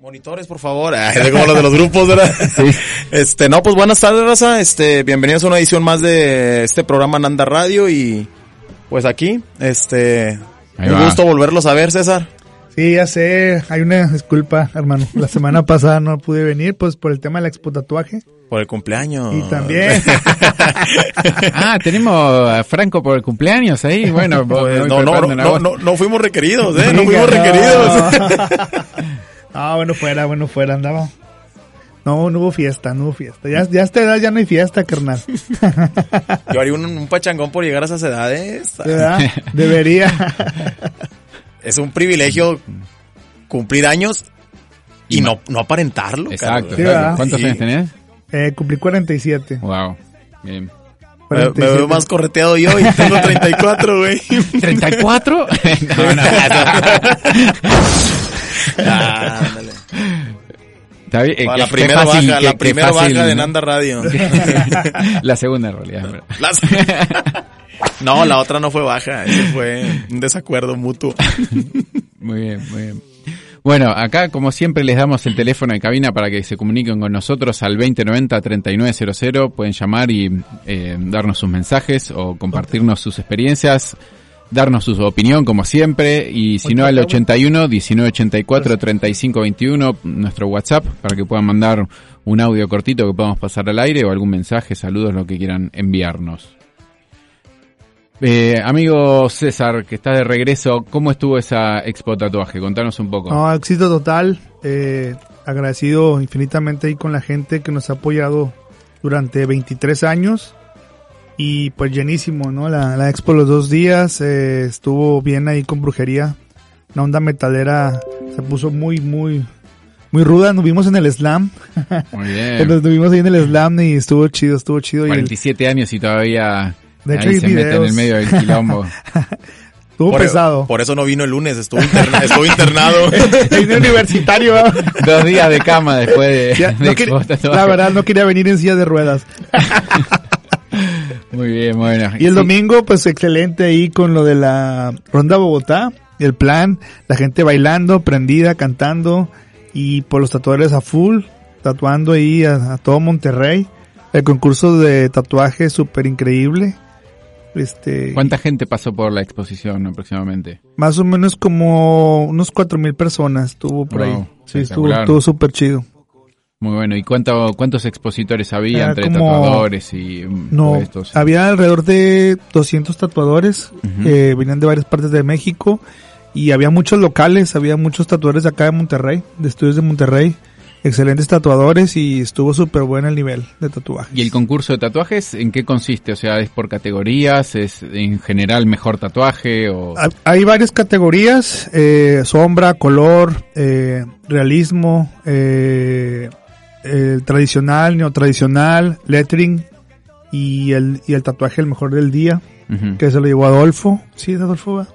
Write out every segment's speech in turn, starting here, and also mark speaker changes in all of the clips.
Speaker 1: Monitores, por favor. Ay, como los de los grupos, ¿verdad? Sí. Este, no, pues buenas tardes, raza. Este, bienvenidos a una edición más de este programa Nanda Radio y pues aquí, este, un gusto volverlos a ver, César.
Speaker 2: Sí, ya sé, hay una disculpa, hermano. La semana pasada no pude venir, pues por el tema de la expo tatuaje.
Speaker 1: Por el cumpleaños.
Speaker 2: Y también.
Speaker 3: ah, tenemos a Franco por el cumpleaños ahí. Bueno,
Speaker 1: pues, no, no, no, no, no, fuimos requeridos, ¿eh? No fuimos requeridos.
Speaker 2: Ah, bueno, fuera, bueno, fuera, andaba. No, no hubo fiesta, no hubo fiesta. Ya, ya a esta edad ya no hay fiesta, carnal.
Speaker 1: Yo haría un, un pachangón por llegar a esas edades.
Speaker 2: ¿Verdad? Debería.
Speaker 1: es un privilegio cumplir años y no, no aparentarlo.
Speaker 3: Exacto. ¿Cuántos años tenés?
Speaker 2: Eh, cumplí 47.
Speaker 3: Wow. Bien.
Speaker 1: Me, me, veo más correteado yo y tengo 34, güey.
Speaker 3: ¿34? no, no,
Speaker 1: ah, Está bien, la primera baja, la primera baja de Nanda Radio.
Speaker 3: la segunda en realidad.
Speaker 1: No, la otra no fue baja, fue un desacuerdo mutuo.
Speaker 3: Muy bien, muy bien. Bueno, acá como siempre les damos el teléfono de cabina para que se comuniquen con nosotros al 2090-3900. Pueden llamar y eh, darnos sus mensajes o compartirnos sus experiencias, darnos su opinión como siempre y si no al 81 1984 3521 nuestro WhatsApp para que puedan mandar un audio cortito que podamos pasar al aire o algún mensaje, saludos, lo que quieran enviarnos. Eh, amigo César, que está de regreso, ¿cómo estuvo esa expo tatuaje? Contanos un poco.
Speaker 2: No, éxito total. Eh, agradecido infinitamente ahí con la gente que nos ha apoyado durante 23 años. Y pues llenísimo, ¿no? La, la expo los dos días eh, estuvo bien ahí con brujería. La onda metalera se puso muy, muy, muy ruda. Nos vimos en el slam.
Speaker 3: Muy bien.
Speaker 2: Nos vimos ahí en el slam y estuvo chido, estuvo chido.
Speaker 3: 47 años y todavía
Speaker 2: de hecho,
Speaker 3: Ahí se mete en el medio del quilombo.
Speaker 2: Estuvo
Speaker 1: por,
Speaker 2: pesado.
Speaker 1: Por eso no vino el lunes, estuvo, interna, estuvo internado.
Speaker 2: en universitario.
Speaker 3: Dos días de cama después de, ya,
Speaker 2: no quería, La verdad, no quería venir en silla de ruedas.
Speaker 3: Muy bien, bueno.
Speaker 2: Y el sí. domingo, pues excelente ahí con lo de la Ronda Bogotá. El plan, la gente bailando, prendida, cantando. Y por los tatuadores a full, tatuando ahí a, a todo Monterrey. El concurso de tatuaje súper increíble. Este,
Speaker 3: ¿Cuánta gente pasó por la exposición aproximadamente?
Speaker 2: Más o menos como unos cuatro mil personas estuvo por wow, ahí. Sí, estuvo súper chido.
Speaker 3: Muy bueno. ¿Y cuánto, cuántos expositores había Era entre como, tatuadores y
Speaker 2: no, estos? Había alrededor de 200 tatuadores. Uh -huh. eh, venían de varias partes de México. Y había muchos locales, había muchos tatuadores de acá de Monterrey, de estudios de Monterrey excelentes tatuadores y estuvo súper bueno el nivel de tatuajes.
Speaker 3: ¿Y el concurso de tatuajes en qué consiste? O sea, ¿es por categorías? ¿Es en general mejor tatuaje? O...
Speaker 2: Hay varias categorías, eh, sombra, color, eh, realismo, eh, tradicional, neotradicional, lettering y el, y el tatuaje el mejor del día, uh -huh. que se lo llevó Adolfo. Sí, Adolfo. ¿va?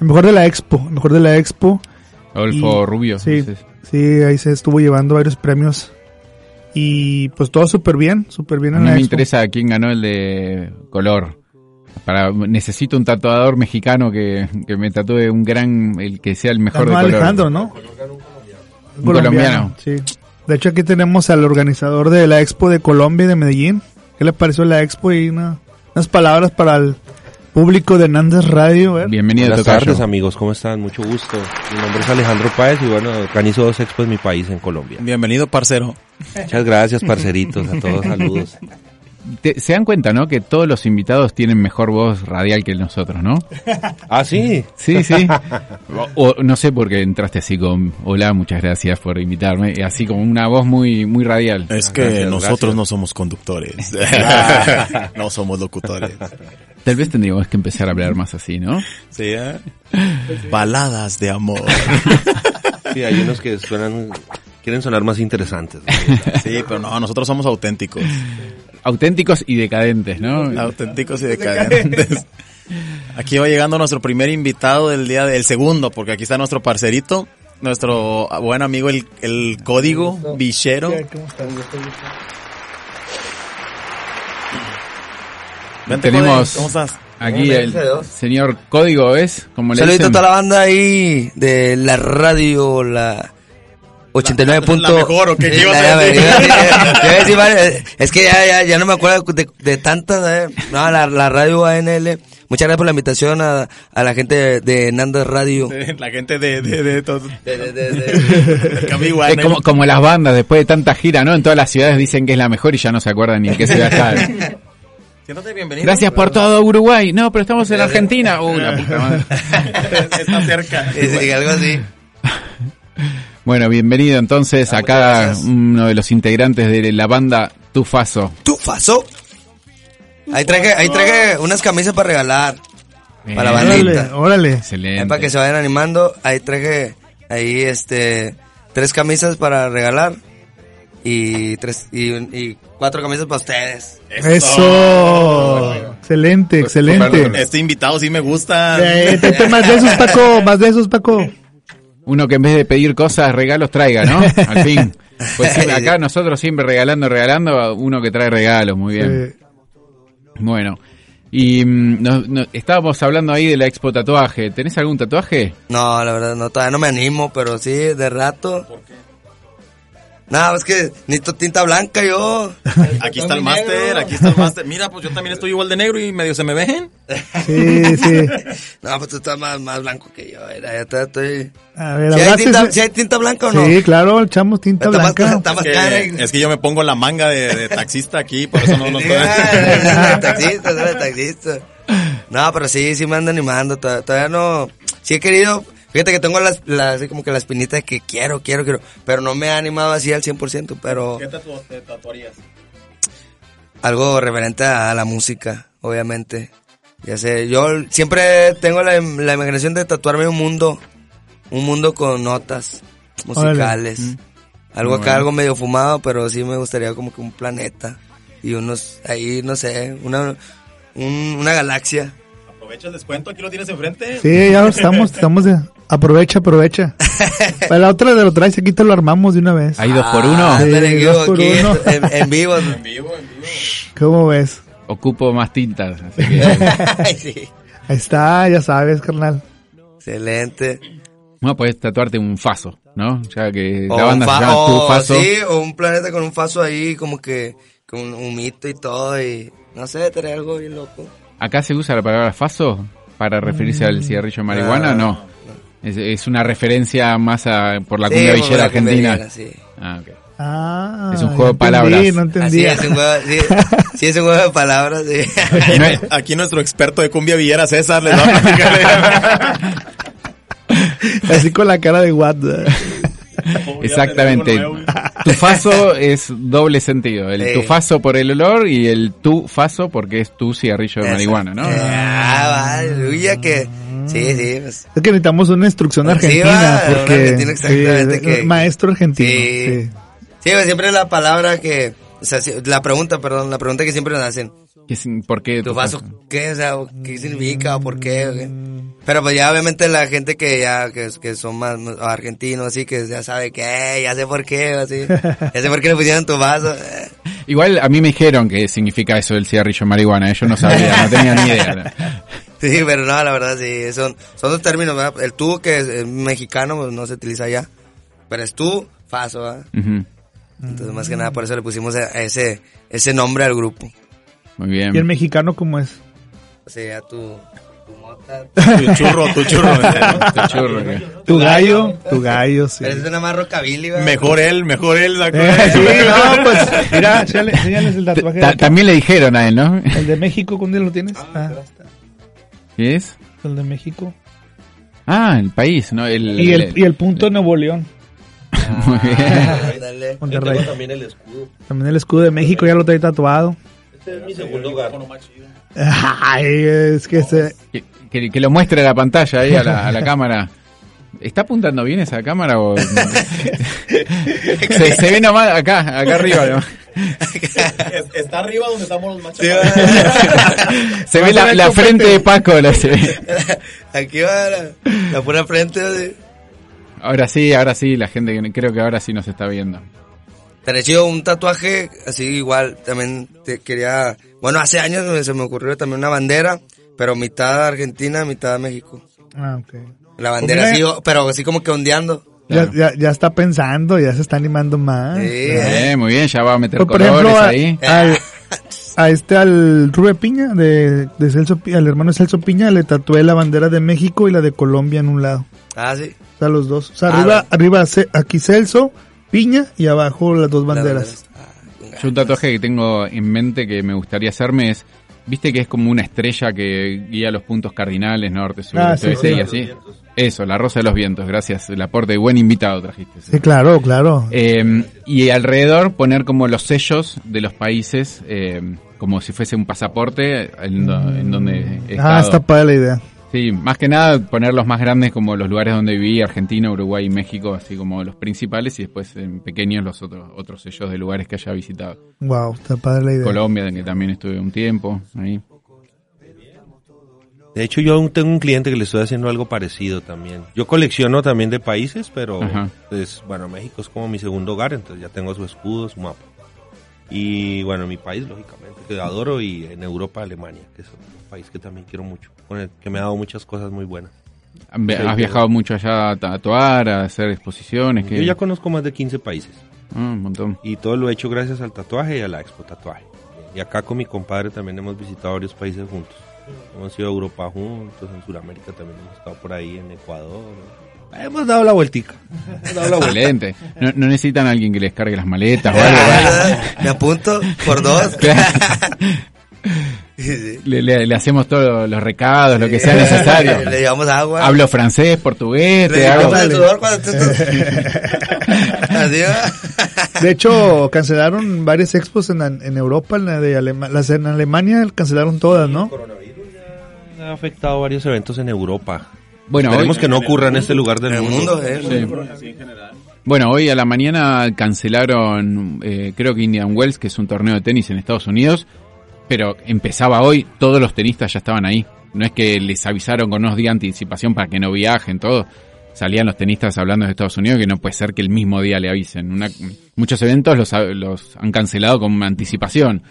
Speaker 2: El mejor de la expo, el mejor de la expo.
Speaker 3: Adolfo y, Rubio.
Speaker 2: Sí. Entonces. Sí, ahí se estuvo llevando varios premios. Y pues todo súper bien, súper bien.
Speaker 3: A mí me interesa quién ganó el de color. Para, necesito un tatuador mexicano que, que me tatúe un gran, el que sea el mejor
Speaker 2: ganó
Speaker 3: de color.
Speaker 2: Alejandro, ¿no?
Speaker 3: Un colombiano. colombiano.
Speaker 2: Sí. De hecho aquí tenemos al organizador de la Expo de Colombia y de Medellín. ¿Qué le pareció la Expo? Y una, unas palabras para el público de Hernández Radio. ¿eh?
Speaker 3: Bienvenido
Speaker 4: Buenas tardes amigos, ¿cómo están? Mucho gusto. Mi nombre es Alejandro Páez y bueno, organizo dos expos en mi país, en Colombia.
Speaker 1: Bienvenido, parcero.
Speaker 4: Muchas gracias, parceritos, a todos saludos.
Speaker 3: Te, se dan cuenta, ¿no? Que todos los invitados tienen mejor voz radial que nosotros, ¿no?
Speaker 4: Ah, sí.
Speaker 3: Sí, sí. O, o, no sé por qué entraste así con hola, muchas gracias por invitarme, así como una voz muy muy radial.
Speaker 1: Es que gracias, nosotros gracias. no somos conductores. no somos locutores.
Speaker 3: Tal vez tendríamos que empezar a hablar más así, ¿no?
Speaker 1: Sí, ¿eh? Baladas de amor.
Speaker 4: Sí, hay unos que suenan quieren sonar más interesantes.
Speaker 1: ¿no? Sí, pero no, nosotros somos auténticos.
Speaker 3: Auténticos y decadentes, ¿no?
Speaker 1: Auténticos y decadentes. Aquí va llegando nuestro primer invitado del día del segundo, porque aquí está nuestro parcerito, nuestro buen amigo el, el código bichero.
Speaker 3: Vente, Tenemos ¿cómo estás? aquí el señor Código, ¿ves?
Speaker 5: Como le Saludito a toda la banda ahí de la radio, la 89
Speaker 1: La mejor,
Speaker 5: Es que ya, ya, ya no me acuerdo de, de tantas. eh. No, la, la radio ANL. Muchas gracias por la invitación a, a la gente de, Nandas Radio.
Speaker 1: La gente de, de, de,
Speaker 3: Es como, como las bandas, después de tanta gira, ¿no? En todas las ciudades dicen que es la mejor y ya no se acuerdan ni en qué ciudad están.
Speaker 1: Siéntate bienvenido.
Speaker 3: Gracias por todo, Uruguay. No, pero estamos en Argentina. Uh, la puta madre.
Speaker 1: Está cerca.
Speaker 5: Algo así.
Speaker 3: Bueno, bienvenido entonces
Speaker 5: Ah,
Speaker 3: acá uno de los integrantes de la banda Tufaso.
Speaker 5: ¿Tú, Faso? Ahí traje, ahí traje unas camisas para regalar. Para la bandita.
Speaker 2: Órale, órale.
Speaker 5: Ahí
Speaker 3: Excelente.
Speaker 5: para que se vayan animando. Ahí traje, ahí este, tres camisas para regalar. Y tres, y, y cuatro camisas para ustedes.
Speaker 2: Eso. Excelente, excelente.
Speaker 1: Este invitado sí me gusta.
Speaker 2: Eh, más de esos, Paco, más de esos, Paco.
Speaker 3: Uno que en vez de pedir cosas, regalos traiga, ¿no? Al fin. Pues sí, acá nosotros siempre regalando, regalando, uno que trae regalos, muy bien. Bueno, y mm, no- no- estábamos hablando ahí de la expo tatuaje. ¿Tenés algún tatuaje?
Speaker 5: No, la verdad, no, todavía no me animo, pero sí, de rato. No, es que necesito tinta blanca yo.
Speaker 1: Aquí está el máster, aquí está el máster. Mira, pues yo también estoy igual de negro y medio se me ven.
Speaker 2: sí, sí.
Speaker 5: No, pues tú estás más, más blanco que yo. Era, ya te- estoy...
Speaker 2: A ver,
Speaker 5: ¿Sí hay, tinta, sí hay tinta blanca o no?
Speaker 2: Sí, claro, echamos tinta
Speaker 5: Está más-
Speaker 2: blanca.
Speaker 5: está más
Speaker 1: Es
Speaker 5: cara.
Speaker 1: que, es que yo me pongo la manga de, de taxista aquí, por eso no, no
Speaker 5: Sí,
Speaker 1: estoy.
Speaker 5: taxista, taxista. No, pero sí, sí me ando animando. Todavía, todavía no. Sí he querido. Fíjate que tengo las, las, así como que la espinita de que quiero, quiero, quiero. Pero no me ha animado así al 100%. Pero
Speaker 1: te tatuarías?
Speaker 5: algo referente a la música, obviamente. Ya sé, yo siempre tengo la, la imaginación de tatuarme un mundo. Un mundo con notas musicales.
Speaker 2: Órale.
Speaker 5: Algo
Speaker 3: Muy
Speaker 5: acá,
Speaker 3: bueno.
Speaker 5: algo medio fumado, pero sí me gustaría como que un planeta. Y unos, ahí, no sé, una, un- una galaxia.
Speaker 1: Aprovecha el descuento, aquí lo tienes enfrente.
Speaker 2: Sí, ya estamos, estamos de... Aprovecha, aprovecha. Para la otra de lo traes, aquí te lo armamos de una vez.
Speaker 3: Hay dos por uno.
Speaker 5: Ah,
Speaker 2: Sí, dos por
Speaker 5: aquí
Speaker 2: uno.
Speaker 5: En, en vivo.
Speaker 1: En vivo, en vivo.
Speaker 2: ¿Cómo ves?
Speaker 3: Ocupo más tintas. Así que,
Speaker 5: Ay, sí.
Speaker 2: Ahí está, ya sabes, carnal.
Speaker 5: Excelente.
Speaker 3: no, puedes tatuarte un faso, ¿no? Ya que
Speaker 5: O
Speaker 3: la banda
Speaker 5: fa-
Speaker 3: se llama
Speaker 5: o-
Speaker 3: Tufaso.
Speaker 5: sí, o un planeta con un faso ahí, como que con un mito y todo. Y no sé, trae algo bien loco.
Speaker 3: ¿Acá se usa la palabra faso para referirse al cigarrillo de marihuana?
Speaker 5: Ah,
Speaker 3: No. Es, es una referencia más a, por la
Speaker 5: Sí,
Speaker 3: cumbia villera
Speaker 5: la cumbia
Speaker 3: argentina.
Speaker 5: villera, sí.
Speaker 3: Ah, ok.
Speaker 2: Ah,
Speaker 3: Es un juego de palabras.
Speaker 2: No
Speaker 5: Así
Speaker 2: entendía.
Speaker 5: es, un juego, sí, sí, es un juego de palabras, sí.
Speaker 3: No es-
Speaker 1: Aquí nuestro experto de cumbia villera, César, les va a platicar.
Speaker 2: Así con la cara de what.
Speaker 3: Exactamente. Tufaso es doble sentido. El
Speaker 5: Sí.
Speaker 3: tufaso por el olor y el tufaso porque es tu cigarrillo de marihuana, ¿no?
Speaker 5: Ah, vale, que... Sí, sí, pues,
Speaker 2: Es que necesitamos una instrucción
Speaker 5: Sí,
Speaker 2: argentina.
Speaker 5: va, una
Speaker 2: porque,
Speaker 5: argentina exactamente
Speaker 2: sí,
Speaker 5: que-
Speaker 2: maestro argentino.
Speaker 5: Sí.
Speaker 2: sí.
Speaker 5: Sí, pues, siempre la palabra que... O sea, sí, la pregunta, perdón, la pregunta que siempre nos hacen.
Speaker 3: ¿Qué sin- ¿Por qué
Speaker 5: ¿Tu vaso qué? O sea, ¿qué significa o por qué? o qué? Pero pues ya obviamente la gente que ya, que, que son más más argentinos, así, que ya sabe que, eh, ya sé por qué, así. Ya sé por qué le pusieron tu vaso. eh.
Speaker 3: Igual a mí me dijeron que significa eso del cigarrillo marihuana. Yo no sabía, no tenía ni idea.
Speaker 5: Sí, pero no, la verdad sí, son, son dos términos, ¿verdad? El tú, que es mexicano, pues no se utiliza allá. Pero es tú, faso, ¿verdad?
Speaker 3: Ujú.
Speaker 5: Entonces, más que nada, por eso le pusimos a- a ese, ese nombre al grupo.
Speaker 3: Muy bien.
Speaker 2: ¿Y el mexicano cómo es?
Speaker 5: O sea, tu, tu mota.
Speaker 1: Tu churro, tu churro.
Speaker 3: Tu churro,
Speaker 2: Tu gallo, tu gallo, sí.
Speaker 5: Pero es una más rockabilly, ¿verdad?
Speaker 1: Mejor él, mejor él. ¿se
Speaker 2: Eh, sí, no, pues, mira, enséñale, enséñales el tatuaje.
Speaker 3: también le dijeron a él, ¿no?
Speaker 2: El de México, ¿cuándo lo tienes? Ah,
Speaker 3: ¿Qué es?
Speaker 2: el de México.
Speaker 3: Ah, el país, ¿no? El,
Speaker 2: Y el, y el punto de Nuevo León,
Speaker 3: Muy bien.
Speaker 5: Ándale.
Speaker 2: Monterrey.
Speaker 4: también el escudo.
Speaker 2: También el escudo de México ya lo trae tatuado.
Speaker 4: Este es mi segundo hogar.
Speaker 2: Ay, es que se...
Speaker 3: Que, que- que lo muestre a la pantalla ahí, a la, a la cámara. ¿Está apuntando bien esa cámara o...? se, se ve nomás acá, acá arriba. ¿no?
Speaker 1: Es- Está arriba donde estamos los machos.
Speaker 3: Se ve la, la frente de Paco. la se ve.
Speaker 5: Aquí va la, la pura frente.
Speaker 3: Ahora sí, ahora sí, la gente creo que ahora sí nos está viendo.
Speaker 5: Estaría chido un tatuaje así igual. También te quería. Bueno, hace años se me ocurrió también una bandera, pero mitad Argentina, mitad México.
Speaker 2: Ah, ok.
Speaker 5: La bandera
Speaker 2: Pues
Speaker 5: así, pero así como que ondeando.
Speaker 2: Ya, ya, ya está pensando, ya se está animando más.
Speaker 5: Sí,
Speaker 3: Eh, muy bien, ya va a meter
Speaker 2: Por
Speaker 3: colores
Speaker 2: ejemplo, a,
Speaker 3: ahí.
Speaker 2: al- a este, al Rube Piña, de, de Celso, Pi- al hermano Celso Piña, le tatué la bandera de México y la de Colombia en un lado.
Speaker 5: Ah, sí.
Speaker 2: O sea, los dos. O sea,
Speaker 5: Ah,
Speaker 2: arriba,
Speaker 5: bueno.
Speaker 2: arriba aquí Celso, Piña y abajo las dos banderas.
Speaker 3: Yo un tatuaje que tengo en mente que me gustaría hacerme es, viste que es como una estrella que guía los puntos cardinales, norte, sur,
Speaker 2: Ah,
Speaker 3: este,
Speaker 2: sí,
Speaker 3: oeste
Speaker 2: sí.
Speaker 3: y así. Eso, la rosa de los vientos, gracias. El aporte, buen invitado trajiste.
Speaker 2: Sí, claro, claro.
Speaker 3: Eh, y alrededor poner como los sellos de los países, eh, como si fuese un pasaporte en, do- en donde he
Speaker 2: ah, está padre la idea.
Speaker 3: Sí, más que nada poner los más grandes como los lugares donde viví, Argentina, Uruguay y México, así como los principales, y después en pequeños los otros otros sellos de lugares que haya visitado.
Speaker 2: Wow, está padre la idea.
Speaker 3: Colombia, en que también estuve un tiempo ahí.
Speaker 4: De hecho, yo aún tengo un cliente que le estoy haciendo algo parecido también. Yo colecciono también de países, pero
Speaker 3: Ajá.
Speaker 4: pues bueno, México es como mi segundo hogar, entonces ya tengo su escudo, su mapa. Y bueno, mi país, lógicamente, que adoro, y en Europa, Alemania, que es un país que también quiero mucho, con el que me ha dado muchas cosas muy buenas.
Speaker 3: ¿Has vi-
Speaker 4: Sí,
Speaker 3: ¿Has
Speaker 4: sí.
Speaker 3: viajado mucho allá a tatuar, a hacer exposiciones? que
Speaker 4: Yo ya conozco más de 15 países.
Speaker 3: Ah, un montón.
Speaker 4: Y todo lo he hecho gracias al tatuaje y a la expo tatuaje. Y acá con mi compadre también hemos visitado varios países juntos. Hemos ido a Europa juntos, en Sudamérica también hemos estado por ahí, en Ecuador. Hemos dado la vueltica. Hemos dado la vuelta.
Speaker 3: Excelente. No, no necesitan a alguien que les cargue las maletas o algo. ¿vale?
Speaker 5: Me apunto por dos.
Speaker 3: Le, le- le hacemos todos los recados, lo que sea necesario.
Speaker 5: Le llevamos agua.
Speaker 3: Hablo francés, portugués,
Speaker 5: Le
Speaker 3: te hago...
Speaker 5: sudor cuando.
Speaker 2: De hecho, cancelaron varias expos en, en Europa, en la de Alema- las en Alemania cancelaron todas, ¿no?
Speaker 4: Ha afectado varios eventos en Europa.
Speaker 3: Bueno,
Speaker 4: Esperemos
Speaker 3: hoy-
Speaker 4: que no ocurra en este lugar del mundo.
Speaker 5: mundo, eh.
Speaker 3: Bueno, hoy a la mañana cancelaron, eh, creo que Indian Wells, que es un torneo de tenis en Estados Unidos, pero empezaba hoy, todos los tenistas ya estaban ahí. No es que les avisaron con unos días de anticipación para que no viajen, todo. Salían los tenistas hablando de Estados Unidos, que no puede ser que el mismo día le avisen. Una- muchos eventos los, los han cancelado con anticipación.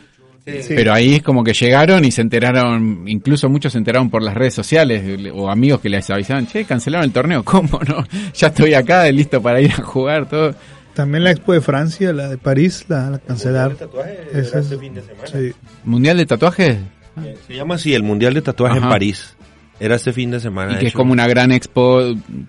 Speaker 3: Pero ahí es como que llegaron y se enteraron, incluso muchos se enteraron por las redes sociales le- o amigos que les avisaban, che, cancelaron el torneo, ¿cómo no? Ya estoy acá, listo para ir a jugar, todo.
Speaker 2: También la expo de Francia, la de París, la, la cancelaron. Esa es- sí.
Speaker 3: ¿Mundial de tatuajes?
Speaker 4: Se llama así el Mundial de Tatuaje
Speaker 3: Ajá.
Speaker 4: en París. Era este fin de semana.
Speaker 3: Y que es
Speaker 4: hecho.
Speaker 3: como una gran expo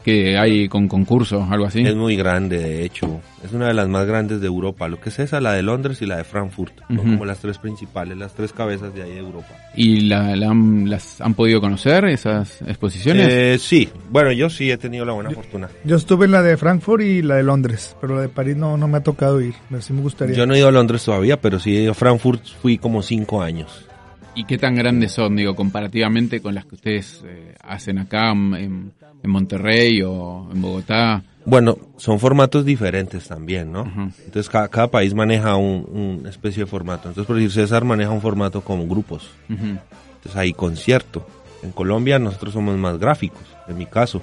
Speaker 3: que hay con concursos, algo así.
Speaker 4: Es muy grande, de hecho. Es una de las más grandes de Europa. Lo que es esa, la de Londres y la de Frankfurt. Son
Speaker 3: Ujú.
Speaker 4: como las tres principales, las tres cabezas de ahí de Europa.
Speaker 3: ¿Y la, la han- las han podido conocer, esas exposiciones?
Speaker 4: Eh, sí, bueno, yo sí he tenido la buena fortuna.
Speaker 2: Yo estuve en la de Frankfurt y la de Londres, pero la de París no, no me ha tocado ir. Pero sí me gustaría.
Speaker 4: Yo no he ido a Londres todavía, pero sí he ido a Frankfurt, fui como cinco años.
Speaker 3: ¿Y qué tan grandes son, digo, comparativamente con las que ustedes eh, hacen acá en, en Monterrey o en Bogotá?
Speaker 4: Bueno, son formatos diferentes también, ¿no? Entonces cada, cada país maneja un, una especie de formato. Entonces, por decir, César maneja un formato como grupos.
Speaker 3: Ujú.
Speaker 4: Entonces hay concierto. En Colombia nosotros somos más gráficos, en mi caso.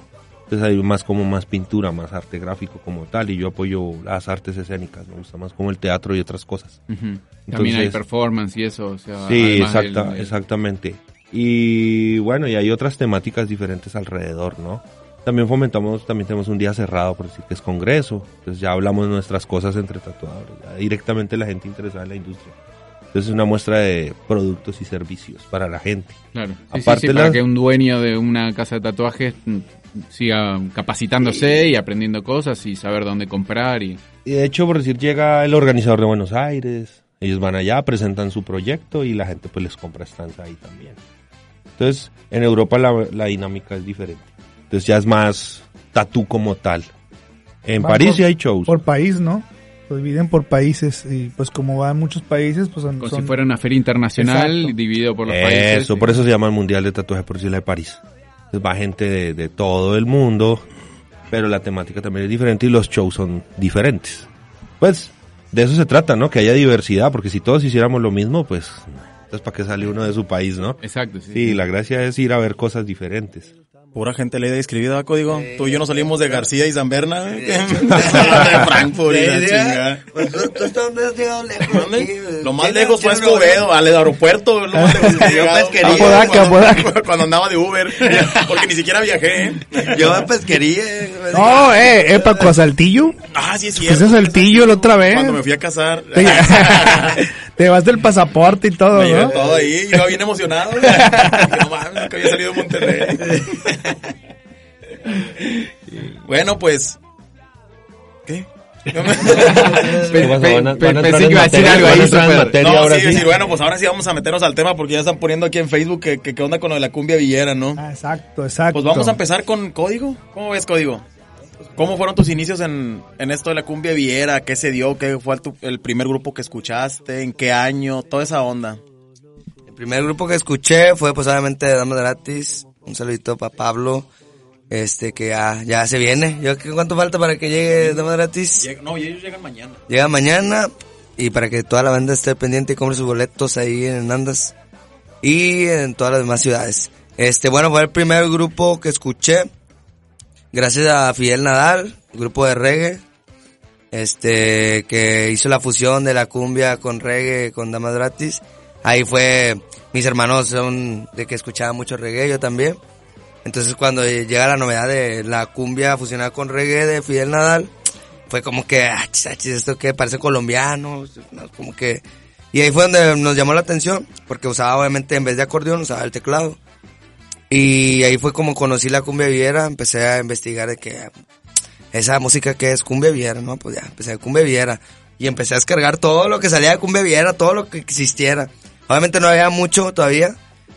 Speaker 4: Entonces hay más como más pintura, más arte gráfico como tal. Y yo apoyo las artes escénicas. Me gusta más como el teatro y otras cosas.
Speaker 3: Ujú. También hay
Speaker 4: Entonces-
Speaker 3: performance y eso, o sea,
Speaker 4: Sí,
Speaker 3: del-
Speaker 4: exacta,
Speaker 3: del-
Speaker 4: exactamente. Y bueno, y hay otras temáticas diferentes alrededor, ¿no? También fomentamos, también tenemos un día cerrado, por decir que es congreso. Entonces ya hablamos nuestras cosas entre tatuadores, ya directamente la gente interesada en la industria. Entonces es una muestra de productos y servicios para la gente.
Speaker 3: Claro. Sí, sí,
Speaker 4: Aparte
Speaker 3: sí, para
Speaker 4: las-
Speaker 3: que un dueño de una casa de tatuajes mm, siga capacitándose y aprendiendo cosas y saber dónde comprar y
Speaker 4: Y de hecho, por decir, llega el organizador de Buenos Aires, ellos van allá, presentan su proyecto y la gente pues les compra stands ahí también. Entonces, en Europa la, la dinámica es diferente. Entonces ya es más tatú como tal. En París
Speaker 2: por-
Speaker 4: sí hay shows.
Speaker 2: Por país, ¿no? Lo dividen por países y pues como van muchos países, pues son...
Speaker 3: como
Speaker 2: son-
Speaker 3: si fuera una feria internacional
Speaker 2: Exacto.
Speaker 3: dividido por los países.
Speaker 4: Eso, por eso se llama el Mundial de Tatuaje por decir la de París. Entonces va gente de, de todo el mundo, pero la temática también es diferente y los shows son diferentes. Pues de eso se trata, ¿no? Que haya diversidad, porque si todos hiciéramos lo mismo, pues entonces para qué sale uno de su país, ¿no?
Speaker 3: Exacto, sí.
Speaker 4: Sí, la gracia es ir a ver cosas diferentes.
Speaker 1: Pura gente leída y escribida, código.
Speaker 5: Sí.
Speaker 1: Tú y yo nos salimos de García y San Berna.
Speaker 5: Sí.
Speaker 1: de Frankfurt y la chingada.
Speaker 5: Pues tú, tú dónde has llegado lejos.
Speaker 1: Lo más
Speaker 5: ¿Tiene-
Speaker 1: lejos fue a Escobedo, al aeropuerto, lo más lejos que he
Speaker 5: Yo
Speaker 1: llegado.
Speaker 5: pesquería.
Speaker 2: Apodaca,
Speaker 1: Cuando- andaba de Uber, porque ni siquiera viajé. ¿eh?
Speaker 5: Yo a pesquería.
Speaker 2: No, eh, eh, Paco, a Saltillo.
Speaker 1: Ah, sí es
Speaker 2: Fuiste
Speaker 1: cierto.
Speaker 2: a Saltillo la otra vez.
Speaker 1: Cuando me fui a casar.
Speaker 2: Te, te llevaste el pasaporte y todo,
Speaker 1: Me llevé
Speaker 2: ¿no?
Speaker 1: todo ahí, yo bien emocionado. No mames, nunca había salido de Monterrey. bueno, pues. ¿Qué?
Speaker 3: Pensé que iba a decir algo ahí
Speaker 4: materia
Speaker 1: No,
Speaker 4: ahora
Speaker 1: sí,
Speaker 4: sí.
Speaker 1: sí, bueno, pues ahora sí vamos a meternos al tema porque ya están poniendo aquí en Facebook que, que, que onda con lo de la cumbia villera, ¿no?
Speaker 2: Ah, exacto, exacto.
Speaker 1: Pues vamos a empezar con código. ¿Cómo ves código? ¿Cómo fueron tus inicios en, en esto de la cumbia villera? ¿Qué se dio? ¿Qué fue tu- el primer grupo que escuchaste? ¿En qué año? Toda esa onda.
Speaker 5: El primer grupo que escuché fue pues obviamente Damas Gratis. Un saludito para Pablo. Este que ya, ya se viene. Yo, ¿qué- ¿Cuánto falta para que llegue Damas Gratis?
Speaker 1: Llega- no, ellos llegan mañana.
Speaker 5: Llega mañana y para que toda la banda esté pendiente y compre sus boletos ahí en Andas y en todas las demás ciudades. Este, bueno, fue el primer grupo que escuché gracias a Fidel Nadal, grupo de reggae, este, que hizo la fusión de la cumbia con reggae, con Damas Gratis. Ahí fue, mis hermanos son de que escuchaban mucho reggae, yo también. Entonces cuando llega la novedad de la cumbia fusionada con reggae de Fidel Nadal, fue como que, ah, chis, ah, esto que parece colombiano, ¿no? como que... Y ahí fue donde nos llamó la atención, porque usaba obviamente en vez de acordeón, usaba el teclado. Y ahí fue como conocí la cumbia viera, empecé a investigar de que esa música que es cumbia viera, ¿no? Pues ya, empecé a cumbia viera. Y empecé a descargar todo lo que salía de cumbia viera, todo lo que existiera. Obviamente no había mucho todavía,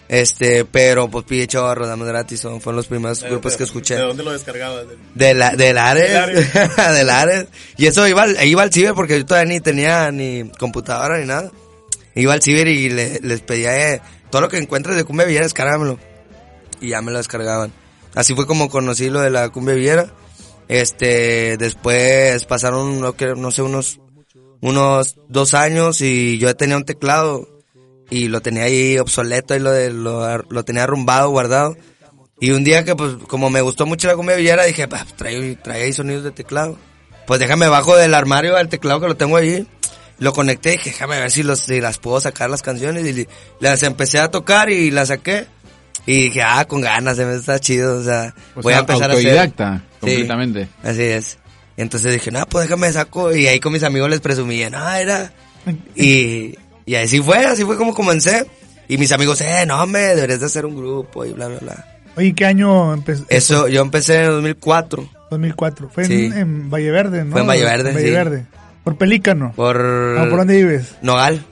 Speaker 5: este, pero pues pide chorro, damos gratis, son, fueron los primeros grupos que escuché.
Speaker 1: ¿De dónde lo descargabas?
Speaker 5: De la, del Ares.
Speaker 1: Del Ares.
Speaker 5: del Ares. Y eso iba, al- iba al ciber porque yo todavía ni tenía ni computadora ni nada. Iba al ciber y le- les pedía, eh, todo lo que encuentres de cumbia villera, descárgamelo. Y ya me lo descargaban. Así fue como conocí lo de la cumbia villera. Este, después pasaron, no, sé, unos, unos dos años y yo tenía un teclado y lo tenía ahí obsoleto y lo, de, lo, lo tenía arrumbado, guardado. Y un día que pues como me gustó mucho la cumbia villera dije, pues trae, trae ahí sonidos de teclado. Pues déjame bajo del armario el teclado que lo tengo ahí. Lo conecté y dije, déjame ver si, los, si las puedo sacar las canciones. Y las empecé a tocar y las saqué. Y dije, ah, con ganas, se me está chido. O sea,
Speaker 3: O
Speaker 5: voy
Speaker 3: sea,
Speaker 5: a empezar a hacer.
Speaker 3: autodidacta,
Speaker 5: Sí.
Speaker 3: completamente.
Speaker 5: Así es. Entonces dije, no, pues déjame saco. Y ahí con mis amigos les presumía, no, era. Y, y así fue, así fue como comencé. Y mis amigos, eh, no, hombre, deberías de hacer un grupo y bla, bla, bla.
Speaker 2: Oye, ¿qué año empezó?
Speaker 5: Eso, yo empecé en el 2004
Speaker 2: 2004. Fue
Speaker 5: Sí.
Speaker 2: en, en Valle Verde, ¿no?
Speaker 5: Fue en Valle Verde,
Speaker 2: Valle
Speaker 5: sí.
Speaker 2: Verde. Por Pelícano.
Speaker 5: por...
Speaker 2: Ah, ¿Por dónde vives?
Speaker 5: Nogal.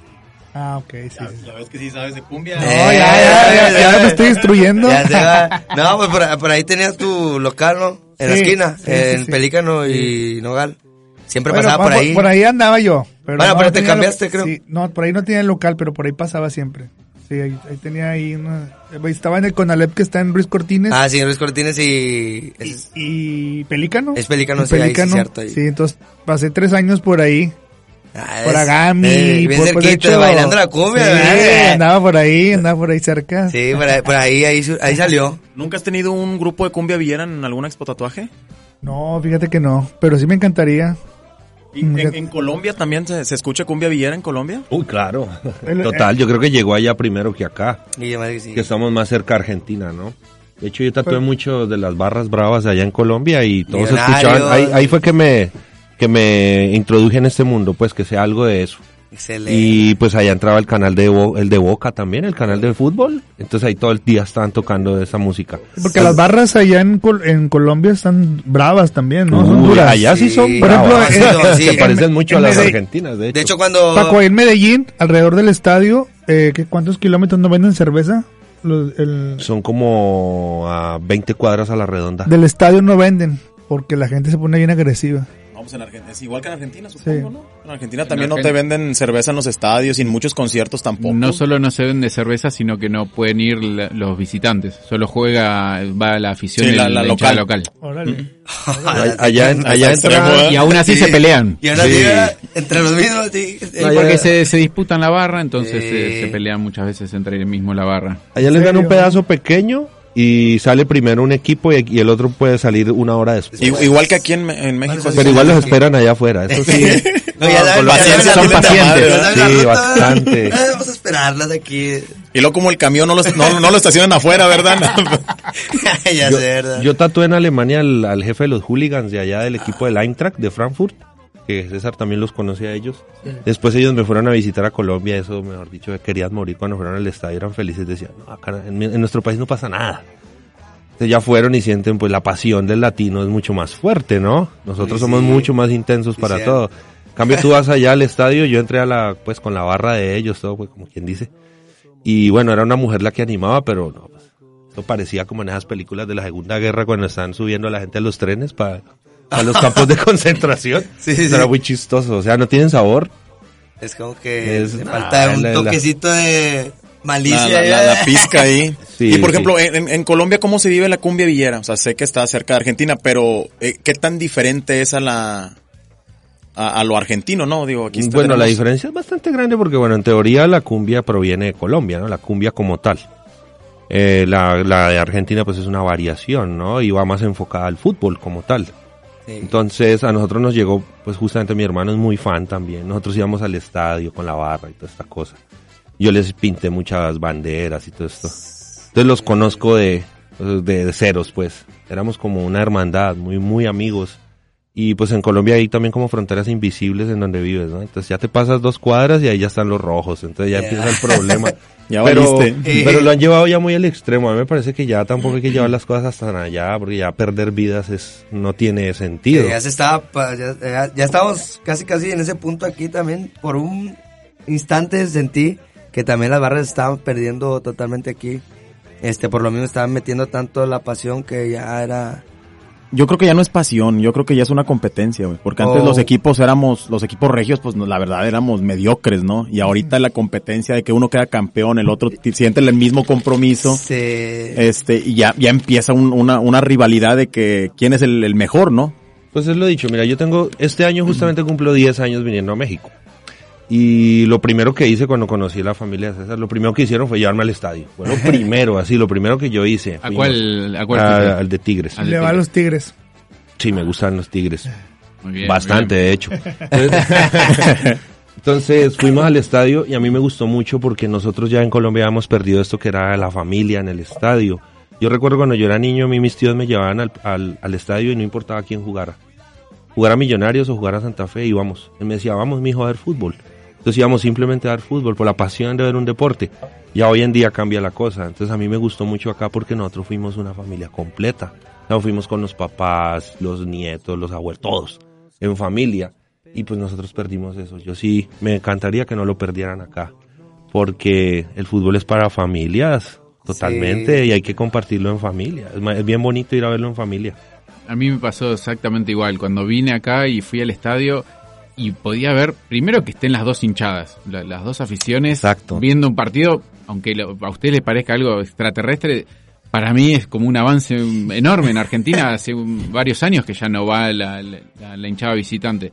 Speaker 2: Ah, ok, sí. sí.
Speaker 1: La vez que sí sabes de cumbia.
Speaker 2: No,
Speaker 5: Eh,
Speaker 2: ya, ya, ya, ya me estoy instruyendo.
Speaker 5: Ya se va. No, pues por, por ahí tenías tu local, ¿no? En la esquina,
Speaker 2: sí,
Speaker 5: en
Speaker 2: sí.
Speaker 5: Pelícano y Nogal. Siempre
Speaker 2: Bueno,
Speaker 5: pasaba por ahí.
Speaker 2: Por ahí andaba yo. Pero
Speaker 5: Bueno, pero te cambiaste,
Speaker 2: lo-
Speaker 5: creo.
Speaker 2: Sí, no, por ahí no tenía el local, pero por ahí pasaba siempre. Sí, ahí, ahí tenía ahí una... eh, Estaba en el Conalep que está en Ruiz Cortines.
Speaker 5: Ah, sí, Luis Cortines y...
Speaker 2: y,
Speaker 5: Es,
Speaker 2: y Pelícano.
Speaker 5: Es Pelícano, sí, ahí sí, cierto, ahí.
Speaker 2: Sí, entonces pasé tres años por ahí.
Speaker 5: Ah,
Speaker 2: por
Speaker 5: eh, bien
Speaker 2: por,
Speaker 5: cerquita,
Speaker 2: hecho,
Speaker 5: bailando la cumbia,
Speaker 2: sí, andaba por ahí, andaba por ahí cerca.
Speaker 5: Sí, por ahí, por ahí, ahí, salió.
Speaker 1: ¿Nunca has tenido un grupo de cumbia villera en alguna expo tatuaje?
Speaker 2: No, fíjate que no, pero sí me encantaría.
Speaker 1: ¿Y en, Colombia también se, se escucha cumbia villera en Colombia?
Speaker 4: Uy, claro. Total, yo creo que llegó allá primero que acá.
Speaker 5: Y yo, madre, que sí.
Speaker 4: Que estamos más cerca a Argentina, ¿no? De hecho, yo tatué
Speaker 2: Pues-
Speaker 4: mucho de las barras bravas allá en Colombia y todos escuchaban. Ahí, ahí fue que me, que me introduje en este mundo, pues que sea algo de eso.
Speaker 5: Excelente.
Speaker 4: Y pues allá entraba el canal de Bo- el de Boca también, el canal de fútbol. Entonces ahí todo el día estaban tocando esa música.
Speaker 2: Porque las barras allá en, Col- en Colombia están bravas también, ¿no? Son
Speaker 4: Uy,
Speaker 2: duras.
Speaker 4: allá sí,
Speaker 5: Sí.
Speaker 4: son
Speaker 2: Por ejemplo,
Speaker 4: bravas.
Speaker 5: sí, no, sí.
Speaker 4: Se parecen
Speaker 2: En-
Speaker 4: mucho a las argentinas, de hecho.
Speaker 5: De hecho, cuando...
Speaker 2: Paco, ahí en Medellín, alrededor del estadio, eh, ¿qué, ¿cuántos kilómetros no venden cerveza? Los- el-
Speaker 4: Son como a 20 cuadras a la redonda.
Speaker 2: del estadio no venden, porque la gente se pone bien agresiva.
Speaker 1: No, pues en Argentina, es igual que en Argentina, supongo,
Speaker 2: Sí.
Speaker 1: ¿no? En Argentina también no
Speaker 3: Argentina-
Speaker 1: te venden cerveza en los estadios y en muchos conciertos tampoco.
Speaker 3: No solo no se vende cerveza, sino que no pueden ir la- los visitantes. Solo juega, va la afición
Speaker 1: Sí,
Speaker 3: y
Speaker 1: la- la
Speaker 3: hinchada
Speaker 1: local.
Speaker 2: Órale.
Speaker 4: Allá, allá, en-.
Speaker 3: Y aún así
Speaker 5: Sí.
Speaker 3: se pelean.
Speaker 5: Y ahora entre los mismos. Sí,
Speaker 3: porque se, se disputan la barra, entonces
Speaker 5: Sí.
Speaker 3: se, se pelean muchas veces entre el mismo la barra.
Speaker 4: allá les dan un pedazo pequeño y sale primero un equipo y, y el otro puede salir una hora después.
Speaker 1: Igual que aquí en, México.
Speaker 4: Pero igual los esperan allá afuera, eso sí.
Speaker 5: No, ya saben,
Speaker 1: con
Speaker 5: ya
Speaker 1: paciencia
Speaker 5: saben,
Speaker 1: son pacientes.
Speaker 5: la
Speaker 4: Sí, bastante.
Speaker 5: Vamos a esperarlas aquí.
Speaker 1: Y luego como el camión no lo, no, no lo estacionan afuera, ¿verdad?
Speaker 5: ya
Speaker 4: yo,
Speaker 5: sé, ¿verdad?
Speaker 4: yo tatué en Alemania al, al jefe de los hooligans de allá del equipo del Eintracht de Frankfurt, que César también los conocía a ellos. Después ellos me fueron a visitar a Colombia, eso mejor dicho, querían morir cuando fueron al estadio, eran felices, decían, no, acá en, en nuestro país no pasa nada. Entonces ya fueron y sienten pues la pasión del latino es mucho más fuerte, ¿no? Nosotros
Speaker 5: Sí,
Speaker 4: somos
Speaker 5: sí.
Speaker 4: mucho más intensos
Speaker 5: Sí,
Speaker 4: para todo. En cambio tú vas allá al estadio, yo entré a la, pues con la barra de ellos, todo, pues como quien dice. Y bueno, era una mujer la que animaba, pero no, pues, esto parecía como en esas películas de la Segunda Guerra cuando están subiendo a la gente a los trenes para, los campos de concentración.
Speaker 5: Sí, sí,
Speaker 4: Era muy chistoso, o sea, no tienen sabor.
Speaker 5: Es como que
Speaker 4: Es-
Speaker 5: le falta un
Speaker 4: la- la-
Speaker 5: toquecito de malicia.
Speaker 1: La, la,
Speaker 5: ya.
Speaker 1: la- la pizca ahí.
Speaker 4: Sí,
Speaker 1: y por
Speaker 4: sí.
Speaker 1: ejemplo, en, en Colombia, ¿cómo se vive la cumbia villera? O sea, sé que está cerca de Argentina, pero eh, ¿qué tan diferente es a la a, a lo argentino, no? Digo, aquí está-
Speaker 4: Bueno, la diferencia es bastante grande porque, bueno, en teoría la cumbia proviene de Colombia, ¿no? La cumbia como tal. Eh, la, la de Argentina pues es una variación, ¿no? Y va más enfocada al fútbol como tal. Entonces a nosotros nos llegó, pues justamente mi hermano es muy fan también. Nosotros íbamos al estadio con la barra y toda esta cosa. Yo les pinté muchas banderas y todo esto. Entonces los conozco de, de, de ceros, pues. Éramos como una hermandad, muy, muy amigos. Y pues en Colombia hay también como fronteras invisibles en donde vives, ¿no? Entonces ya te pasas dos cuadras y ahí ya están los rojos. Entonces ya
Speaker 5: Ya.
Speaker 4: empieza el problema.
Speaker 1: Ya
Speaker 4: pero,
Speaker 1: valiste.
Speaker 4: pero lo han llevado ya muy al extremo. A mí me parece que ya tampoco hay que llevar las cosas hasta allá, porque ya perder vidas es no tiene sentido.
Speaker 5: Ya se estaba, ya, ya, ya estamos casi casi en ese punto aquí también. Por un instante sentí que también las barras estaban perdiendo totalmente aquí. Este, por lo mismo estaban metiendo tanto la pasión que ya era...
Speaker 1: Yo creo que ya no es pasión, yo creo que ya es una competencia, güey. Porque antes
Speaker 5: Oh.
Speaker 1: los equipos éramos, los equipos regios, pues la verdad éramos mediocres, ¿no? Y ahorita la competencia de que uno queda campeón, el otro siente el mismo compromiso.
Speaker 5: Se,
Speaker 1: Este, y ya, ya empieza un- una, una rivalidad de que quién es el, el mejor, ¿no?
Speaker 4: Pues es lo dicho, mira, yo tengo, este año justamente cumplo 10 años viniendo a México. Y lo primero que hice cuando conocí a la familia de César, lo primero que hicieron fue llevarme al estadio. Fue lo primero, así, lo primero que yo hice.
Speaker 3: ¿A cuál? ¿A cuál?
Speaker 4: a- al de Tigres.
Speaker 3: Al de
Speaker 2: Le va a los tigres.
Speaker 4: Sí, me gustan los Tigres.
Speaker 3: Muy bien,
Speaker 4: Bastante,
Speaker 3: muy bien.
Speaker 4: de hecho. Entonces, entonces, fuimos al estadio y a mí me gustó mucho porque nosotros ya en Colombia habíamos perdido esto que era la familia en el estadio. Yo recuerdo cuando yo era niño, a mí mis tíos me llevaban al, al, al estadio y no importaba quién jugara. Jugara Millonarios o jugara Santa Fe, íbamos. Él me decía, vamos, mijo, a ver fútbol. Entonces íbamos simplemente a ver fútbol por la pasión de ver un deporte. Ya hoy en día cambia la cosa. Entonces a mí me gustó mucho acá porque nosotros fuimos una familia completa. Sea, fuimos con los papás, los nietos, los abuelos, todos en familia. Y pues nosotros perdimos eso. Yo sí me encantaría que no lo perdieran acá. Porque el fútbol es para familias, totalmente,
Speaker 5: Sí.
Speaker 4: y hay que compartirlo en familia. Es bien bonito ir a verlo en familia.
Speaker 3: A mí me pasó exactamente igual. Cuando vine acá y fui al estadio y podía ver, primero que estén las dos hinchadas, la- las dos aficiones,
Speaker 4: Exacto.
Speaker 3: viendo un partido, aunque lo- a ustedes les parezca algo extraterrestre, para mí es como un avance enorme. En Argentina hace un- varios años que ya no va la, la- la- la hinchada visitante.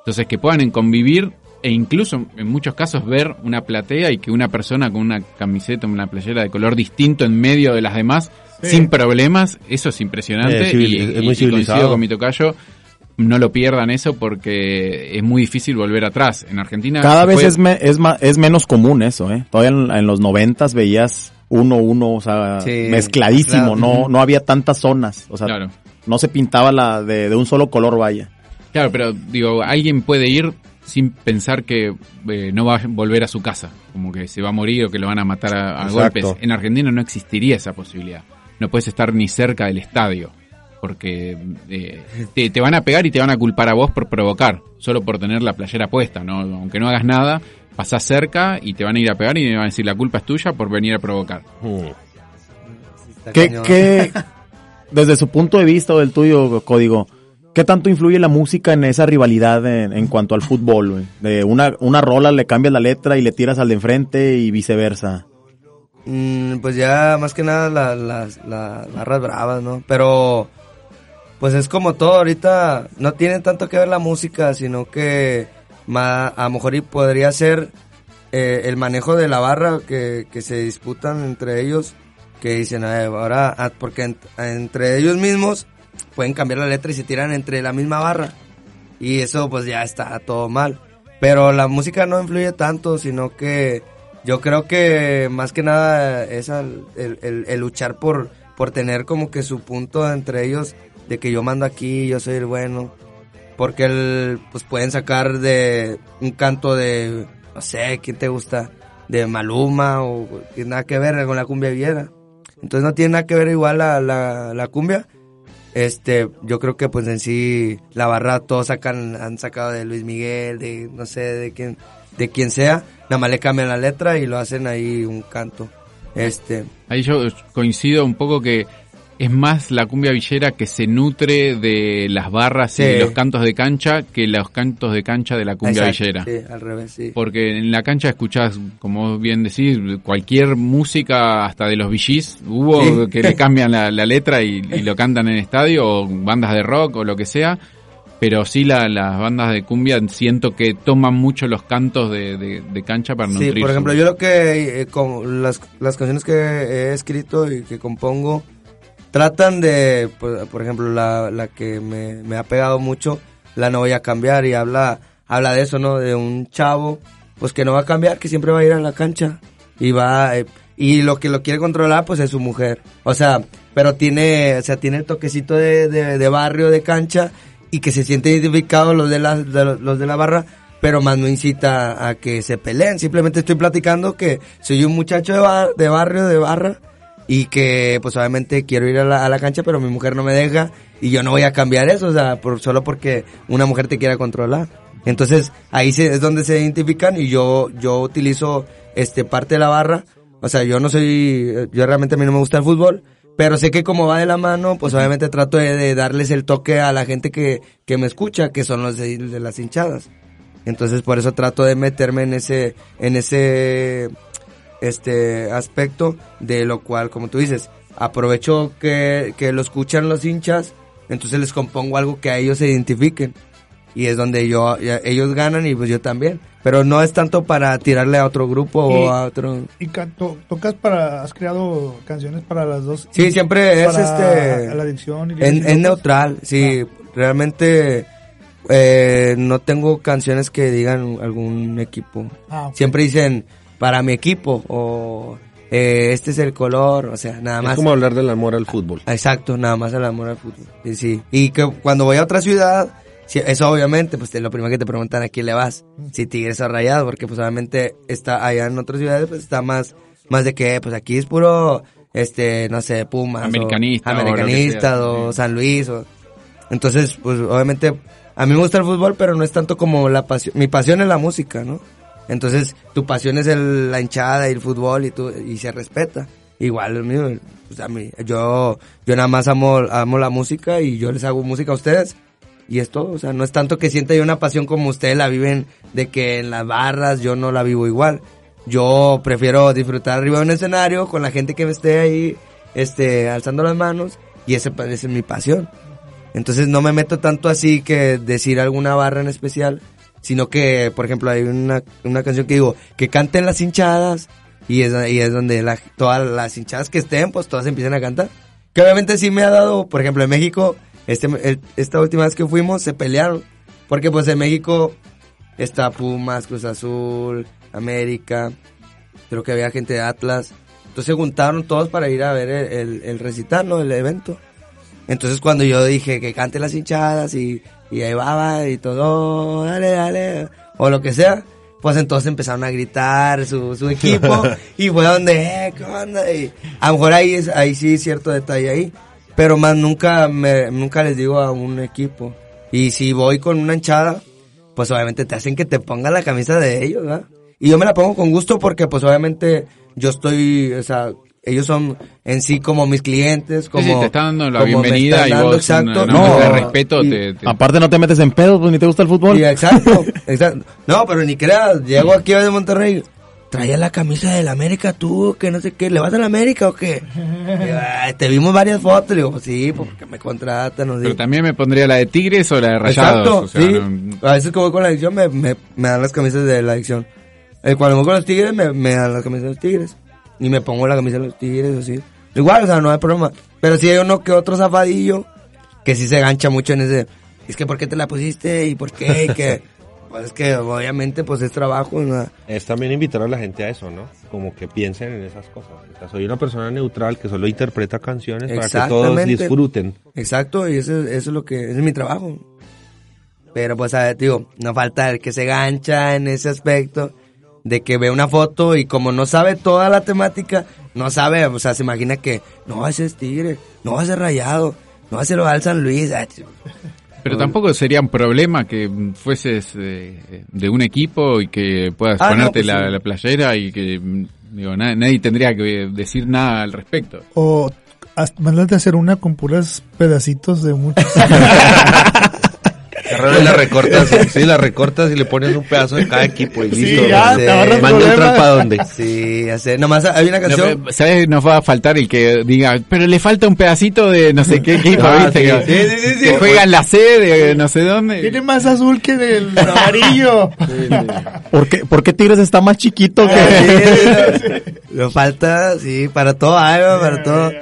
Speaker 3: Entonces que puedan convivir e incluso en muchos casos ver una platea y que una persona con una camiseta, una playera de color distinto en medio de las demás, sin problemas, eso es impresionante.
Speaker 4: Eh, civil-
Speaker 3: y,
Speaker 4: es muy
Speaker 3: y
Speaker 4: civilizado.
Speaker 3: coincido con mi tocayo, no lo pierdan eso porque es muy difícil volver atrás. En Argentina
Speaker 1: Cada vez
Speaker 3: puede-
Speaker 1: es, me- es, ma- es menos común eso, ¿eh? Todavía en, en los noventas veías uno, uno, o sea,
Speaker 5: Sí,
Speaker 1: mezcladísimo,
Speaker 5: claro.
Speaker 1: no, no había tantas zonas, o sea,
Speaker 3: Claro.
Speaker 1: no se pintaba la de, de un solo color, vaya.
Speaker 3: Claro, pero digo, alguien puede ir sin pensar que eh, no va a volver a su casa, como que se va a morir o que lo van a matar a, golpes. En Argentina no existiría esa posibilidad. No puedes estar ni cerca del estadio, porque eh, te, te van a pegar y te van a culpar a vos por provocar, solo por tener la playera puesta, ¿no? Aunque no hagas nada, pasás cerca y te van a ir a pegar y me van a decir la culpa es tuya por venir a provocar.
Speaker 5: Está
Speaker 1: ¿Qué, desde su punto de vista o del tuyo, Código, qué tanto influye la música en esa rivalidad en, en cuanto al fútbol? De una, una rola le cambias la letra y le tiras al de enfrente y viceversa.
Speaker 5: Mm, pues ya más que nada la- las las barras bravas, ¿no? Pero pues es como todo, ahorita no tiene tanto que ver la música, sino que ma- a lo mejor y podría ser eh, el manejo de la barra que, que se disputan entre ellos, que dicen, ahora, ah, porque entre ellos mismos pueden cambiar la letra y se tiran entre la misma barra. Y eso pues ya está todo mal. Pero la música no influye tanto, sino que yo creo que más que nada es el, el, luchar por, por tener como que su punto entre ellos de que yo mando aquí, yo soy el bueno. Porque el, pues pueden sacar de un canto de, no sé, ¿quién te gusta? De Maluma o tiene nada que ver con la cumbia vieja. Entonces no tiene nada que ver igual la, la, la cumbia. Este, yo creo que pues en sí la barra todos sacan, han sacado de Luis Miguel, de no sé, de quién, de quien sea, nada más le cambian la letra y lo hacen ahí un canto. Este.
Speaker 3: Ahí yo coincido un poco que es más la cumbia villera que se nutre de las barras y los cantos de cancha que los cantos de cancha de la cumbia villera.
Speaker 5: Sí, al revés, sí.
Speaker 3: Porque en la cancha escuchás, como bien decís, cualquier música, hasta de los VGs, hubo que le cambian la, letra y, lo cantan en estadio, o bandas de rock o lo que sea. Pero sí las bandas de cumbia siento que toman mucho los cantos de, cancha para nutrir.
Speaker 5: Sí, por ejemplo, yo lo que, eh, con las, las canciones que he escrito y que compongo, tratan de, por, por ejemplo, la, la que me, me, ha pegado mucho, la no voy a cambiar y habla, habla de eso, ¿no? De un chavo, pues que no va a cambiar, que siempre va a ir a la cancha y va, eh, y lo que lo quiere controlar, pues es su mujer. O sea, pero tiene, o sea, tiene el toquecito de, de, barrio, de cancha y que se siente identificado los de la, los de la barra, pero más no incita a que se peleen. Simplemente estoy platicando que soy un muchacho de, de barrio, de barra, y que pues obviamente quiero ir a la, a la, cancha pero mi mujer no me deja y yo no voy a cambiar eso, o sea, por, solo porque una mujer te quiera controlar. Entonces ahí es donde se identifican y yo, yo utilizo este parte de la barra, o sea, yo no soy, yo realmente a mí no me gusta el fútbol, pero sé que como va de la mano, pues obviamente trato de, darles el toque a la gente que, que me escucha, que son los de, de las hinchadas. Entonces por eso trato de meterme en ese, en ese este aspecto, de lo cual, como tú dices, aprovecho que, que lo escuchan los hinchas, entonces les compongo algo que a ellos se identifiquen. Y es donde yo, ellos ganan y pues yo también. Pero no es tanto para tirarle a otro grupo o a otro.
Speaker 2: ¿Y canto, tocas para, has creado canciones para las dos?
Speaker 5: Sí, siempre es este.
Speaker 2: La adicción
Speaker 5: y en, neutral, sí. Ah. Realmente eh, no tengo canciones que digan algún equipo. Ah, Siempre dicen, para mi equipo o eh, este es el color, o sea, nada más.
Speaker 4: Es como hablar del amor al fútbol.
Speaker 5: Exacto, nada más el amor al fútbol. Y sí, y que cuando voy a otra ciudad, eso obviamente, pues lo primero que te preguntan a quién le vas, si Tigres o Rayados, porque pues obviamente está allá en otras ciudades, pues está más, más de que, pues aquí es puro, este, no sé, Pumas.
Speaker 3: Americanista.
Speaker 5: O, americanista o, San Luis. O, entonces, pues obviamente, a mí me gusta el fútbol, pero no es tanto como la pasión, mi pasión es la música, ¿no? Entonces, tu pasión es el, la hinchada y el fútbol y, tú, y se respeta. Igual, mío, pues a mí, yo, yo nada más amo, amo la música y yo les hago música a ustedes. Y es todo, o sea, no es tanto que sienta yo una pasión como ustedes la viven de que en las barras yo no la vivo igual. Yo prefiero disfrutar arriba de un escenario con la gente que me esté ahí, este, alzando las manos y esa es mi pasión. Entonces no me meto tanto así que decir alguna barra en especial, sino que, por ejemplo, hay una, una canción que digo, que canten las hinchadas, y es, y es donde la, todas las hinchadas que estén, pues todas empiezan a cantar. Que obviamente sí me ha dado, por ejemplo, en México, este, esta última vez que fuimos, se pelearon, porque pues en México está Pumas, Cruz Azul, América, creo que había gente de Atlas, entonces se juntaron todos para ir a ver el, el, recital, ¿no? El evento. Entonces cuando yo dije que cante las hinchadas y y ahí va, y todo, dale, dale, o lo que sea, pues entonces empezaron a gritar su, su equipo y fue donde, eh, ¿qué onda? Y a lo mejor ahí, es, ahí sí cierto detalle ahí, pero más nunca, me, nunca les digo a un equipo. Y si voy con una hinchada, pues obviamente te hacen que te ponga la camisa de ellos, ¿verdad? Y yo me la pongo con gusto porque pues obviamente yo estoy, o sea, ellos son en sí como mis clientes, como... Sí,
Speaker 3: te están dando la bienvenida y
Speaker 5: vos exacto.
Speaker 3: no, de respeto te,
Speaker 1: Aparte no te metes en pedos, pues ni te gusta el fútbol.
Speaker 5: Sí, exacto, exacto. No, pero ni creas, llego aquí de Monterrey, traía la camisa del América tú, que no sé qué, ¿le vas a la América o qué? te vimos varias fotos, le digo, pues sí, pues, porque me contratan. No
Speaker 3: pero también me pondría la de Tigres o la de Rayados.
Speaker 5: Exacto, sí. A veces como voy con la adicción me, me, me dan las camisas de la adicción. Eh, cuando voy con los Tigres me, me dan las camisas de los Tigres y me pongo la camisa de los tigres, así. igual, o sea, no hay problema. Pero sí hay uno que otro zafadillo que sí se gancha mucho en ese, es que ¿por qué te la pusiste? ¿Y por qué? Y que, pues es que obviamente pues es trabajo. ¿no?
Speaker 4: Es también invitar a la gente a eso, ¿no? Como que piensen en esas cosas. O sea, soy una persona neutral que solo interpreta canciones para que todos disfruten.
Speaker 5: Exacto, y eso, eso es lo que, ese es mi trabajo. Pero pues, a ver, digo, no falta el que se gancha en ese aspecto de que ve una foto y como no sabe toda la temática, no sabe, o sea, se imagina que, no, ese es Tigre, no, ese es Rayado, no, ese lo va al San Luis.
Speaker 3: Pero tampoco sería un problema que fueses eh, de un equipo y que puedas
Speaker 5: Ah, no,
Speaker 3: ponerte
Speaker 5: pues
Speaker 3: la,
Speaker 5: sí.
Speaker 3: la playera y que digo, na- nadie tendría que decir nada al respecto.
Speaker 2: O mándate a hacer una con puras pedacitos de muchos.
Speaker 4: Y la recortas, sí, la recortas y le pones un pedazo de cada equipo y listo.
Speaker 2: ya,
Speaker 5: te
Speaker 4: Manda un
Speaker 2: problemas.
Speaker 4: para donde.
Speaker 5: Sí, ya sé, nomás hay una
Speaker 3: No,
Speaker 5: canción.
Speaker 3: pero, ¿Sabes? Nos va a faltar el que diga, pero le falta un pedacito de no sé qué equipo,
Speaker 4: Ah,
Speaker 3: ¿viste?
Speaker 4: sí,
Speaker 3: que,
Speaker 5: sí, sí, sí, sí.
Speaker 3: que juega en la C de no sé dónde.
Speaker 2: Tiene más azul que del amarillo.
Speaker 1: ¿Por qué, por qué Tigres está más chiquito que...?
Speaker 5: Sí, Lo falta, sí, para todo, algo, para todo.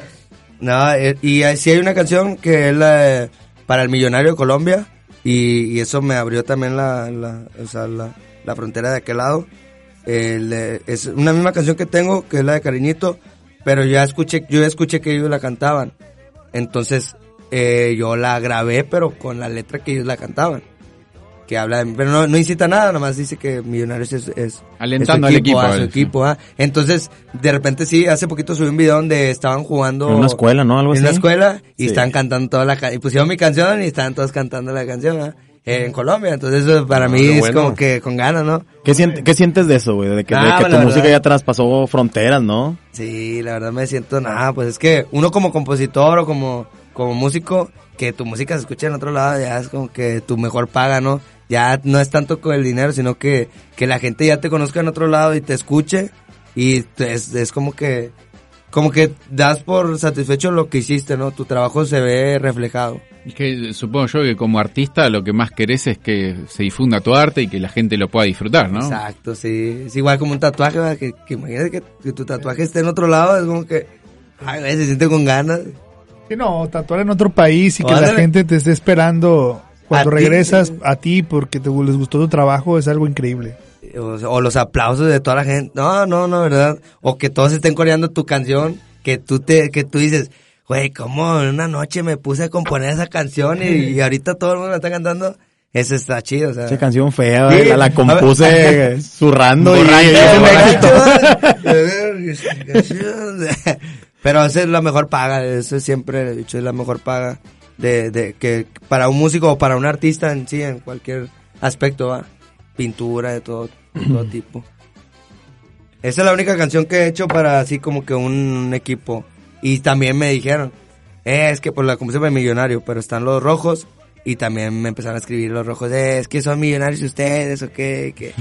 Speaker 5: No, eh, y eh, sí hay una canción que es la de- para el millonario de Colombia y, y eso me abrió también la, la, la, frontera de aquel lado. Es una misma canción que tengo, que es la de Cariñito, pero ya escuché, yo ya escuché que ellos la cantaban. Entonces, eh, yo la grabé, pero con la letra que ellos la cantaban. Que habla, pero no, no incita nada, nomás dice que Millonarios es, es
Speaker 3: Alentando
Speaker 5: es
Speaker 3: al
Speaker 5: su equipo,
Speaker 3: equipo,
Speaker 5: a su
Speaker 3: sí.
Speaker 5: equipo, ah. Entonces, de repente sí, hace poquito subí un video donde estaban jugando
Speaker 1: En una escuela, ¿no? Algo
Speaker 5: en una escuela y
Speaker 1: Sí.
Speaker 5: estaban cantando toda la. Y pusieron mi canción y estaban todos cantando la canción, ¿ah? en Colombia. Entonces, eso para
Speaker 4: Ah,
Speaker 5: mí es como que con ganas, ¿no?
Speaker 1: ¿Qué, siente- qué sientes de eso, güey? De que, de
Speaker 5: Ah,
Speaker 1: que tu música ya traspasó fronteras, ¿no?
Speaker 5: Sí, la verdad me siento nada, pues es que uno como compositor o como, como músico, que tu música se escuche en otro lado, ya es como que tu mejor paga, ¿no? Ya no es tanto con el dinero, sino que, que la gente ya te conozca en otro lado y te escuche y es, es como que, como que das por satisfecho lo que hiciste, ¿no? Tu trabajo se ve reflejado.
Speaker 3: Y que supongo yo que como artista lo que más querés es que se difunda tu arte y que la gente lo pueda disfrutar, ¿no?
Speaker 5: Exacto, sí. Es igual como un tatuaje, ¿verdad? Que, que imagínate que, que tu tatuaje esté en otro lado, es como que, ay, se siente con ganas.
Speaker 2: Sí, no, tatuar en otro país y que la gente te esté esperando cuando
Speaker 5: A ti.
Speaker 2: regresas a ti porque te, les gustó tu trabajo es algo increíble.
Speaker 5: o, o los aplausos de toda la gente. No, no, no, verdad. O que todos estén coreando tu canción, que tú te, que tú dices, güey, cómo en una noche me puse a componer esa canción y, y ahorita todo el mundo la está cantando. Eso está chido, o sea.
Speaker 1: Esa canción fea,
Speaker 5: Sí.
Speaker 1: la, la compuse zurrando y.
Speaker 5: Pero esa es la mejor paga, eso siempre he dicho, es la mejor paga de, de que para un músico o para un artista en sí, en cualquier aspecto, ¿va? pintura de todo, de todo tipo. Esa es la única canción que he hecho para así como que un equipo. Y también me dijeron, eh, es que por la compuse para millonario, pero están los rojos. Y también me empezaron a escribir los rojos, eh, es que son millonarios ustedes o qué, qué.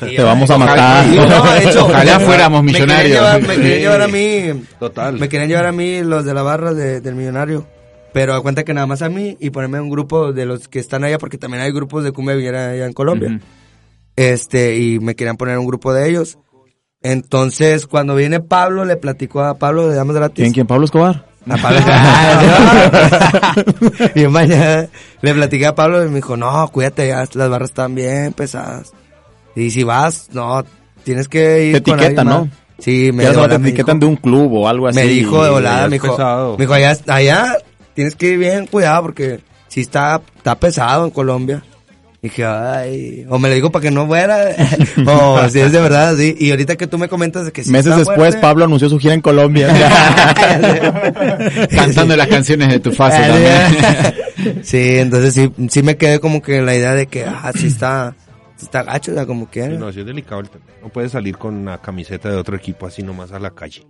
Speaker 1: Te vamos a matar.
Speaker 5: Sí, no, de hecho,
Speaker 3: Ojalá fuéramos
Speaker 5: me querían
Speaker 3: millonarios.
Speaker 5: llevar- Me querían llevar a mí,
Speaker 4: Total.
Speaker 5: me querían llevar a mí los de la barra de- del millonario. Pero a cuenta que nada más a mí y ponerme un grupo de los que están allá, porque también hay grupos de cumbia villera allá en Colombia.
Speaker 3: Ujú.
Speaker 5: Este, y me querían poner un grupo de ellos. Entonces, cuando viene Pablo, le platicó a Pablo de Damas Gratis.
Speaker 1: ¿Quién, quién? ¿Pablo Escobar?
Speaker 5: A Pablo. y mañana le platiqué a Pablo y me dijo, no, cuídate, ya las barras están bien pesadas. Y si vas, no, tienes que ir
Speaker 1: Te
Speaker 5: con
Speaker 1: etiquetan,
Speaker 5: alguien
Speaker 1: ¿no?
Speaker 5: Sí, me,
Speaker 1: no te etiquetan
Speaker 5: dijo-
Speaker 1: de un club o algo así.
Speaker 5: me dijo de volada, me dijo, me dijo, allá, allá tienes que ir bien cuidado porque si está, está pesado en Colombia. Y dije, ay, o me lo digo para que no fuera, o si es de verdad, sí. Y ahorita que tú me comentas de que sí
Speaker 1: Meses
Speaker 5: está
Speaker 1: después,
Speaker 5: fuerte.
Speaker 1: Pablo anunció su gira en Colombia.
Speaker 3: Cantando las canciones de tu fase también.
Speaker 5: sí, entonces sí, sí me quedé como que en la idea de que, ah, sí está, sí está gacho, o sea, como que.
Speaker 4: Sí, no, sí es delicado el tema. No puedes salir con una camiseta de otro equipo así nomás a la calle.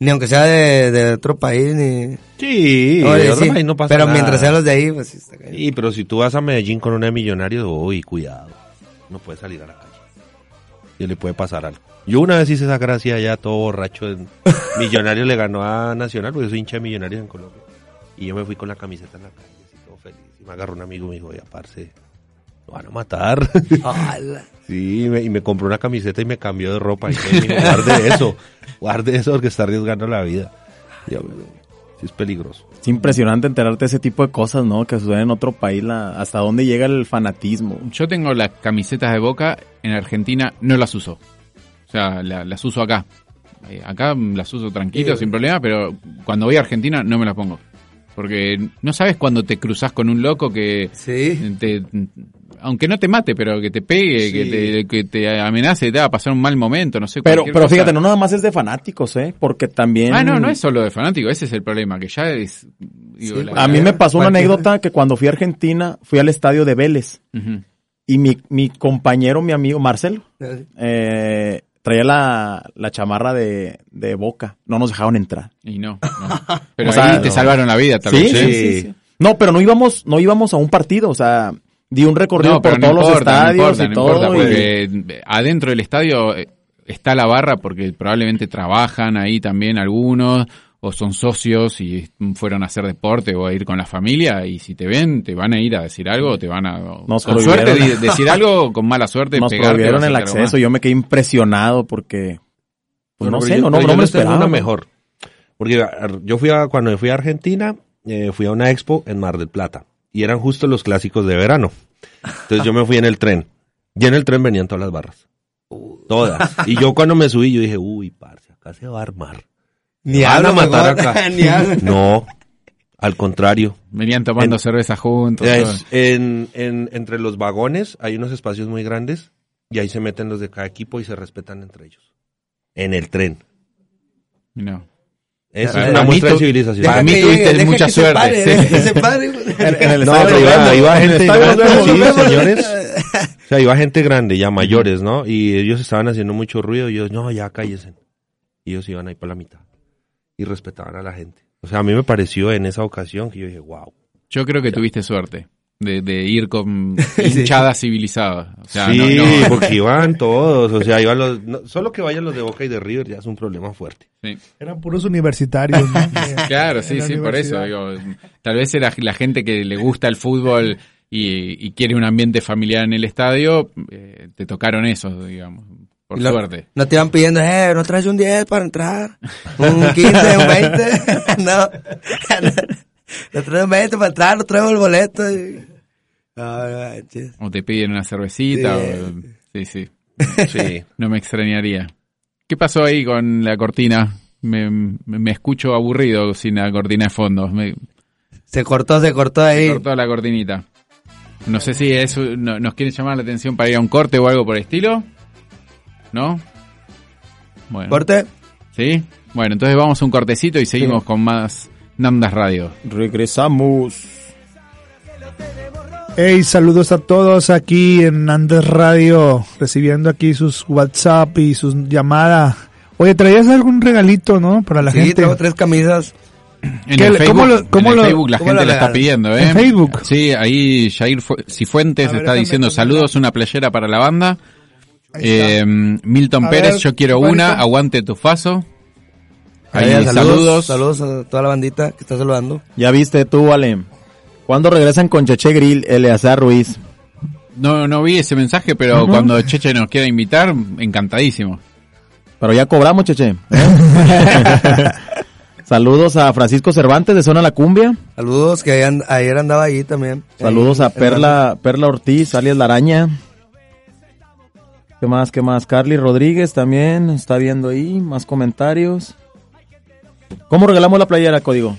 Speaker 5: Ni aunque sea de, de otro país, ni...
Speaker 4: Sí,
Speaker 5: Oye,
Speaker 4: de otro
Speaker 5: sí,
Speaker 4: país no pasa
Speaker 5: pero
Speaker 4: nada.
Speaker 5: mientras sean los de ahí, pues sí está gacho.
Speaker 4: Sí, pero si tú vas a Medellín con una de millonarios, uy, cuidado. No puedes salir a la calle. Y le puede pasar algo. Yo una vez hice esa gracia allá todo borracho. En... Millonario le ganó a Nacional, porque yo soy hincha de Millonarios en Colombia. Y yo me fui con la camiseta en la calle, así todo feliz. Y me agarró un amigo y me dijo, ya, parce, lo van a matar. Sí, y me, y me compró una camiseta y me cambió de ropa. Y me dijo, guarde eso, guarde eso porque está arriesgando la vida. Y yo, sí es peligroso.
Speaker 1: Es impresionante enterarte de ese tipo de cosas, ¿no? Que suceden en otro país, la, hasta dónde llega el fanatismo.
Speaker 3: Yo tengo las camisetas de Boca, en Argentina no las uso. O sea, la- las uso acá. Eh, Acá las uso tranquilo, sin problema, pero cuando voy a Argentina no me las pongo. Porque no sabes cuando te cruzas con un loco que
Speaker 5: Sí.
Speaker 3: te, aunque no te mate, pero que te pegue, que, te, que te amenace, te va a pasar un mal momento, no sé.
Speaker 1: Pero, pero
Speaker 3: cosa.
Speaker 1: fíjate, no nada más es de fanáticos, ¿eh? Porque también...
Speaker 3: Ah, no, no es solo de fanático, ese es el problema, que ya es... digo,
Speaker 5: Sí,
Speaker 3: la-
Speaker 1: A mí me pasó una anécdota que cuando fui a Argentina, fui al estadio de Vélez. Y mi, mi compañero, mi amigo Marcelo, eh, traía la, la chamarra de, de Boca. No nos dejaron entrar.
Speaker 3: Y no, no. Pero
Speaker 1: O sea,
Speaker 3: ahí te
Speaker 1: no.
Speaker 3: salvaron la vida tal
Speaker 1: ¿Sí?
Speaker 3: vez.
Speaker 1: Sí, sí, sí. No, pero no íbamos, no íbamos a un partido, o sea, di un recorrido
Speaker 3: No,
Speaker 1: por
Speaker 3: no
Speaker 1: todos los
Speaker 3: importa, no
Speaker 1: estadios
Speaker 3: importa,
Speaker 1: y
Speaker 3: no
Speaker 1: todo.
Speaker 3: importa,
Speaker 1: y-
Speaker 3: porque adentro del estadio eh, está la barra porque probablemente trabajan ahí también algunos o son socios y fueron a hacer deporte o a ir con la familia y si te ven te van a ir a decir algo o te van a
Speaker 1: Nos
Speaker 3: con
Speaker 1: prohibieron.
Speaker 3: suerte decir algo con mala suerte
Speaker 1: nos
Speaker 3: pegarte,
Speaker 1: prohibieron el acceso. Yo me quedé impresionado porque, pues no sé,
Speaker 4: yo-
Speaker 1: no, no, no me esperaba.
Speaker 4: una mejor. Porque yo fui a, cuando fui a Argentina, eh, fui a una expo en Mar del Plata. Y eran justo los clásicos de verano. Entonces yo me fui en el tren. Y en el tren venían todas las barras. Todas. Y yo cuando me subí, yo dije, uy, parce, acá se va a armar.
Speaker 5: Ni
Speaker 4: Van a matar
Speaker 5: mejor,
Speaker 4: acá.
Speaker 5: Ni.
Speaker 4: No, al contrario.
Speaker 3: Venían tomando
Speaker 4: En-
Speaker 3: cerveza juntos.
Speaker 4: Es- en, en- entre los vagones hay unos espacios muy grandes y ahí se meten los de cada equipo y se respetan entre ellos. En el tren.
Speaker 3: No.
Speaker 4: Eso es una muestra de civilización.
Speaker 3: Para mí tuviste mucha
Speaker 5: que se
Speaker 3: suerte,
Speaker 5: pare,
Speaker 3: sí.
Speaker 5: deja que se pare.
Speaker 1: En, en el
Speaker 4: No,
Speaker 1: estadio
Speaker 4: iba, gente grande, señores. O sea, iba gente grande, ya mayores, ¿no? Y ellos estaban haciendo mucho ruido y yo, no, ya cállense. Y ellos iban ahí por la mitad. Y respetaban a la gente. O sea, a mí me pareció en esa ocasión que yo dije, wow.
Speaker 3: Yo creo que tuviste suerte de, de ir con hinchada civilizada. O sea,
Speaker 4: sí,
Speaker 3: no, no.
Speaker 4: porque iban todos. O sea, iban los, no, solo que vayan los de Boca y de River ya es un problema fuerte.
Speaker 3: Sí.
Speaker 2: Eran puros universitarios. ¿no?
Speaker 3: Claro, sí, sí, por eso. Digo, tal vez era la gente que le gusta el fútbol y, y quiere un ambiente familiar en el estadio, eh, te tocaron esos, digamos, por suerte.
Speaker 5: No te iban pidiendo, eh, no traes un 10 para entrar. Un 15, un 20. no. No traes un 20 para entrar, no traigo el boleto. Ay, ay, chis.
Speaker 3: O te piden una cervecita.
Speaker 5: Sí.
Speaker 3: o- sí, sí.
Speaker 4: Sí.
Speaker 3: No me extrañaría. ¿Qué pasó ahí con la cortina? Me, me- me escucho aburrido sin la cortina de fondo. Me
Speaker 5: Se cortó, se cortó ahí.
Speaker 3: cortó la cortinita. No sé si eso no- nos quiere llamar la atención para ir a un corte o algo por el estilo. ¿No? Bueno.
Speaker 5: Corte.
Speaker 3: ¿Sí? Bueno, entonces vamos a un cortecito y seguimos con más Nandas Radio.
Speaker 1: Regresamos.
Speaker 2: Hey, saludos a todos aquí en Andes Radio, recibiendo aquí sus WhatsApp y sus llamadas. Oye, ¿traías algún regalito, no? Para la
Speaker 5: Sí,
Speaker 2: gente.
Speaker 5: traigo tres camisas.
Speaker 3: En
Speaker 2: ¿Qué
Speaker 3: el Facebook,
Speaker 2: cómo lo- cómo
Speaker 3: en el
Speaker 2: lo-
Speaker 3: Facebook la
Speaker 5: cómo
Speaker 3: gente la está pidiendo, ¿eh?
Speaker 2: En Facebook.
Speaker 3: Sí, ahí Jair Fu- Cifuentes
Speaker 2: ver,
Speaker 3: está diciendo saludos, una playera para la banda. Eh, Milton
Speaker 2: A
Speaker 3: Pérez,
Speaker 2: ver,
Speaker 3: yo quiero una, aguante tu faso. Ahí,
Speaker 5: Ahí,
Speaker 3: saludos.
Speaker 5: Saludos a toda la bandita que está saludando.
Speaker 1: Ya viste tú, Ale. ¿Cuándo regresan con Cheche Grill, Eleazar Ruiz?
Speaker 3: No, no vi ese mensaje, pero cuando Cheche nos quiera invitar, encantadísimo.
Speaker 1: Pero ya cobramos, Cheche. ¿eh? Saludos a Francisco Cervantes de Zona La Cumbia.
Speaker 5: Saludos, que ayer, ayer andaba ahí también.
Speaker 1: Saludos
Speaker 5: Ahí,
Speaker 1: a Perla, Perla Ortiz, alias La Araña. ¿Qué más? ¿Qué más? Carly Rodríguez también está viendo ahí. Más comentarios. ¿Cómo regalamos la playera, código?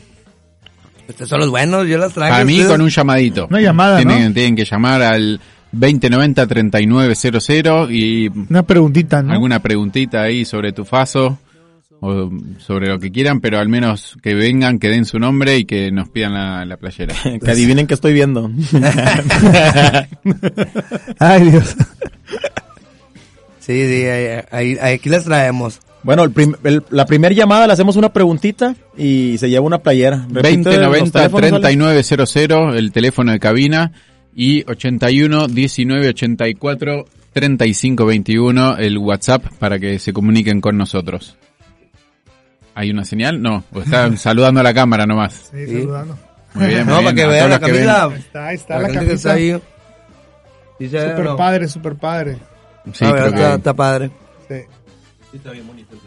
Speaker 5: Estos son los buenos, yo las traje.
Speaker 3: Para mí,
Speaker 5: ustedes-
Speaker 3: con un llamadito.
Speaker 2: Una llamada,
Speaker 3: tienen,
Speaker 2: ¿no?
Speaker 3: tienen que llamar al 2090-3900 y
Speaker 2: Una preguntita, ¿no?
Speaker 3: alguna preguntita ahí sobre tu faso o sobre lo que quieran, pero al menos que vengan, que den su nombre y que nos pidan la, la playera.
Speaker 1: Que adivinen qué estoy viendo.
Speaker 2: Ay, Dios.
Speaker 5: Sí, sí, ahí- aquí las traemos.
Speaker 1: Bueno, el prim- el- la primera llamada le hacemos una preguntita y se lleva una playera. Repite los teléfonos, Ale.
Speaker 3: 2090-3900, el teléfono de cabina, y 81 19 84 35 21, el WhatsApp para que se comuniquen con nosotros. ¿Hay una señal? No, o están saludando a la cámara nomás.
Speaker 2: Sí,
Speaker 5: Sí.
Speaker 2: saludando.
Speaker 3: Muy bien,
Speaker 5: No,
Speaker 3: muy
Speaker 5: para
Speaker 3: bien,
Speaker 5: que vean la
Speaker 3: ven.
Speaker 5: camisa.
Speaker 2: Está, está
Speaker 5: La que está
Speaker 2: camisa.
Speaker 5: ahí. ¿Sí
Speaker 2: Super
Speaker 5: no?
Speaker 2: padre, super padre.
Speaker 3: Sí,
Speaker 5: Ah, ¿verdad?
Speaker 3: creo que-
Speaker 5: está, está padre.
Speaker 2: Sí.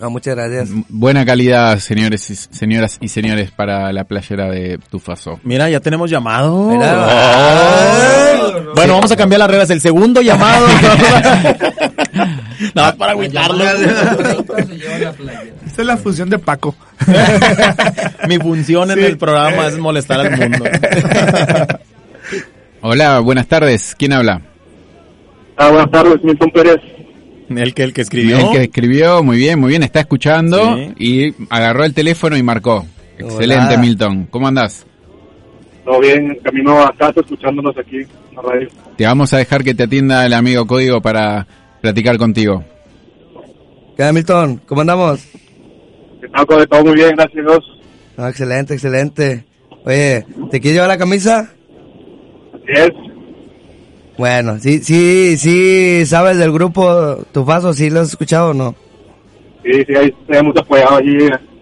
Speaker 5: Ah, muchas gracias.
Speaker 3: Buena calidad, señores y señoras y señores, para la playera de Tufaso.
Speaker 1: Mira, ya tenemos llamado.
Speaker 5: Mira.
Speaker 1: Ay. Bueno, vamos a cambiar las reglas. El segundo llamado. Nada más para agüitarlo.
Speaker 2: Esta es la función de Paco.
Speaker 1: Mi función en el programa es molestar al mundo.
Speaker 3: Hola, buenas tardes. ¿Quién habla?
Speaker 6: Ah, buenas tardes, Milton Pérez.
Speaker 1: El que, el que escribió.
Speaker 3: El que escribió, muy bien, muy bien, está escuchando
Speaker 1: Sí.
Speaker 3: y agarró el teléfono y marcó. Excelente,
Speaker 5: Hola.
Speaker 3: Milton. ¿Cómo andás?
Speaker 6: Todo bien, camino a casa escuchándonos aquí en la radio.
Speaker 3: Te vamos a dejar que te atienda el amigo Código para platicar contigo.
Speaker 5: ¿Qué onda, Milton? ¿Cómo andamos?
Speaker 6: Está todo, todo muy bien, gracias a Dios.
Speaker 5: Ah, excelente, excelente. Oye, ¿te quieres llevar la camisa?
Speaker 6: Así es.
Speaker 5: Bueno, sí, sí, sí, ¿sabes del grupo Tufaso? ¿Sí lo has escuchado o no?
Speaker 6: Sí, sí, ahí hemos apoyado allí,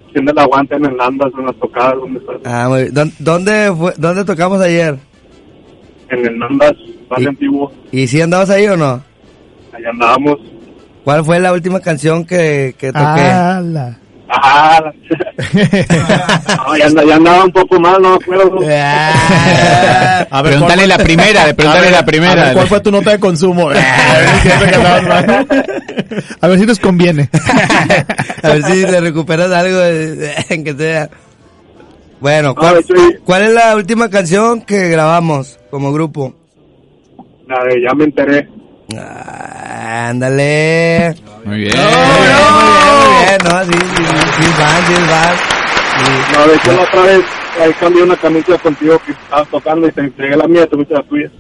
Speaker 6: haciendo el aguante en el Nandas, en las tocadas, donde está.
Speaker 5: Ah, muy bien. ¿Dó- ¿Dónde, fue, ¿Dónde tocamos ayer?
Speaker 6: En el Nandas, barrio
Speaker 5: Y-
Speaker 6: antiguo,
Speaker 5: ¿Y si andabas ahí o no?
Speaker 6: allá andábamos.
Speaker 5: ¿Cuál fue la última canción que, que toqué?
Speaker 2: ¡Hala!
Speaker 6: Ajá. no, ya, anda- ya andaba un poco mal, no me acuerdo.
Speaker 5: Ah,
Speaker 1: A ver,
Speaker 3: Preguntale
Speaker 1: ¿cuál
Speaker 3: la primera, preguntale
Speaker 1: ver,
Speaker 3: la primera.
Speaker 1: ver, ¿Cuál fue tu nota de consumo? A ver.
Speaker 2: A si nos conviene.
Speaker 5: a ver si le recuperas algo de- en que sea. Bueno, ¿cuál,
Speaker 6: No, sí.
Speaker 5: cuál es la última canción que grabamos como grupo?
Speaker 6: La de ya me enteré.
Speaker 5: Ah, ándale.
Speaker 3: Bien.
Speaker 5: Muy bien, no, sí, sí, sí, sí, van, sí, van. Sí.
Speaker 6: No, de hecho la otra vez ahí cambié una camisa contigo que estabas tocando y te entregué la mía, tuviste la tuya.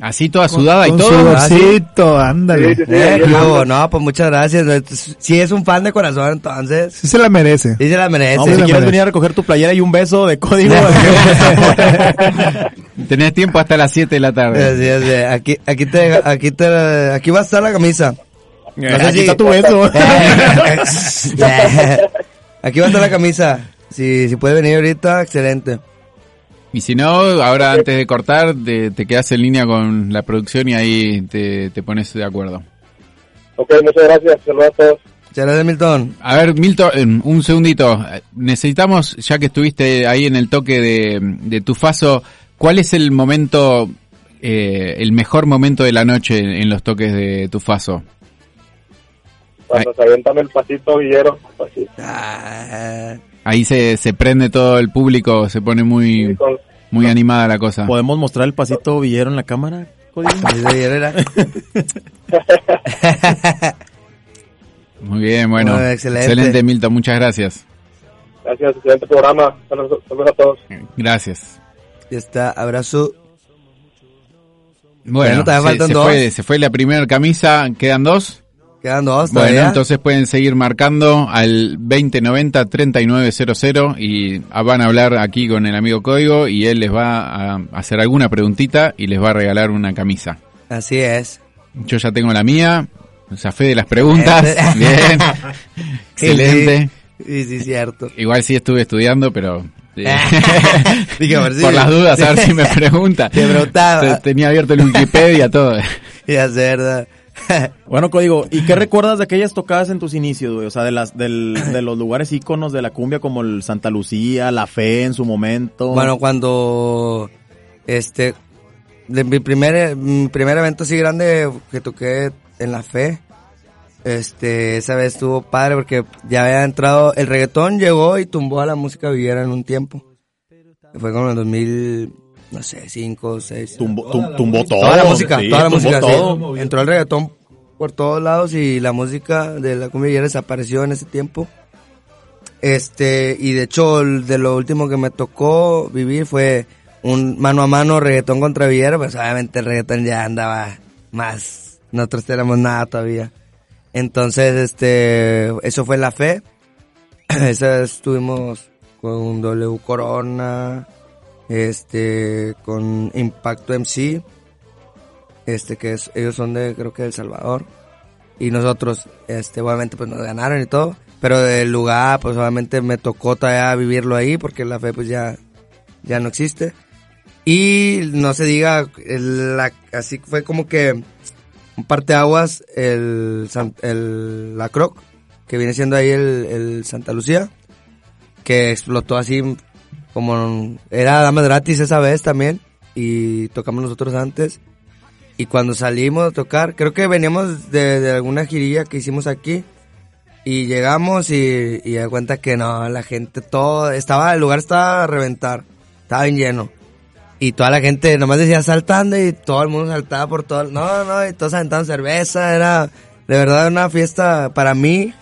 Speaker 3: Así toda sudada y
Speaker 2: Con
Speaker 3: todo.
Speaker 2: sudorcito,
Speaker 6: Sí,
Speaker 2: ándale.
Speaker 6: sí, sí,
Speaker 5: Eh, no, pues muchas gracias. Si es un fan de corazón, entonces,
Speaker 2: Sí se la merece.
Speaker 5: sí se la merece.
Speaker 1: No, si
Speaker 2: la
Speaker 1: quieres
Speaker 2: merece.
Speaker 1: venir a recoger tu playera y un beso de código.
Speaker 3: Tenés tiempo hasta las 7 de la tarde.
Speaker 5: Aquí, aquí te, aquí te, aquí va a estar la camisa. No sé
Speaker 1: Aquí
Speaker 5: si-
Speaker 1: está tu beso.
Speaker 5: Aquí va a estar la camisa. Si, si puede venir ahorita, excelente.
Speaker 3: Y si no, ahora antes de cortar, te, te quedas en línea con la producción y ahí te, te pones de acuerdo.
Speaker 6: Ok, muchas gracias. Saludos a todos.
Speaker 5: Muchas gracias, Milton.
Speaker 3: A ver, Milton, eh, un segundito. Necesitamos, ya que estuviste ahí en el toque de, de tu faso, ¿cuál es el momento, eh, el mejor momento de la noche en, en los toques de tu faso?
Speaker 6: Cuando se avientan el pasito villero. Pasito.
Speaker 5: Ah,
Speaker 3: Ahí se, se prende todo el público, se pone muy,
Speaker 6: Con-
Speaker 3: muy animada la cosa.
Speaker 1: ¿Podemos mostrar el pasito villero en la cámara?
Speaker 3: Muy bien, bueno.
Speaker 5: Bueno, excelente.
Speaker 3: excelente, Milton, muchas gracias.
Speaker 6: Gracias, excelente programa. Saludos, saludos a todos.
Speaker 3: Gracias.
Speaker 5: Ya está, abrazo.
Speaker 3: Bueno,
Speaker 5: Bueno,
Speaker 3: se, se
Speaker 5: dos.
Speaker 3: fue, se fue la primera camisa, quedan dos.
Speaker 5: Quedan dos
Speaker 3: Bueno, entonces pueden seguir marcando al 2090-3900 y ah, van a hablar aquí con el amigo Código y él les va a hacer alguna preguntita y les va a regalar una camisa.
Speaker 5: Así es.
Speaker 3: Yo ya tengo la mía, zafé de las preguntas, bien, excelente.
Speaker 5: Sí, sí, cierto.
Speaker 3: Igual sí estuve estudiando, pero... eh, por las dudas, a ver si me pregunta.
Speaker 5: Te preguntaba.
Speaker 3: Tenía abierto el Wikipedia, todo.
Speaker 5: Ya sé, ¿verdad?
Speaker 1: Bueno, Código, ¿y qué recuerdas de aquellas tocadas en tus inicios, güey? O sea, de las del, de los lugares íconos de la cumbia como el Santa Lucía, La Fe en su momento.
Speaker 5: Bueno, cuando este de mi primer mi primer evento así grande que toqué en la fe, este esa vez estuvo padre porque ya había entrado el reggaetón llegó y tumbó a la música villera en un tiempo. Fue como en el 2000 no sé, 5, 6.
Speaker 1: tumbó, tum- tumbó todo.
Speaker 5: Toda la música,
Speaker 1: sí,
Speaker 5: toda la música, sí.
Speaker 1: todo.
Speaker 5: Entró el reggaetón por todos lados y la música de la cumbia villera desapareció en ese tiempo. Este, y de hecho, de lo último que me tocó vivir fue un mano a mano reggaetón contra Villera, pues obviamente el reggaetón ya andaba más, nosotros tenemos nada todavía. Entonces, este, eso fue la fe. Esa estuvimos con W Corona, este, con Impacto MC, este, que es, ellos son de, creo que de El Salvador. Y nosotros, este, obviamente, pues nos ganaron y todo. Pero del lugar, pues obviamente me tocó todavía vivirlo ahí, porque la fe, pues ya, ya no existe. Y no se diga, el- la, así fue como que un parteaguas el, el la Croc, que viene siendo ahí el, el Santa Lucía, que explotó así como era damas gratis esa vez también y tocamos nosotros antes. Y cuando salimos a tocar creo que veníamos de, de alguna girilla que hicimos aquí y llegamos y, y da cuenta que no la gente todo estaba el lugar estaba a reventar estaba bien lleno. Y toda la gente nomás decía saltando y todo el mundo saltaba por todo no no y todos aventaban cerveza era de verdad una fiesta para mí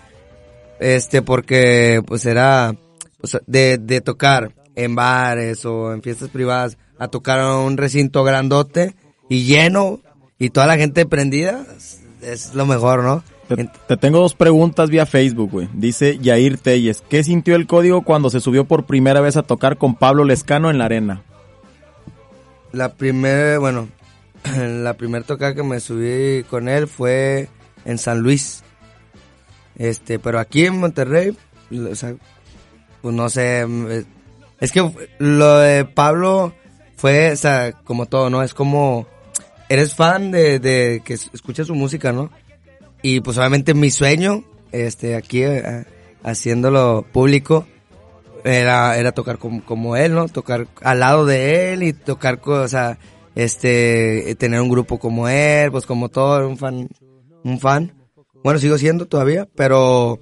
Speaker 5: este porque pues era pues, de, de tocar en bares o en fiestas privadas a tocar a un recinto grandote y lleno y toda la gente prendida es, lo mejor, ¿no?
Speaker 1: Te, te tengo dos preguntas vía Facebook, güey. Dice Yair Telles, ¿qué sintió el código cuando se subió por primera vez a tocar con Pablo Lescano en la arena?
Speaker 5: La primera, bueno, la primera tocada que me subí con él fue en San Luis. Este, pero aquí en Monterrey, o sea, pues no sé, es que lo de Pablo fue, o sea, como todo, ¿no? Es como, eres fan de, de que escuchas su música, ¿no? Y pues obviamente mi sueño, este, aquí eh, haciéndolo público, era, era tocar como, como él, ¿no? Tocar al lado de él y tocar, o sea, este, tener un grupo como él, pues como todo, un fan, un fan. Bueno, sigo siendo todavía, pero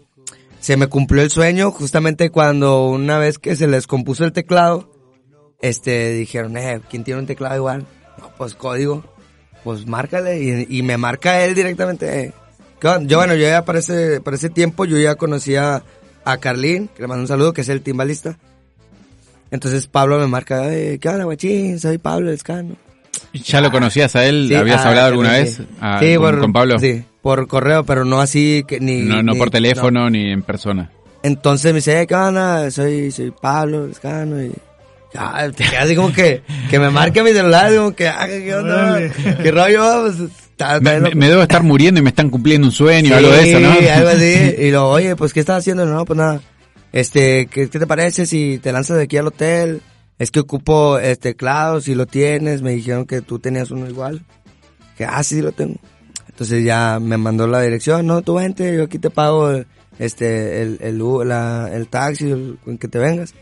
Speaker 5: se me cumplió el sueño justamente cuando una vez que se les compuso el teclado, este, dijeron, eh, ¿quién tiene un teclado igual? No, pues código, pues márcale y, y me marca él directamente. eh. Yo, bueno, yo ya para ese, para ese tiempo yo ya conocía a Carlín, que le mando un saludo, que es el timbalista. Entonces Pablo me marca, eh, ¿qué onda, guachín? Soy Pablo Escano.
Speaker 3: ¿Ya lo conocías a él?
Speaker 5: Sí,
Speaker 3: ¿Habías
Speaker 5: ah,
Speaker 3: hablado alguna
Speaker 5: sí.
Speaker 3: vez ah,
Speaker 5: Sí,
Speaker 3: con,
Speaker 5: por-
Speaker 3: con Pablo?
Speaker 5: Sí, por correo, pero no así que ni...
Speaker 3: No, no
Speaker 5: ni-
Speaker 3: por teléfono
Speaker 5: no.
Speaker 3: ni en persona.
Speaker 5: Entonces me dice, eh, ¿qué onda? Soy, soy Pablo Escano y... Ah, te quedas así como que, que me marque mi celular, como que, ah, ¿qué onda? ¿Qué rollo? Pues, está- está
Speaker 3: Me,
Speaker 5: bien
Speaker 3: me-
Speaker 5: loco.
Speaker 3: me debo estar muriendo y me están cumpliendo un sueño,
Speaker 5: Sí,
Speaker 3: algo de eso, ¿no?
Speaker 5: algo así. Y lo, oye, pues, ¿qué estás haciendo? No, pues nada. Este, ¿qué, qué te parece si te lanzas de aquí al hotel? Es que ocupo este teclado, si lo tienes. Me dijeron que tú tenías uno igual. Que, ah, sí, lo tengo. Entonces ya me mandó la dirección. No, tú vente, yo aquí te pago este, el, el, la, el taxi, el, con que te vengas.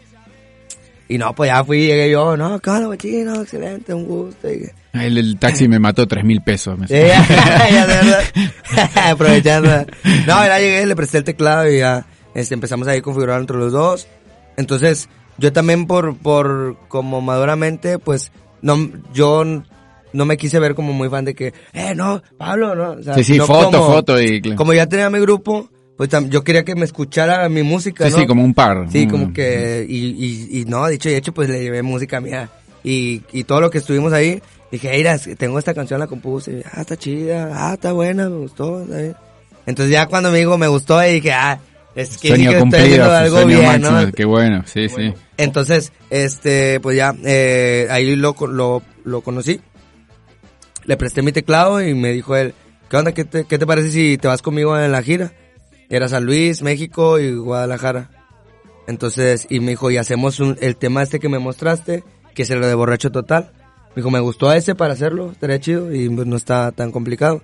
Speaker 5: Y no, pues ya fui, llegué yo, no, claro, guachino, excelente, un gusto. Y,
Speaker 3: El, el taxi me mató tres mil pesos. me.
Speaker 5: Aprovechando. No, ya llegué, le presté el teclado y ya este, empezamos ahí a configurar entre los dos. Entonces, yo también por, por como maduramente, pues, no, yo no me quise ver como muy fan de que, eh, no, Pablo, no. O sea,
Speaker 3: Sí, sí, foto,
Speaker 5: como-
Speaker 3: foto y... claro.
Speaker 5: Como ya tenía mi grupo, pues yo quería que me escuchara mi música,
Speaker 3: Sí,
Speaker 5: ¿no?
Speaker 3: sí, como un par.
Speaker 5: Sí,
Speaker 3: Mm.
Speaker 5: como que, y, y, y no, dicho y hecho, pues le llevé música mía. Y, y todo lo que estuvimos ahí, dije, mira, tengo esta canción, la compuse, ah, está chida, ah, está buena, me gustó. Entonces ya cuando me dijo, me gustó, y dije, ah, es que sí
Speaker 3: Sueño
Speaker 5: que estoy
Speaker 3: cumplido,
Speaker 5: algo
Speaker 3: sueño
Speaker 5: bien,
Speaker 3: máximo.
Speaker 5: ¿no?
Speaker 3: Qué bueno, sí, sí.
Speaker 5: Entonces, este, pues ya, eh, ahí lo, lo conocí. Le presté mi teclado y me dijo él, ¿qué onda? ¿Qué te, qué te parece si te vas conmigo en la gira? Era San Luis, México y Guadalajara. Entonces, y me dijo, y hacemos un- el tema este que me mostraste, que es el de borracho total. Me dijo, me gustó ese para hacerlo, estaría chido y pues, no está tan complicado.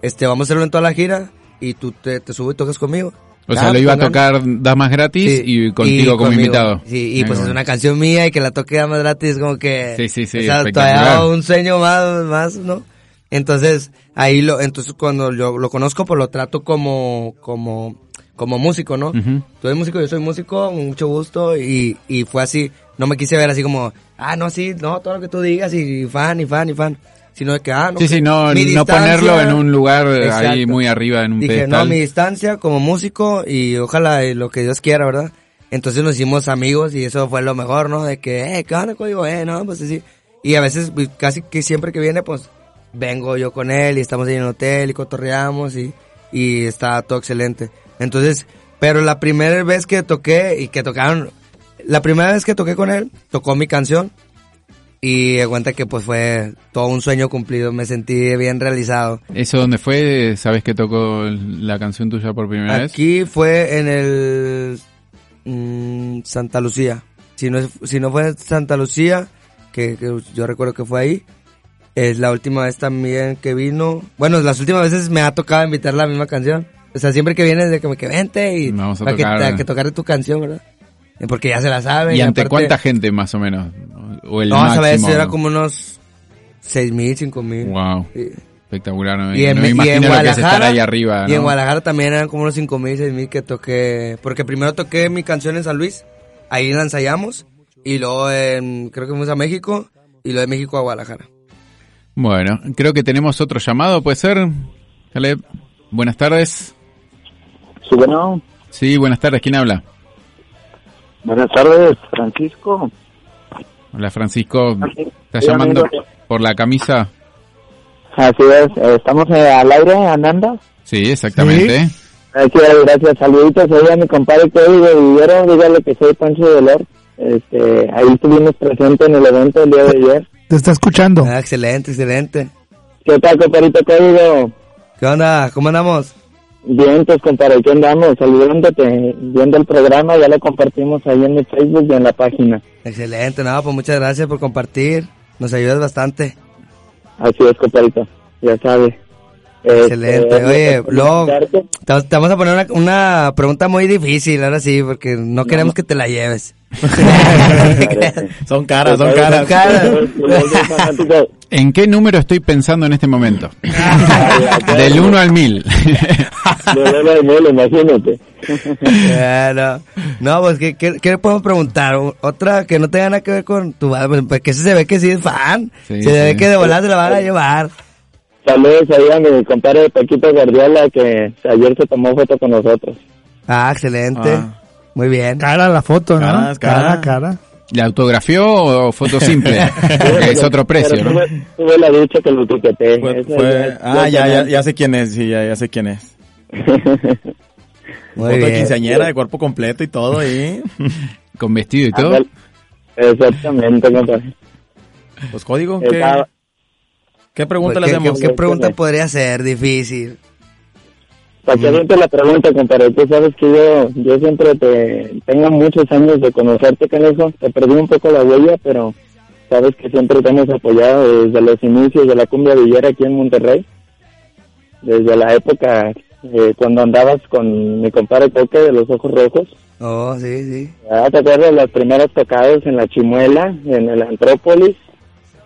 Speaker 5: Este, vamos a hacerlo en toda la gira y tú te, te subes y tocas conmigo.
Speaker 3: O sea, lo iba a tocar Damas Gratis
Speaker 5: Sí,
Speaker 3: y contigo como
Speaker 5: conmigo.
Speaker 3: invitado.
Speaker 5: Sí, y pues es una canción mía y que la toque más gratis, como que...
Speaker 3: Sí, sí, sí,
Speaker 5: o sea, todavía un sueño más, más, ¿no? Entonces, ahí lo, entonces cuando yo lo conozco, pues lo trato como, como, como músico, ¿no?
Speaker 3: Ujú.
Speaker 5: Tú eres músico, yo soy músico, mucho gusto, y, y fue así, no me quise ver así como, ah, no, sí, no, todo lo que tú digas, y fan, y fan, y fan, sino de que, ah, no.
Speaker 3: Sí, sí, no, no ponerlo en un lugar ahí
Speaker 5: Exacto.
Speaker 3: muy arriba en un
Speaker 5: Dije,
Speaker 3: pedestal.
Speaker 5: no, mi distancia como músico y ojalá lo que Dios quiera, ¿verdad? Entonces nos hicimos amigos y eso fue lo mejor, ¿no? De que, eh, ¿qué onda, código? Eh, no, pues así. Y a veces, pues, casi que siempre que viene, pues, vengo yo con él y estamos ahí en el hotel y cotorreamos y, y está todo excelente. Entonces, pero la primera vez que toqué y que tocaron, la primera vez que toqué con él, tocó mi canción y de cuenta que pues fue todo un sueño cumplido, me sentí bien realizado.
Speaker 3: ¿Eso dónde fue? ¿Sabes que tocó la canción tuya por primera vez?
Speaker 5: Aquí fue en el mm, Santa Lucía. Si no, si no fue en Santa Lucía, que, que yo recuerdo que fue ahí. Es la última vez también que vino. Bueno, las últimas veces me ha tocado invitar la misma canción. O sea, siempre que vienes de que me que vente y
Speaker 3: Vamos a
Speaker 5: para que, que tocar tu canción, ¿verdad? Eh, Porque ya se la saben.
Speaker 3: ¿Y ante
Speaker 5: aparte-
Speaker 3: cuánta gente más o menos? O el
Speaker 5: No, esa vez
Speaker 3: máximo.
Speaker 5: era como unos seis mil, cinco mil.
Speaker 3: Wow,
Speaker 5: Sí.
Speaker 3: espectacular. No,
Speaker 5: Y en,
Speaker 3: no me
Speaker 5: y en
Speaker 3: imagino lo que es estar
Speaker 5: Guadalajara,
Speaker 3: ahí arriba.
Speaker 5: y en. Guadalajara también eran como unos 5 mil, 6 mil que toqué. Porque primero toqué mi canción en San Luis, ahí la ensayamos. Y luego en- creo que fuimos a México. Y luego de México a Guadalajara.
Speaker 3: Bueno, creo que tenemos otro llamado, ¿puede ser? Caleb, buenas tardes.
Speaker 7: Sí, bueno,
Speaker 3: Sí, buenas tardes, ¿quién habla?
Speaker 7: Buenas tardes, Francisco.
Speaker 3: Hola Francisco, ¿estás
Speaker 7: Sí,
Speaker 3: llamando
Speaker 7: amigo.
Speaker 3: por la camisa?
Speaker 7: Así es, eh, estamos eh, al aire andando.
Speaker 3: Sí, exactamente.
Speaker 7: Así es, gracias, saluditos ahí a mi compadre Código Vivero, dígale que soy Pancho Dolor. Este, ahí estuvimos presentes en el evento el día de ayer.
Speaker 2: Te está escuchando.
Speaker 5: Ah, excelente, excelente.
Speaker 7: ¿Qué tal, compadrito Código?
Speaker 5: ¿Qué onda? ¿Cómo andamos?
Speaker 7: Bien, pues compadre, ¿qué andamos? Saludándote, viendo el programa, ya lo compartimos ahí en mi Facebook y en la página.
Speaker 5: Excelente, nada, pues muchas gracias por compartir. Nos ayudas bastante.
Speaker 7: Así es, compadrito, ya sabes.
Speaker 5: Excelente.
Speaker 7: Este,
Speaker 5: Oye, luego te, te vamos a poner una, una pregunta muy difícil, ahora sí, porque no queremos que te la lleves.
Speaker 1: Son caras, son caras.
Speaker 3: ¿En qué número estoy pensando en este momento? Del 1 al 1000.
Speaker 7: de Lola de Mole, imagínate.
Speaker 5: Bueno, no, pues, ¿qué, qué, qué le podemos preguntar? Otra que no tenga nada que ver con tu pues, porque ese se ve que sí es fan.
Speaker 3: Sí,
Speaker 5: se ve que de volar se la van a llevar.
Speaker 7: Saludos ahí a mi compadre Paquito Guardiola que ayer se tomó foto con nosotros.
Speaker 5: Ah, excelente.
Speaker 1: Ah.
Speaker 5: Muy bien.
Speaker 2: Cara la foto, ¿no? Cara,
Speaker 1: cara.
Speaker 2: cara.
Speaker 3: ¿La autografió o foto simple? Porque es otro precio,
Speaker 7: Pero
Speaker 3: ¿no?
Speaker 7: tuve, tuve la dicha que lo etiqueté.
Speaker 1: Fue- fue- ah, ya, ya, ya sé quién es, sí, ya, ya sé quién es.
Speaker 5: Muy
Speaker 1: Foto de quinceañera, de cuerpo completo y todo ahí.
Speaker 3: Con vestido y todo.
Speaker 7: Exactamente, compadre.
Speaker 1: Pues código, ¿qué,
Speaker 7: Estaba-
Speaker 1: qué pregunta
Speaker 5: Pues,
Speaker 1: le
Speaker 5: ¿qué,
Speaker 1: hacemos?
Speaker 5: qué- qué pregunta podría ser difícil?
Speaker 7: Para que aviente la pregunta, compadre, tú sabes que yo, yo siempre te tengo muchos años de conocerte con eso, te perdí un poco la huella, pero sabes que siempre te hemos apoyado desde los inicios de la cumbia villera aquí en Monterrey, desde la época eh, cuando andabas con mi compadre Coque de los Ojos Rojos,
Speaker 5: Oh, sí, sí.
Speaker 7: Ah, ¿te acuerdas las primeras tocadas en la Chimuela, en el Antrópolis,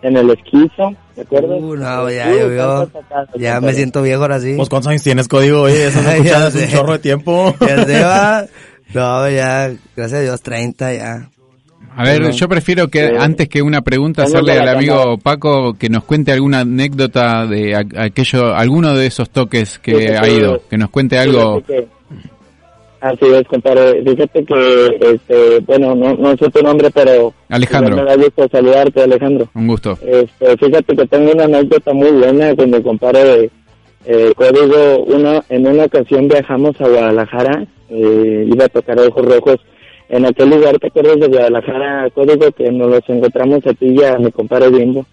Speaker 7: en el Esquizo, ¿te acuerdas?
Speaker 5: Uh, no, ya llovió.
Speaker 7: tantas tocadas,
Speaker 5: Ya me siento viejo ahora sí.
Speaker 1: Pues cuántos años tienes código, oye, eso no
Speaker 5: Ya
Speaker 1: escuchas hace un chorro de tiempo.
Speaker 5: Ya se va. No, ya, gracias a Dios, 30 ya.
Speaker 3: A ver, yo prefiero que
Speaker 7: Sí.
Speaker 3: antes que una pregunta hacerle al amigo. Paco que nos cuente alguna anécdota de aquello, alguno de esos toques que ha ido, que nos cuente algo.
Speaker 7: Que- Así es, compadre. Fíjate que, este, bueno, no, no sé tu nombre, pero...
Speaker 3: Alejandro.
Speaker 7: Me da gusto saludarte, Alejandro.
Speaker 3: Un gusto.
Speaker 7: Este, fíjate que tengo una anécdota muy buena con mi compadre eh, Código. Una, en una ocasión viajamos a Guadalajara, eh, iba a tocar Ojos Rojos. En aquel lugar, ¿te acuerdas de Guadalajara, Código? Que nos los encontramos a ti y a mi compadre Bimbo.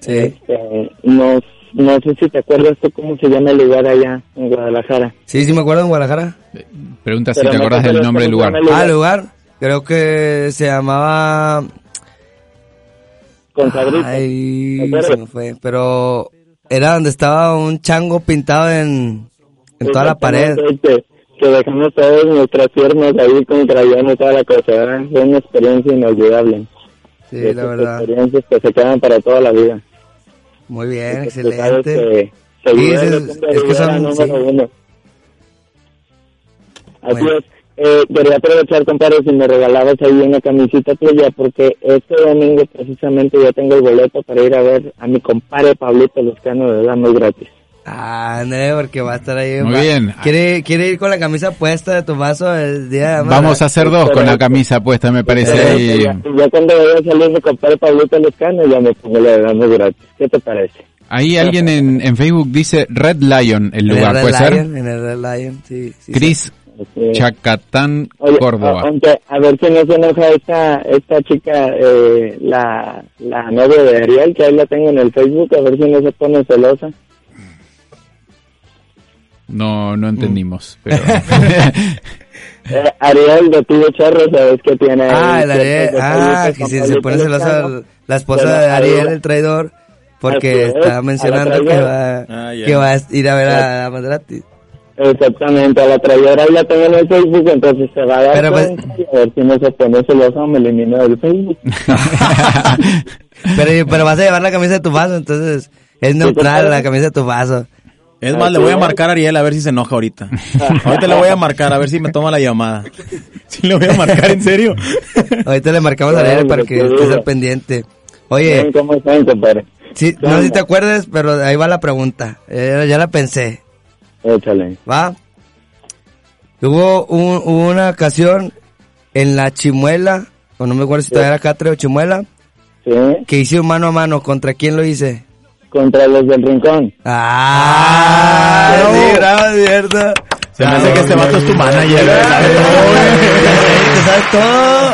Speaker 5: Sí.
Speaker 7: Este, nos, no sé si te acuerdas tú cómo se llama el lugar allá en Guadalajara.
Speaker 5: Sí, sí me acuerdo en Guadalajara.
Speaker 3: Pregunta si te
Speaker 7: no te
Speaker 3: del
Speaker 7: acuerdas
Speaker 3: nombre del
Speaker 7: cómo se
Speaker 3: lugar.
Speaker 5: Ah, el lugar. Creo que se llamaba...
Speaker 7: Con Sabrita.
Speaker 5: Ay,
Speaker 7: ¿Te acuerdas?
Speaker 5: se me fue. Pero era donde estaba un chango pintado en, en toda la pared.
Speaker 7: Que, que dejamos todas nuestras piernas ahí con crayón y toda la cosa. ¿verdad? Fue una experiencia inolvidable.
Speaker 5: Sí, la verdad.
Speaker 7: experiencias que se quedan para toda la vida.
Speaker 5: Muy bien, excelente.
Speaker 7: que
Speaker 5: Sí, es- es
Speaker 7: cumbia
Speaker 5: que son-
Speaker 7: número
Speaker 5: sí.
Speaker 7: uno. Así
Speaker 5: Bueno.
Speaker 7: es. Eh, quería aprovechar, compadre, si me regalabas ahí una camisita tuya, porque este domingo precisamente ya tengo el boleto para ir a ver a mi compadre Pablito Luzcano de Damos Gratis.
Speaker 5: Ah, André, porque va a estar ahí.
Speaker 3: Muy
Speaker 5: va-
Speaker 3: bien.
Speaker 5: ¿Quiere, quiere ir con la camisa puesta de tu vaso el día de
Speaker 3: Vamos a hacer dos con la camisa puesta, me parece. Ahí.
Speaker 7: ya, ya cuando vaya a salir mi compadre Pablito Luzcano, ya me pongo la de Damos Gratis. ¿Qué te parece?
Speaker 3: Ahí alguien en, en Facebook dice Red Lion, el
Speaker 5: En el
Speaker 3: lugar,
Speaker 5: Red
Speaker 3: ¿puede ser?
Speaker 5: Lion, En el Red Lion, sí. sí,
Speaker 3: Chris
Speaker 7: Este,
Speaker 3: Chacatán,
Speaker 7: Oye,
Speaker 3: Córdoba.
Speaker 7: a- aunque a ver si no se enoja esta esta chica, eh, la, la novia de Ariel, que ahí la tengo en el Facebook, a ver si no se pone celosa.
Speaker 3: No, no entendimos, pero...
Speaker 7: Eh, Ariel de Tío Charro, ¿sabes que tiene?
Speaker 5: Ah, el Ariel. Ah, que si se pone celosa la esposa de Ariel, el traidor, porque
Speaker 7: Así es,
Speaker 5: estaba
Speaker 7: a
Speaker 5: mencionando que va,
Speaker 1: Ah, ya.
Speaker 5: que va a ir a ver a Maserati.
Speaker 7: Exactamente, a la traidora ahí la tengo en el Facebook, entonces se va a dar
Speaker 5: Pero, pues-
Speaker 7: y a ver si no se pone celosa me elimina del Facebook.
Speaker 5: pero, pero vas a llevar la camisa de tu vaso, entonces es neutral la camisa de tu vaso.
Speaker 1: Es más, le voy a marcar a Ariel a ver si se enoja ahorita. ahorita le voy a marcar a ver si me toma la llamada. Sí, le voy a marcar, ¿en serio?
Speaker 5: Ahorita le marcamos a Ariel para que estés al pendiente. Oye,
Speaker 7: ¿Cómo están, compadre?
Speaker 5: sí, no sé si te acuerdas, pero ahí va la pregunta. Eh, ya la pensé.
Speaker 7: Échale.
Speaker 5: ¿Va? Hubo, un- hubo una ocasión en la Chimuela, o no me acuerdo si todavía era Catre o Chimuela,
Speaker 7: ¿Sí?
Speaker 5: que hice un mano a mano. ¿Contra quién lo hice?
Speaker 7: Contra los del rincón.
Speaker 5: ¡Ah!
Speaker 1: bravo.
Speaker 5: sí, bravo, cierto.
Speaker 1: Se me hace que este vato es tu manager.
Speaker 5: ¿Te sabes todo?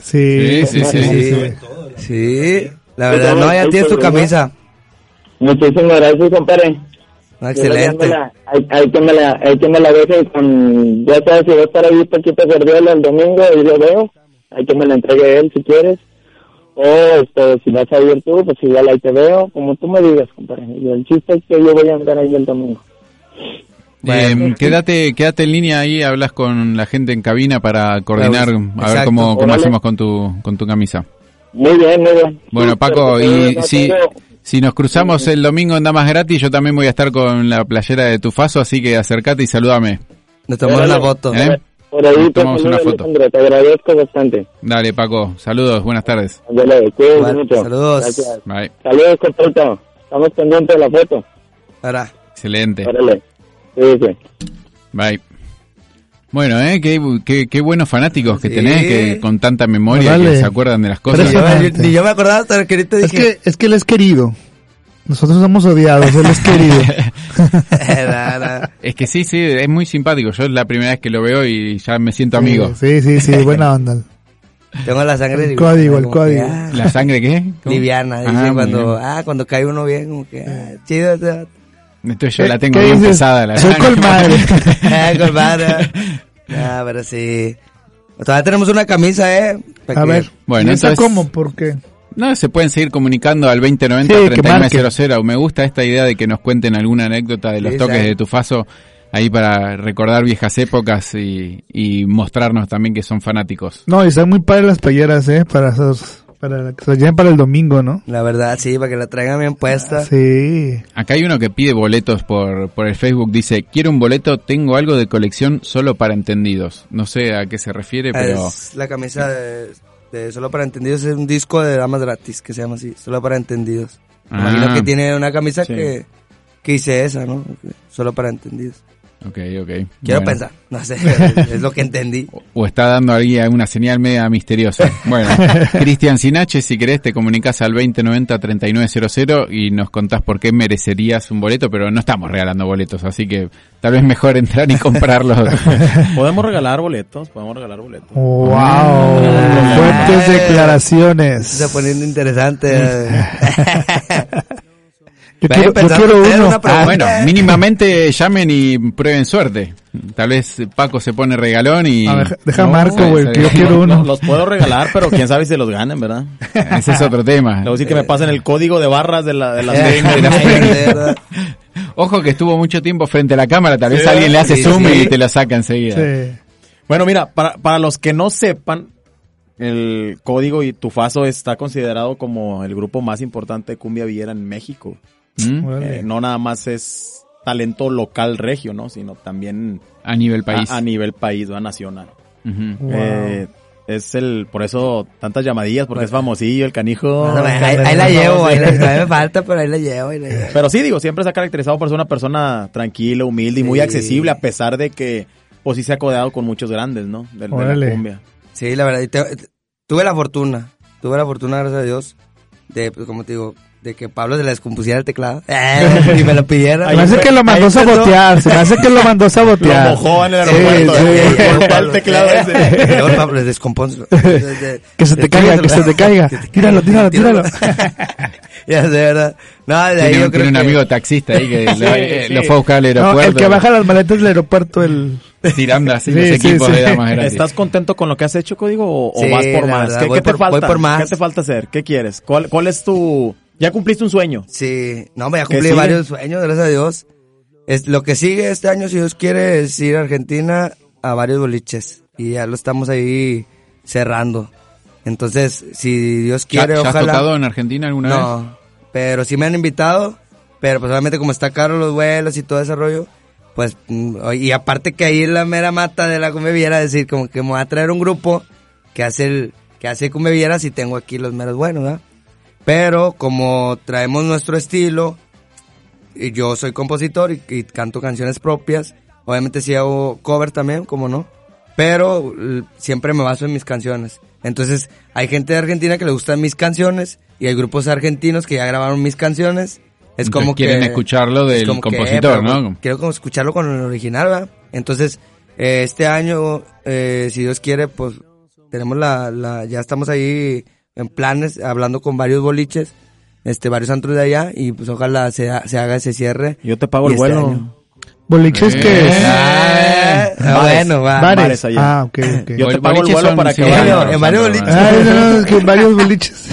Speaker 2: Sí,
Speaker 3: Sí, sí, sí.
Speaker 5: Sí, sí. La verdad, no, ya tienes tu camisa.
Speaker 7: Muchísimas gracias, compadre.
Speaker 5: Excelente.
Speaker 7: Hay, que me la, hay que me la dejen con, ya sabes, si va a estar ahí Paquito Guardiola el domingo y lo veo, hay que me la entregue él si quieres. O este, si vas a ir tú, pues igual ahí te veo, como tú me digas, compadre. Y el chiste es que yo voy a andar ahí el domingo.
Speaker 3: Eh, quédate, quédate en línea ahí, hablas con la gente en cabina para coordinar, a ver cómo, cómo hacemos con tu, con tu camisa.
Speaker 7: Muy bien, muy bien.
Speaker 3: Bueno, Paco, y si, si nos cruzamos el domingo en Damas Gratis, yo también voy a estar con la playera de tu faso, así que acércate y salúdame.
Speaker 5: Nos tomamos una foto.
Speaker 3: ¿Eh?
Speaker 7: Por ahí te saludo,
Speaker 3: una foto.
Speaker 7: Alejandro, te agradezco bastante.
Speaker 3: Dale, Paco, saludos, buenas tardes.
Speaker 7: Cuídense
Speaker 5: Igual,
Speaker 7: mucho.
Speaker 5: saludos.
Speaker 7: Gracias.
Speaker 3: Bye.
Speaker 7: Saludos. Estamos pendientes de la foto.
Speaker 5: Ahora,
Speaker 3: Excelente.
Speaker 7: Órale. Cuídense.
Speaker 3: Bye. Bueno, ¿eh? Qué, qué, qué buenos fanáticos que
Speaker 5: Sí.
Speaker 3: tenés, que con tanta memoria
Speaker 2: Órale.
Speaker 3: que se acuerdan de las cosas.
Speaker 5: ni yo me acordaba hasta que
Speaker 2: Es
Speaker 5: dije.
Speaker 2: que, es que él es querido. Nosotros somos odiados, él es querido.
Speaker 3: Es que sí, sí, es muy simpático. Yo es la primera vez que lo veo y ya me siento amigo.
Speaker 2: Sí, sí, sí, buena onda.
Speaker 5: Tengo la sangre
Speaker 2: El
Speaker 5: liviana,
Speaker 2: código, el
Speaker 5: que,
Speaker 2: código.
Speaker 5: ah,
Speaker 3: ¿La sangre qué? ¿Cómo?
Speaker 5: liviana, dice
Speaker 3: Ah,
Speaker 5: cuando, ah, cuando cae uno bien, como que, ah, chido.
Speaker 3: Entonces yo
Speaker 2: ¿Qué-
Speaker 3: la tengo bien
Speaker 2: dices?
Speaker 3: pesada. La
Speaker 2: Soy
Speaker 3: sangre.
Speaker 2: colmadre.
Speaker 5: Ah, colmada. Ah, pero sí. Todavía tenemos una camisa, eh.
Speaker 2: A
Speaker 5: que-
Speaker 2: ver,
Speaker 3: Bueno,
Speaker 2: ¿y esa
Speaker 3: entonces-
Speaker 2: cómo? ¿Por qué?
Speaker 3: No, se pueden seguir comunicando al
Speaker 2: Sí, que
Speaker 3: 2090-3900. Me gusta esta idea de que nos cuenten alguna anécdota de los
Speaker 5: Sí,
Speaker 3: toques
Speaker 5: sí.
Speaker 3: de tu faso ahí para recordar viejas épocas y, y mostrarnos también que son fanáticos.
Speaker 2: No, y están muy padres las playeras, ¿eh? Para, esos, para que se las lleven para el domingo, ¿no?
Speaker 5: La verdad, sí, para que la traigan bien puesta.
Speaker 2: Sí.
Speaker 3: Acá hay uno que pide boletos por, por el Facebook. Dice, quiero un boleto, tengo algo de colección solo para entendidos. No sé a qué se refiere, pero...
Speaker 5: Es la camisa de, de Solo para Entendidos, es un disco de damas gratis que se llama así, Solo para Entendidos.
Speaker 3: Ah.
Speaker 5: Imagino que tiene una camisa
Speaker 1: Sí.
Speaker 5: que, que hice esa, ¿no? Solo para Entendidos.
Speaker 3: Ok, ok.
Speaker 5: Quiero
Speaker 3: Bueno.
Speaker 5: pensar, no sé, es lo que entendí.
Speaker 3: O está dando ahí una señal media misteriosa. Bueno, Cristian Sinache, si querés te comunicas al 2090-3900 y nos contás por qué merecerías un boleto, pero no estamos regalando boletos, así que tal vez mejor entrar y comprarlos.
Speaker 1: Podemos regalar boletos, podemos regalar boletos.
Speaker 2: ¡Wow!
Speaker 5: Ah.
Speaker 2: Fuertes
Speaker 5: Se
Speaker 2: declaraciones.
Speaker 5: está poniendo interesante. Eh.
Speaker 2: Yo quiero, yo uno.
Speaker 5: una
Speaker 3: Ah, bueno, mínimamente llamen y prueben suerte. Tal vez Paco se pone regalón y...
Speaker 2: A ver, deja
Speaker 3: No,
Speaker 2: Marco, güey, que yo quiero uno.
Speaker 1: Los, los puedo regalar, pero quién sabe si se los ganen, ¿verdad?
Speaker 3: Ese es otro tema.
Speaker 1: Le voy a decir que me pasen el código de barras de la, de las
Speaker 5: Eh,
Speaker 1: de la-.
Speaker 3: Ojo que estuvo mucho tiempo frente a la cámara, tal vez
Speaker 1: Sí,
Speaker 3: alguien le hace
Speaker 5: sí,
Speaker 3: zoom
Speaker 5: sí.
Speaker 3: y te lo saca enseguida.
Speaker 2: Sí.
Speaker 1: Bueno, mira, para, para los que no sepan, el código y Tufaso está considerado como el grupo más importante de cumbia villera en México.
Speaker 3: ¿Mm?
Speaker 1: Eh, no nada más es talento local regio, ¿no? Sino también
Speaker 3: A nivel país.
Speaker 1: A, a nivel país, ¿no? nacional.
Speaker 2: Wow.
Speaker 1: Eh, es el, por eso tantas llamadillas, porque es famosillo, el canijo.
Speaker 5: Bueno, ahí, ahí la llevo, ahí la, me falta, pero ahí la llevo. Ahí la llevo.
Speaker 1: Pero sí, digo, siempre se ha caracterizado por ser una persona tranquila, humilde y muy accesible, a pesar de que, pues sí se ha codeado con muchos grandes, ¿no? De, de la cumbia.
Speaker 5: Sí, la verdad. y te- tuve la fortuna, tuve la fortuna, gracias a Dios, de, pues, como te digo, de que Pablo se le descompusiera el teclado. Eh, y me lo pidiera.
Speaker 2: Se me hace que lo mandó a sabotear, se me hace que lo mandó a sabotear.
Speaker 1: Lo mojó en el aeropuerto.
Speaker 2: Sí, sí.
Speaker 1: por- el teclado ese.
Speaker 5: Luego Pablo, descompónselo.
Speaker 2: Que se te caiga, que se te caiga. Tíralo, tíralo, tíralo.
Speaker 5: ya de verdad. No, de ahí
Speaker 3: Tiene,
Speaker 5: yo
Speaker 3: un-
Speaker 5: creo
Speaker 3: tiene un
Speaker 5: que...
Speaker 3: amigo taxista ahí que lo, eh,
Speaker 1: sí.
Speaker 3: lo fue a buscar al
Speaker 2: No,
Speaker 3: aeropuerto.
Speaker 2: el que baja las maletas del aeropuerto, el...
Speaker 3: Tirando así
Speaker 2: Sí,
Speaker 3: los
Speaker 2: sí,
Speaker 3: equipos
Speaker 2: sí.
Speaker 3: de damas.
Speaker 1: ¿Estás contento con lo que has hecho, Código, o, o
Speaker 5: Sí,
Speaker 1: vas por más?
Speaker 5: verdad,
Speaker 1: ¿Qué,
Speaker 5: voy
Speaker 1: qué te
Speaker 5: por-
Speaker 1: falta?
Speaker 5: voy por más.
Speaker 1: ¿Qué te falta hacer? ¿Qué quieres? ¿Cuál, cuál es tu... Ya cumpliste un sueño.
Speaker 5: Sí, no, me ya
Speaker 1: ¿Qué
Speaker 5: cumplí varios sueños, gracias a Dios. Es, lo que sigue este año, si Dios quiere, es ir a Argentina a varios boliches. Y ya lo estamos ahí cerrando. Entonces, si Dios
Speaker 3: ¿Ya,
Speaker 5: quiere,
Speaker 3: ya has
Speaker 5: ojalá...
Speaker 3: tocado en Argentina alguna vez?
Speaker 5: No, pero sí me han invitado, pero pues obviamente como está caro los vuelos y todo ese rollo, pues, mm, y aparte que ahí es la mera mata de la cumbeviera, es decir, como que me va a traer un grupo que hace el, que hace cumbevieras y tengo aquí los meros buenos, ¿verdad? Pero como traemos nuestro estilo, y yo soy compositor y, y canto canciones propias, obviamente sí hago cover también, como no, pero siempre me baso en mis canciones. Entonces, hay gente de Argentina que le gustan mis canciones y hay grupos argentinos que ya grabaron mis canciones. Es
Speaker 3: Entonces
Speaker 5: como
Speaker 3: quieren
Speaker 5: que
Speaker 3: escucharlo
Speaker 5: es
Speaker 3: del
Speaker 5: como
Speaker 3: compositor, ¿no?
Speaker 5: Quiero como escucharlo con el original, ¿verdad? Entonces, eh, este año, eh, si Dios quiere, pues tenemos la, la, ya estamos ahí en planes, hablando con varios boliches, este, varios antros de allá y pues ojalá se, se haga ese cierre.
Speaker 1: Yo te pago el
Speaker 5: este
Speaker 1: vuelo.
Speaker 5: año.
Speaker 2: ¿Boliches
Speaker 3: Eh.
Speaker 2: que es?
Speaker 5: Ah,
Speaker 1: Bares.
Speaker 5: bueno, va.
Speaker 2: Bares.
Speaker 1: bares allá.
Speaker 2: Ah, ok, ok.
Speaker 1: Yo te pago el vuelo
Speaker 3: son-
Speaker 1: para
Speaker 3: sí,
Speaker 1: que
Speaker 5: en varios boliches.
Speaker 2: Ay, no, no, es que varios boliches.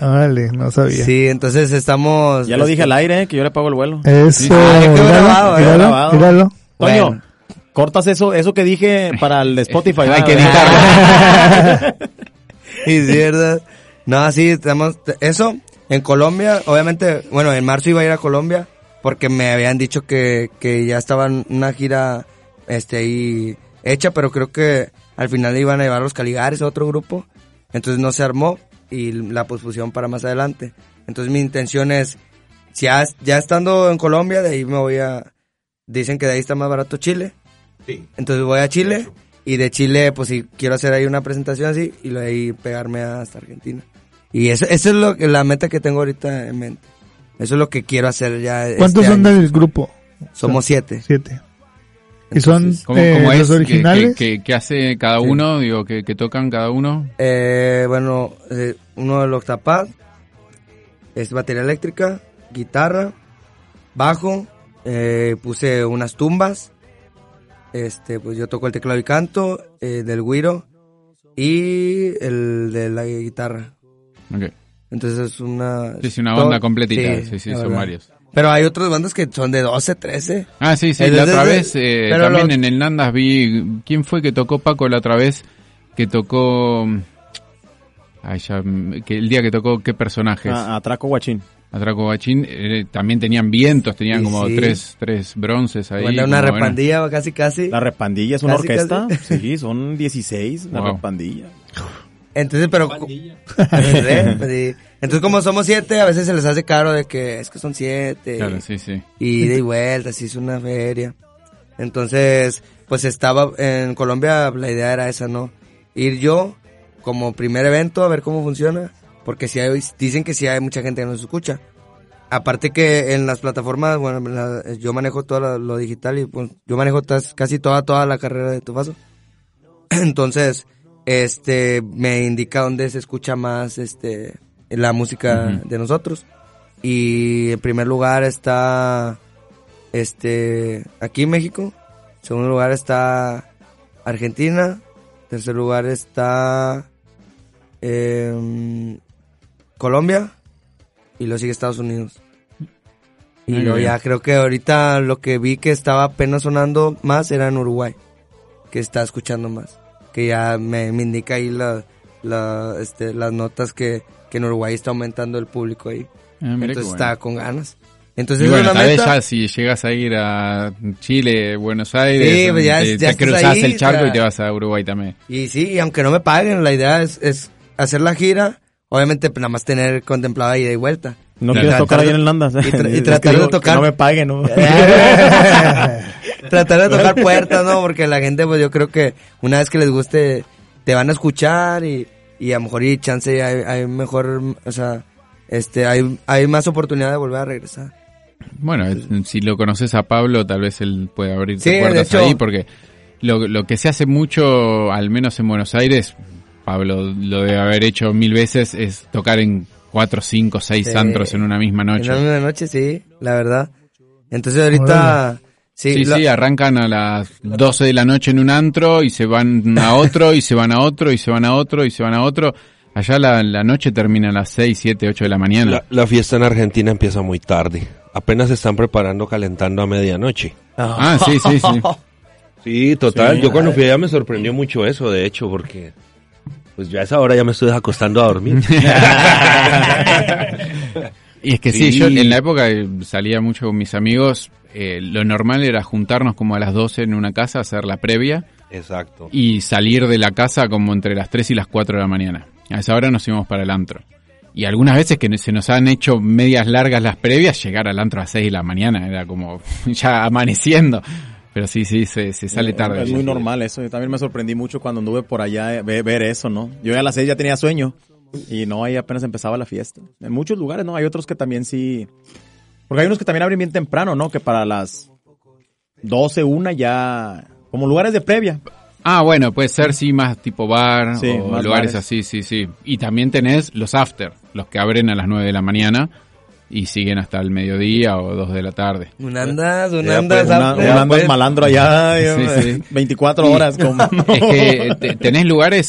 Speaker 2: Órale, no sabía.
Speaker 5: Sí, entonces estamos...
Speaker 1: Ya lo dije
Speaker 5: este,
Speaker 1: al aire, eh, que yo le pago el vuelo.
Speaker 2: Eso,
Speaker 5: Ah,
Speaker 2: míralo,
Speaker 5: grabado, eh,
Speaker 2: míralo.
Speaker 1: Toño, cortas eso, eso que dije para el de Spotify.
Speaker 3: Hay que editarlo.
Speaker 5: ¿verdad? No, sí, estamos, eso, en Colombia, obviamente, bueno, en marzo iba a ir a Colombia, porque me habían dicho que, que ya estaba una gira, este, ahí hecha, pero creo que al final iban a llevar los Caligares a otro grupo, entonces no se armó, y la pospusión para más adelante. Entonces mi intención es, ya, ya estando en Colombia, de ahí me voy a, dicen que de ahí está más barato Chile, entonces voy a Chile y de Chile pues si quiero hacer ahí una presentación así y luego ahí pegarme hasta Argentina. Y eso, eso es lo que, la meta que tengo ahorita en mente. Eso es lo que quiero hacer ya.
Speaker 2: ¿Cuántos
Speaker 5: este
Speaker 2: son
Speaker 5: año.
Speaker 2: del grupo?
Speaker 5: Somos siete.
Speaker 2: Siete. ¿Y son
Speaker 3: ¿Cómo,
Speaker 2: eh,
Speaker 3: cómo
Speaker 2: los
Speaker 3: es? ¿Qué-
Speaker 2: originales?
Speaker 3: ¿Qué, qué- qué hace cada uno? Digo, que, que tocan cada uno.
Speaker 5: Eh, bueno, eh, uno del octapad, es batería eléctrica, guitarra, bajo, eh, puse unas tumbas, este, pues yo toco el teclado y canto, eh, del güiro y el de la guitarra.
Speaker 3: Ok.
Speaker 5: Entonces es una...
Speaker 3: Sí, sí, una banda completita. Sí, sí, son varios.
Speaker 5: Pero hay otras bandas que son de 12, 13.
Speaker 3: Ah, sí, sí, la otra
Speaker 5: es-
Speaker 3: vez, eh, también
Speaker 5: lo-
Speaker 3: en el Nandas vi, ¿quién fue que tocó Paco la otra vez? Que tocó, ay, ya, que el día que tocó, ¿qué personajes?
Speaker 1: A, a Traco Guachín.
Speaker 3: Atraco Bachín, eh, también tenían vientos, tenían
Speaker 5: Sí,
Speaker 3: como
Speaker 5: sí.
Speaker 3: tres, tres bronces ahí. Como,
Speaker 5: una
Speaker 3: bueno.
Speaker 5: repandilla casi casi.
Speaker 1: La repandilla es una
Speaker 5: Casi,
Speaker 1: orquesta.
Speaker 5: casi.
Speaker 1: Sí, son 16, la
Speaker 3: Wow.
Speaker 1: repandilla.
Speaker 5: Entonces, pero... ¿Eh? Pues. Entonces, como somos siete, a veces se les hace caro de que es que son siete.
Speaker 3: Claro, sí, sí.
Speaker 5: Y de y vuelta, así es una feria. Entonces, pues estaba en Colombia, la idea era esa, ¿no? Ir yo como primer evento a ver cómo funciona, porque si hay, dicen que sí hay mucha gente que nos escucha. Aparte que en las plataformas, bueno, la- yo manejo todo lo, lo digital y pues, yo manejo tas- casi toda, toda la carrera de Tufaso. Entonces, este, me indica dónde se escucha más, este, la música de nosotros. Y en primer lugar está, este, aquí en México. En segundo lugar está Argentina. En tercer lugar está, em, Colombia. Y luego sigue Estados Unidos. Y
Speaker 3: Muy
Speaker 5: luego
Speaker 3: bien.
Speaker 5: ya creo que ahorita lo que vi que estaba apenas sonando más era en Uruguay. Que está escuchando más. Que ya me, me indica ahí la, la, este, las notas que, que en Uruguay está aumentando el público ahí.
Speaker 3: Ah,
Speaker 5: Entonces
Speaker 3: bueno.
Speaker 5: está con ganas. Entonces
Speaker 3: Y bueno, tal vez ya si llegas a ir a Chile, Buenos Aires,
Speaker 5: Sí, pues ya-
Speaker 3: te,
Speaker 5: ya
Speaker 3: te cruzas
Speaker 5: ahí,
Speaker 3: el charco
Speaker 5: ya.
Speaker 3: y te vas a Uruguay también.
Speaker 5: Y sí, y aunque no me paguen, la idea es, es hacer la gira. Obviamente, pues, nada más tener contemplada ida y vuelta.
Speaker 1: No
Speaker 3: Claro.
Speaker 1: quieres tocar ahí en el Nandas.
Speaker 5: y tra- y
Speaker 1: Es que
Speaker 5: tratar de
Speaker 1: digo,
Speaker 5: tocar.
Speaker 1: no me paguen, ¿no?
Speaker 5: Tratar de tocar puertas, ¿no? Porque la gente, pues yo creo que una vez que les guste, te van a escuchar y, y a lo mejor y chance hay, hay mejor, o sea, este, hay, hay más oportunidad de volver a regresar.
Speaker 3: Bueno, si lo conoces a Pablo, tal vez él puede abrir
Speaker 5: Sí,
Speaker 3: puertas
Speaker 5: hecho-
Speaker 3: ahí, porque lo, lo que se hace mucho, al menos en Buenos Aires, Pablo lo debe haber hecho mil veces, es tocar en cuatro, cinco, seis
Speaker 5: Sí.
Speaker 3: antros en una misma noche.
Speaker 5: En una noche, sí, la verdad. Entonces ahorita, sí,
Speaker 3: Sí,
Speaker 5: lo-
Speaker 3: sí, arrancan a las 12 de la noche en un antro y se van a otro y se van a otro y se van a otro y se van a otro. Allá la, la noche termina a las 6, 7, 8 de la mañana.
Speaker 4: La, la fiesta en Argentina empieza muy tarde. Apenas se están preparando, calentando a medianoche.
Speaker 3: Ah, sí, sí, sí.
Speaker 4: Sí, total.
Speaker 1: Sí.
Speaker 4: Yo cuando fui allá me sorprendió mucho eso, de hecho, porque pues ya a esa hora ya me estoy acostando a dormir.
Speaker 3: Y es que sí,
Speaker 4: Sí.
Speaker 3: yo en la época eh, salía mucho con mis amigos, eh, lo normal era juntarnos como a las 12 en una casa, hacer la previa
Speaker 4: Exacto.
Speaker 3: y salir de la casa como entre las 3 y las 4 de la mañana. A esa hora nos íbamos para el antro. Y algunas veces que se nos han hecho medias largas las previas, llegar al antro a las 6 de la mañana, era como ya amaneciendo. Pero sí, sí, se, se sale tarde.
Speaker 1: Es muy normal eso. Yo también me sorprendí mucho cuando anduve por allá eh, ve- ver, eso, ¿no? Yo ya a las seis ya tenía sueño y no, ahí apenas empezaba la fiesta. En muchos lugares, ¿no? Hay otros que también sí... Porque hay unos que también abren bien temprano, ¿no? Que para las 12, una ya... Como lugares de previa.
Speaker 3: Ah, bueno, puede ser sí más tipo bar
Speaker 1: Sí,
Speaker 3: o lugares
Speaker 1: bares.
Speaker 3: así, sí, sí. Y también tenés los after, los que abren a las 9 de la mañana y siguen hasta el mediodía o 2 de la tarde.
Speaker 5: un andas, un
Speaker 4: Ya,
Speaker 5: andas,
Speaker 4: pues,
Speaker 1: Una,
Speaker 5: after.
Speaker 1: una andas malandro allá,
Speaker 3: Sí,
Speaker 1: eh,
Speaker 3: sí.
Speaker 1: 24 horas. Como...
Speaker 3: Es que te- tenés lugares,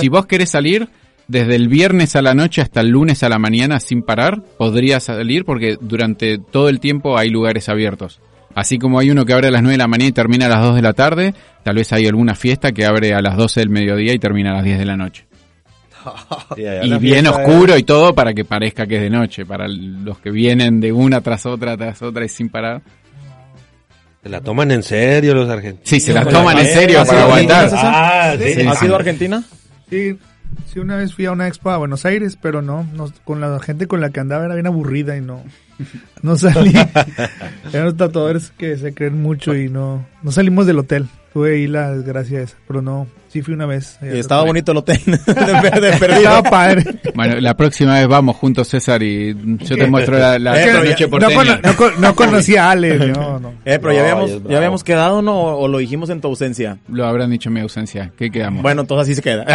Speaker 3: si vos querés salir desde el viernes a la noche hasta el lunes a la mañana sin parar, podrías salir porque durante todo el tiempo hay lugares abiertos. Así como hay uno que abre a las 9 de la mañana y termina a las 2 de la tarde, tal vez hay alguna fiesta que abre a las 12 del mediodía y termina a las 10 de la noche.
Speaker 4: Sí,
Speaker 3: Y bien oscuro y todo para que parezca que es de noche. Para los que vienen de una tras otra, tras otra y sin parar.
Speaker 4: Se la toman en serio los argentinos.
Speaker 3: Sí, se la toman en serio
Speaker 1: ¿has
Speaker 3: para
Speaker 1: ido a
Speaker 3: aguantar.
Speaker 1: Argentina, César?
Speaker 4: Ah, sí.
Speaker 3: Sí,
Speaker 1: ¿Has ido a Argentina?
Speaker 2: Sí, sí, una vez fui a una expo a Buenos Aires, pero no, no, con la gente con la que andaba era bien aburrida y no, no salí. Eran los tatuadores que se creen mucho y no, no salimos del hotel. Tuve ahí la desgracia esa, pero no, sí fui una vez.
Speaker 1: Y estaba bonito el hotel de, de perdido.
Speaker 2: Estaba padre.
Speaker 3: Bueno, la próxima vez vamos juntos, César, y yo te muestro la, la
Speaker 1: Eh, pero
Speaker 3: noche
Speaker 1: ya-
Speaker 2: No, no no conocía a Ale, no, no.
Speaker 1: Eh, pero ya
Speaker 4: No,
Speaker 1: habíamos,
Speaker 4: ya bravo.
Speaker 1: ya habíamos quedado, ¿no? O lo dijimos en tu ausencia.
Speaker 3: Lo habrán dicho en mi ausencia. ¿Qué quedamos?
Speaker 1: Bueno, entonces así se queda.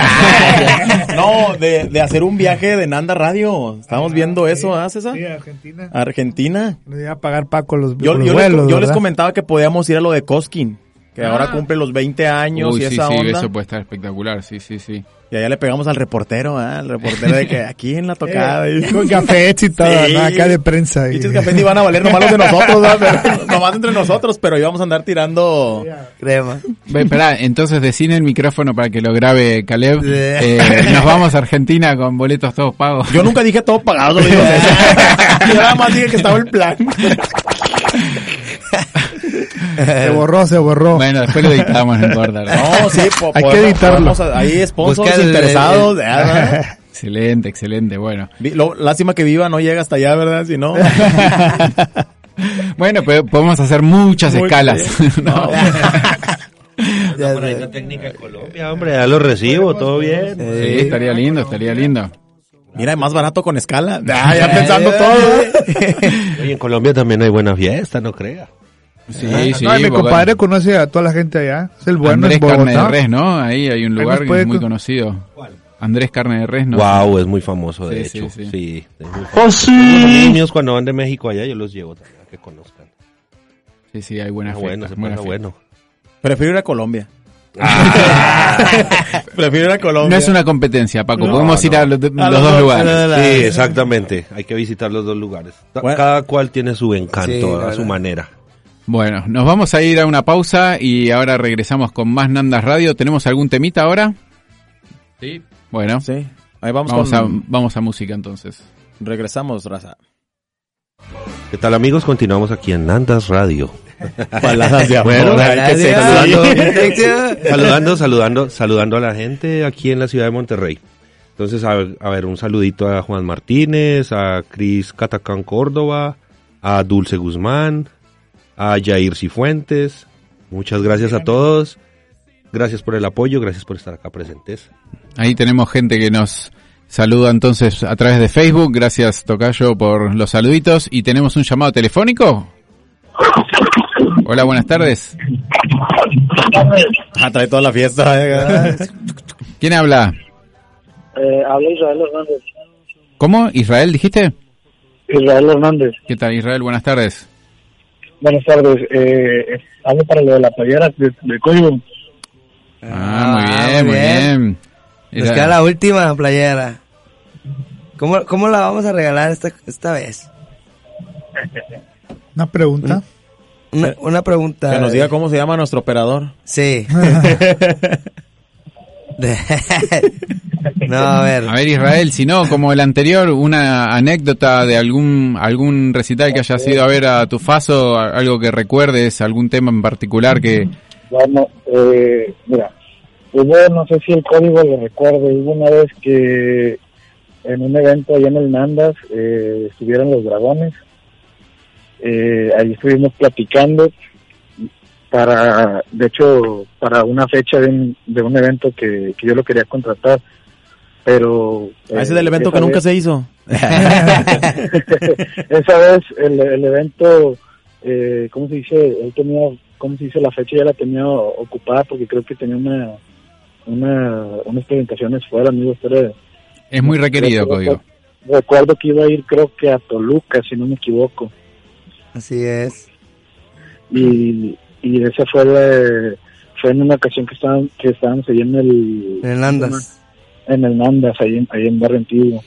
Speaker 1: no, de, de hacer un viaje de Nanda Radio. Estábamos viendo eso, ¿ah, César?
Speaker 2: Sí, Argentina.
Speaker 1: Argentina.
Speaker 2: Le iba a pagar Paco los,
Speaker 1: Yo,
Speaker 2: los
Speaker 1: yo,
Speaker 2: vuelos,
Speaker 1: les, yo les comentaba que podíamos ir a lo de Cosquín, que ahora
Speaker 2: Ah.
Speaker 1: cumple los 20 años
Speaker 3: Uy,
Speaker 1: y
Speaker 3: sí,
Speaker 1: esa
Speaker 3: sí,
Speaker 1: onda.
Speaker 3: eso puede estar espectacular. Sí, sí, sí.
Speaker 1: Y allá le pegamos al reportero, ¿ah? Al reportero de que aquí en la tocada. y-
Speaker 2: Eh, con café y todo,
Speaker 1: Sí.
Speaker 2: ¿no? acá de prensa. y-
Speaker 1: cafés ni van a valer nomás los de nosotros, ¿ah? Pero- nomás entre nosotros, pero íbamos a andar tirando...
Speaker 5: Crema.
Speaker 3: Ve, Esperá, entonces decine el micrófono para que lo grabe Caleb.
Speaker 5: Sí.
Speaker 3: Eh, nos vamos a Argentina con boletos todos pagos.
Speaker 1: Yo nunca dije todo pagado, lo digo César. Yo nada más dije que estaba el plan.
Speaker 2: Se borró, se borró.
Speaker 3: Bueno, después lo editamos, no importa.
Speaker 1: No, sí, po-
Speaker 2: Hay que
Speaker 1: podemos-
Speaker 2: editarlo.
Speaker 1: podemos- Ahí sponsors
Speaker 5: Busca el-
Speaker 1: interesados.
Speaker 5: el-
Speaker 1: ¿verdad?
Speaker 3: Excelente, excelente. Bueno,
Speaker 1: lo- lástima que viva no llega hasta allá, ¿verdad? Si no...
Speaker 3: bueno, pero podemos hacer muchas
Speaker 1: Muy
Speaker 3: escalas.
Speaker 1: bien.
Speaker 3: ¿no?
Speaker 5: Ya
Speaker 4: Por ahí
Speaker 5: sé.
Speaker 4: la técnica en Colombia, hombre, ya lo recibo, todo bien.
Speaker 3: Sí, estaría lindo, estaría lindo.
Speaker 1: Mira, más barato con escala. Ah, ya pensando todo.
Speaker 4: Oye, en Colombia también hay buena fiesta, no crea.
Speaker 3: Sí, sí.
Speaker 2: no, mi
Speaker 3: Bogotá.
Speaker 2: compadre conoce a toda la gente allá. Es el bueno
Speaker 3: Andrés
Speaker 2: en
Speaker 3: Carne de. Res, ¿no? Ahí hay un lugar que es muy
Speaker 2: con-
Speaker 3: conocido. Andrés Carne de Res, ¿no?
Speaker 4: Wow, es muy famoso, de
Speaker 3: Sí,
Speaker 4: hecho.
Speaker 3: sí,
Speaker 4: Sí,
Speaker 3: sí.
Speaker 4: es muy famoso. Los amigos míos cuando van de México allá, yo los llevo también a que conozcan.
Speaker 3: Sí, sí, hay buenas
Speaker 4: Ah, bueno,
Speaker 3: fiestas.
Speaker 4: bueno.
Speaker 1: Prefiero ir a Colombia. Prefiero ir a
Speaker 3: No
Speaker 1: Colombia.
Speaker 3: es una competencia, Paco.
Speaker 4: No,
Speaker 3: Podemos ir
Speaker 4: no.
Speaker 3: a los, de-
Speaker 1: A
Speaker 3: los
Speaker 1: los
Speaker 3: dos
Speaker 1: dos,
Speaker 3: lugares.
Speaker 4: Sí, exactamente. Hay que visitar los dos lugares.
Speaker 1: Bueno.
Speaker 4: Cada cual tiene su encanto
Speaker 5: Sí,
Speaker 4: a su manera.
Speaker 3: Bueno, nos vamos a ir a una pausa y ahora regresamos con más Nandas Radio. ¿Tenemos algún temita ahora? Sí. Bueno,
Speaker 1: Sí. Ahí vamos,
Speaker 3: vamos, a, vamos a música entonces.
Speaker 1: Regresamos, raza.
Speaker 4: ¿Qué tal amigos? Continuamos aquí en Nandas Radio.
Speaker 1: Palabras de amor.
Speaker 4: Bueno,
Speaker 5: Saludando.
Speaker 4: saludando, saludando, saludando a la gente aquí en la ciudad de Monterrey. Entonces, a ver, a ver, un saludito a Juan Martínez, a Cris Catacán Córdoba, a Dulce Guzmán, a Jair Cifuentes. Muchas gracias a todos. Gracias por el apoyo, gracias por estar acá presentes.
Speaker 3: Ahí tenemos gente que nos Saludo entonces a través de Facebook. Gracias, Tocayo, por los saluditos. ¿Y tenemos un llamado telefónico? Hola, buenas tardes.
Speaker 1: Ah, trae toda la fiesta. eh.
Speaker 3: ¿Quién habla?
Speaker 8: Eh, habla Israel Hernández.
Speaker 3: ¿Cómo? ¿Israel dijiste?
Speaker 8: Israel Hernández.
Speaker 3: ¿Qué tal, Israel? Buenas tardes.
Speaker 8: Buenas tardes. Eh, hablo para lo de la playera de, de código.
Speaker 3: Ah, muy bien, muy bien.
Speaker 5: Nos
Speaker 3: Era-
Speaker 5: queda la última playera. ¿Cómo, cómo la vamos a regalar esta, esta vez?
Speaker 2: Una pregunta.
Speaker 5: Una, una pregunta.
Speaker 1: Que nos diga cómo se llama nuestro operador.
Speaker 5: Sí. No, a ver.
Speaker 3: A ver, Israel, si no, como el anterior, una anécdota de algún algún recital que hayas ido a ver a tu Faso, algo que recuerdes, algún tema en particular que...
Speaker 8: Bueno, eh, mira, hubo, no sé si el código lo recuerdo, hubo una vez que en un evento allá en el Nandas eh, estuvieron los dragones, eh, ahí estuvimos platicando para, de hecho, para una fecha de un, de un evento que, que yo lo quería contratar, pero...
Speaker 1: Ah, ese del evento
Speaker 8: esa
Speaker 1: que nunca
Speaker 8: vez-
Speaker 1: se hizo.
Speaker 8: esa vez el, el evento, eh, ¿cómo se dice? Él tenía, ¿cómo se dice? La fecha ya la tenía ocupada porque creo que tenía una, una unas presentaciones fuera, amigo. Pero
Speaker 3: Es muy requerido, código.
Speaker 8: recuerdo que iba a ir, creo que a Toluca, si no me equivoco.
Speaker 5: Así es.
Speaker 8: Y, y esa fue la- fue en una ocasión que estaban que estábamos ahí en el
Speaker 5: En el Nandas.
Speaker 8: en el Nandas ahí en, ahí en Barrio Antiguo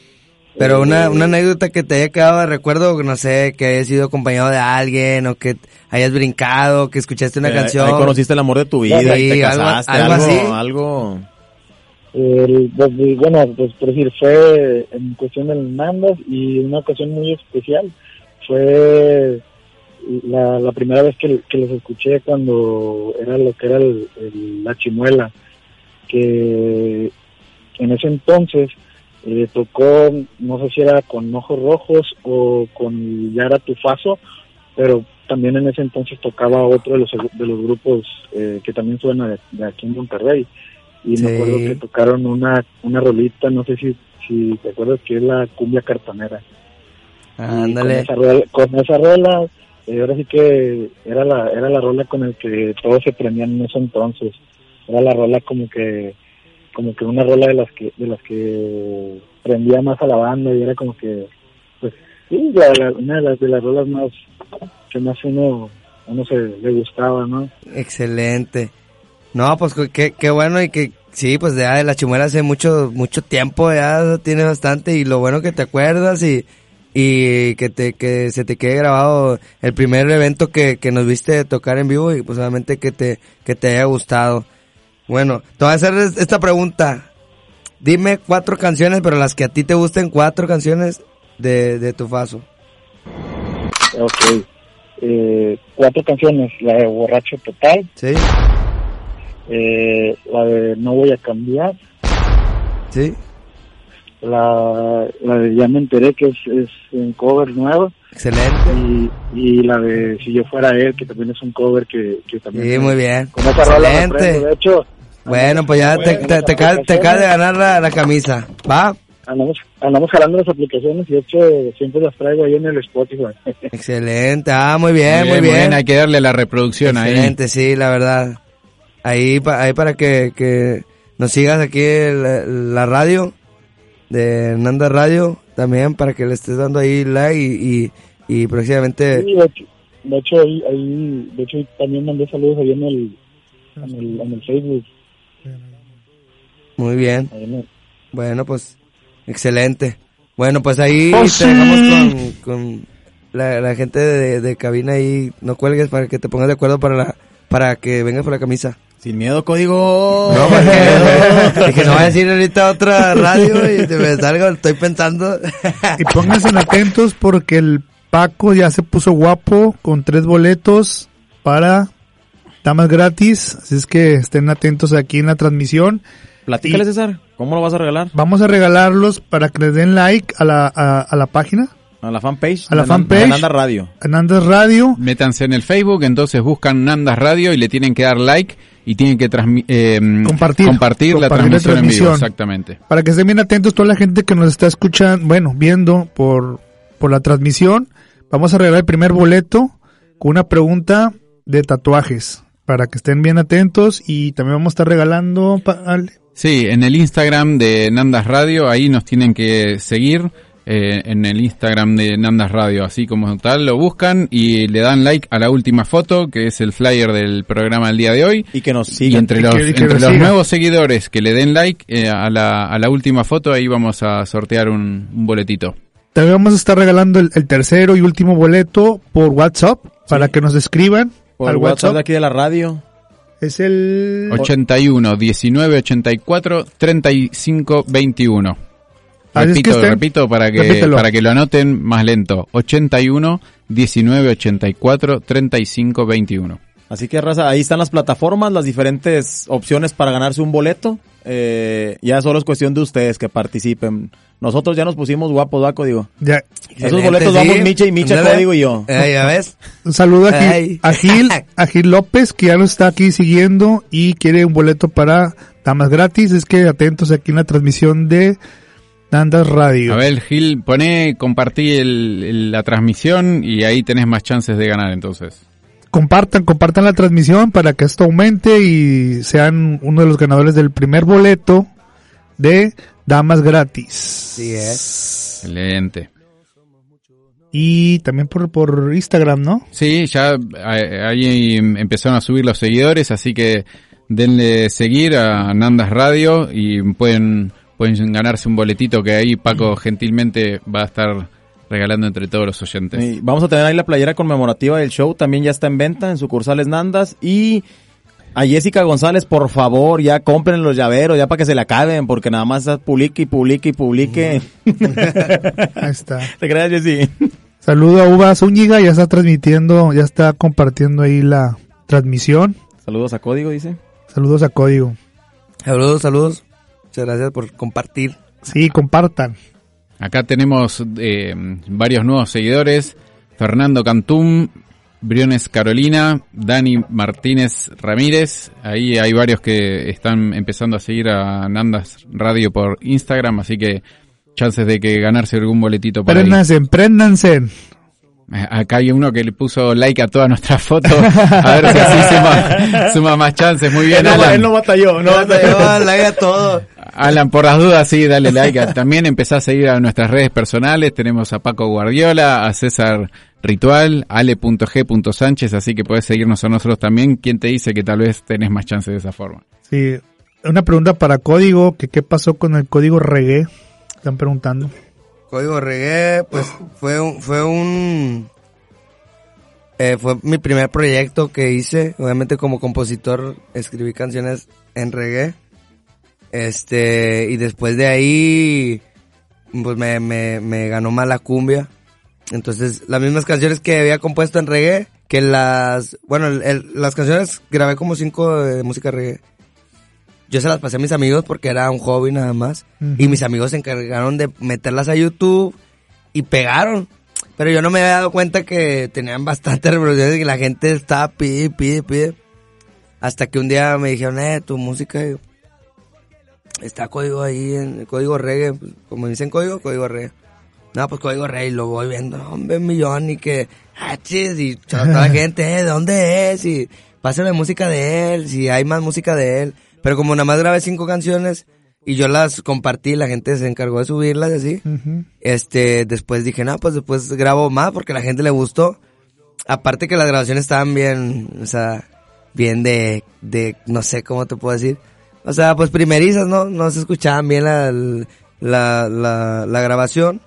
Speaker 5: Pero una,
Speaker 8: Eh,
Speaker 5: una anécdota que te haya quedado de recuerdo, no sé, que hayas sido acompañado de alguien o que hayas brincado, que escuchaste una
Speaker 1: Eh,
Speaker 5: canción.
Speaker 1: Ahí conociste el amor de tu vida
Speaker 5: Sí,
Speaker 1: y te
Speaker 5: algo-
Speaker 1: casaste.
Speaker 5: algo
Speaker 1: Algo,
Speaker 5: así.
Speaker 1: algo,
Speaker 8: El- pues, bueno, pues por decir, fue en cuestión del Nandas y una ocasión muy especial fue la, la primera vez que, que los escuché cuando era lo que era el- el- la chimuela, que en ese entonces eh, tocó, no sé si era con Ojos Rojos o con ya era Tufaso, pero también en ese entonces tocaba otro de los, de los grupos eh, que también suena de, de aquí en Monterrey y
Speaker 5: Sí.
Speaker 8: me acuerdo que tocaron una una rolita, no sé si si te acuerdas que es la cumbia cartonera. Y
Speaker 5: Ándale.
Speaker 8: Con esa rola, con esa rola eh, ahora sí que era la era la rola con el que todos se prendían en ese entonces. Era la rola como que como que una rola de las que de las que prendía más a la banda y era como que pues sí, la- una de las de las rolas más que más uno uno se le gustaba, ¿no?
Speaker 5: Excelente. No, pues qué, qué bueno y que sí, pues de la chimuela hace mucho mucho tiempo, ya tiene bastante y lo bueno que te acuerdas y y que te que se te quede grabado el primer evento que, que nos viste tocar en vivo y pues obviamente que te que te haya gustado. Bueno, te voy a hacer es- esta pregunta. Dime cuatro canciones, pero las que a ti te gusten, cuatro canciones de, de tu faso.
Speaker 8: Ok. Eh, cuatro canciones, la de Borracho Total,
Speaker 5: ¿Sí?
Speaker 8: eh, la de No Voy a Cambiar,
Speaker 5: ¿Sí?
Speaker 8: La, la de Ya Me Enteré, que es, es un cover nuevo,
Speaker 5: Excelente.
Speaker 8: y, y la de Si Yo Fuera Él, que también es un cover que, que también...
Speaker 5: Sí, muy bien.
Speaker 8: Con esa
Speaker 5: Excelente.
Speaker 8: prendo. De hecho,
Speaker 5: Bueno, pues ya te, te, te, acabas- te acabas de ganar la, la camisa. ¿Va?
Speaker 8: andamos, andamos jalando las aplicaciones y de hecho siempre las traigo ahí en el Spotify.
Speaker 5: Excelente. Ah, muy bien, muy bien.
Speaker 3: Hay que darle la reproducción ahí.
Speaker 5: Excelente, sí, la verdad. Ahí, pa- ahí para que, que nos sigas aquí la, la radio de Nanda Radio también para que le estés dando ahí like y, y, y próximamente
Speaker 8: Sí, de hecho, de hecho, ahí, ahí, de hecho también mandé saludos ahí en el, en el, en el Facebook.
Speaker 5: muy bien. Bueno, pues excelente. Bueno, pues ahí te dejamos con, con la, la gente de, de cabina ahí. No cuelgues para que te pongas de acuerdo para la para que vengas por la camisa.
Speaker 1: Sin miedo, código.
Speaker 5: No, porque dije, no voy a decir ahorita otra radio y te me salgo, estoy pensando.
Speaker 2: Y pónganse atentos porque el Paco ya se puso guapo con tres boletos para damas gratis. Así es que estén atentos aquí en la transmisión.
Speaker 1: Platícale,
Speaker 2: Y-
Speaker 1: César. ¿Cómo lo vas a regalar?
Speaker 2: Vamos a regalarlos para que les den like a la, a, a la página,
Speaker 1: A la fanpage.
Speaker 2: A la fanpage.
Speaker 1: Nanda Radio.
Speaker 2: Anandas Radio.
Speaker 3: Métanse en el Facebook, entonces buscan Nandas Radio y le tienen que dar like y tienen que eh,
Speaker 2: Compartir.
Speaker 3: compartir, la, transmisión en vivo, exactamente.
Speaker 2: Para que estén bien atentos toda la gente que nos está escuchando, bueno, viendo por, por la transmisión, vamos a regalar el primer boleto con una pregunta de tatuajes. Para que estén bien atentos y también vamos a estar regalando, pa-
Speaker 3: Sí, en el Instagram de Nandas Radio, ahí nos tienen que seguir. Eh, en el Instagram de Nandas Radio, así como tal, lo buscan y le dan like a la última foto, que es el flyer del programa del día de hoy.
Speaker 1: Y que nos
Speaker 3: Y
Speaker 1: sigan.
Speaker 3: entre los,
Speaker 2: que- y que
Speaker 3: entre los nuevos seguidores que le den like eh, a, la, a la última foto, ahí vamos a sortear un, un boletito.
Speaker 2: También vamos a estar regalando el, el tercero y último boleto por WhatsApp para que nos escriban
Speaker 1: Por
Speaker 2: al
Speaker 1: WhatsApp
Speaker 2: WhatsApp.
Speaker 1: de aquí de la radio.
Speaker 2: Es el
Speaker 3: 81 19 84 35 21.
Speaker 2: Así es que
Speaker 3: Repito,
Speaker 2: estén-
Speaker 3: repito para que,
Speaker 2: repítelo.
Speaker 3: para que lo anoten más lento. 81 19 84 35 21.
Speaker 1: Así que, raza, ahí están las plataformas, las diferentes opciones para ganarse un boleto. Eh, ya solo es cuestión de ustedes que participen. Nosotros ya nos pusimos guapos, Vaco, digo.
Speaker 2: ya,
Speaker 1: Esos boletos
Speaker 5: sí.
Speaker 1: vamos Micha y Micha. Código y yo.
Speaker 5: Eh, ya ves.
Speaker 2: un saludo a Gil, a Gil, a Gil López que ya nos está aquí siguiendo y quiere un boleto para damas gratis. Es que atentos aquí en la transmisión de Nandas Radio.
Speaker 3: A ver, Gil, pone, compartí el- el- la transmisión y ahí tenés más chances de ganar entonces.
Speaker 2: compartan, compartan la transmisión para que esto aumente y sean uno de los ganadores del primer boleto de Damas Gratis.
Speaker 5: Sí es.
Speaker 3: Excelente.
Speaker 2: Y también por, por Instagram, ¿no?
Speaker 3: Sí, ya eh, ahí empezaron a subir los seguidores, así que denle seguir a Nandas Radio y pueden, pueden ganarse un boletito que ahí Paco gentilmente va a estar regalando entre todos los oyentes.
Speaker 1: Y vamos a tener ahí la playera conmemorativa del show, también ya está en venta en sucursales Nandas. Y a Jessica González, por favor, ya compren los llaveros, ya para que se le acaben, porque nada más publique y publique y publique.
Speaker 2: Ahí está.
Speaker 1: ¿Te creas, Jessy?
Speaker 2: Saludo a Uva Zúñiga, ya está transmitiendo, ya está compartiendo ahí la transmisión.
Speaker 1: Saludos a Código, dice.
Speaker 2: Saludos a Código.
Speaker 5: Saludos, saludos. Muchas gracias por compartir.
Speaker 2: Sí, compartan.
Speaker 3: Acá tenemos eh, varios nuevos seguidores. Fernando Cantum, Briones Carolina, Dani Martínez Ramírez. Ahí hay varios que están empezando a seguir a Nandas Radio por Instagram, así que chances de que ganarse algún boletito para ahí.
Speaker 2: Préndanse, préndanse.
Speaker 3: Eh, Acá hay uno que le puso like a todas nuestras fotos. A ver si así suma, suma más chances. Muy bien,
Speaker 1: él, no,
Speaker 3: Alan.
Speaker 1: él no batalló, no batalló.
Speaker 5: like a todo.
Speaker 3: Alan, por las dudas, sí, dale like. También empezá a seguir a nuestras redes personales. Tenemos a Paco Guardiola, a César Ritual, ale.g.sánchez, así que podés seguirnos a nosotros también. ¿Quién te dice que tal vez tenés más chances de esa forma?
Speaker 2: Sí. Una pregunta para Código, que qué pasó con el código reggae. Están preguntando.
Speaker 5: Código Reggae, pues fue un, fue un, eh, fue mi primer proyecto que hice. Obviamente como compositor escribí canciones en reggae. Este, y después de ahí, pues me, me, me ganó más la cumbia. Entonces, las mismas canciones que había compuesto en reggae, que las, bueno, el- el- las canciones grabé como cinco de música reggae. Yo se las pasé a mis amigos porque era un hobby nada más. Y mis amigos se encargaron de meterlas a YouTube y pegaron. Pero yo no me había dado cuenta que tenían bastantes reproducciones y la gente estaba pide, pide, pide. Hasta que un día me dijeron, eh, tu música eh, está código ahí, en el código reggae. Pues, Como dicen código, código reggae. No, pues código reggae, y lo voy viendo, hombre, un millón y que, ah, chis, y toda la gente, eh, ¿de dónde es? Y pásame música de él, si hay más música de él. Pero como nada más grabé cinco canciones y yo las compartí, la gente se encargó de subirlas y así. Este, después dije, no, pues después grabo más porque a la gente le gustó. Aparte que las grabaciones estaban bien, o sea, bien de, de, no sé cómo te puedo decir. O sea, pues primerizas, ¿no? No se escuchaban bien la, la, la, la grabación.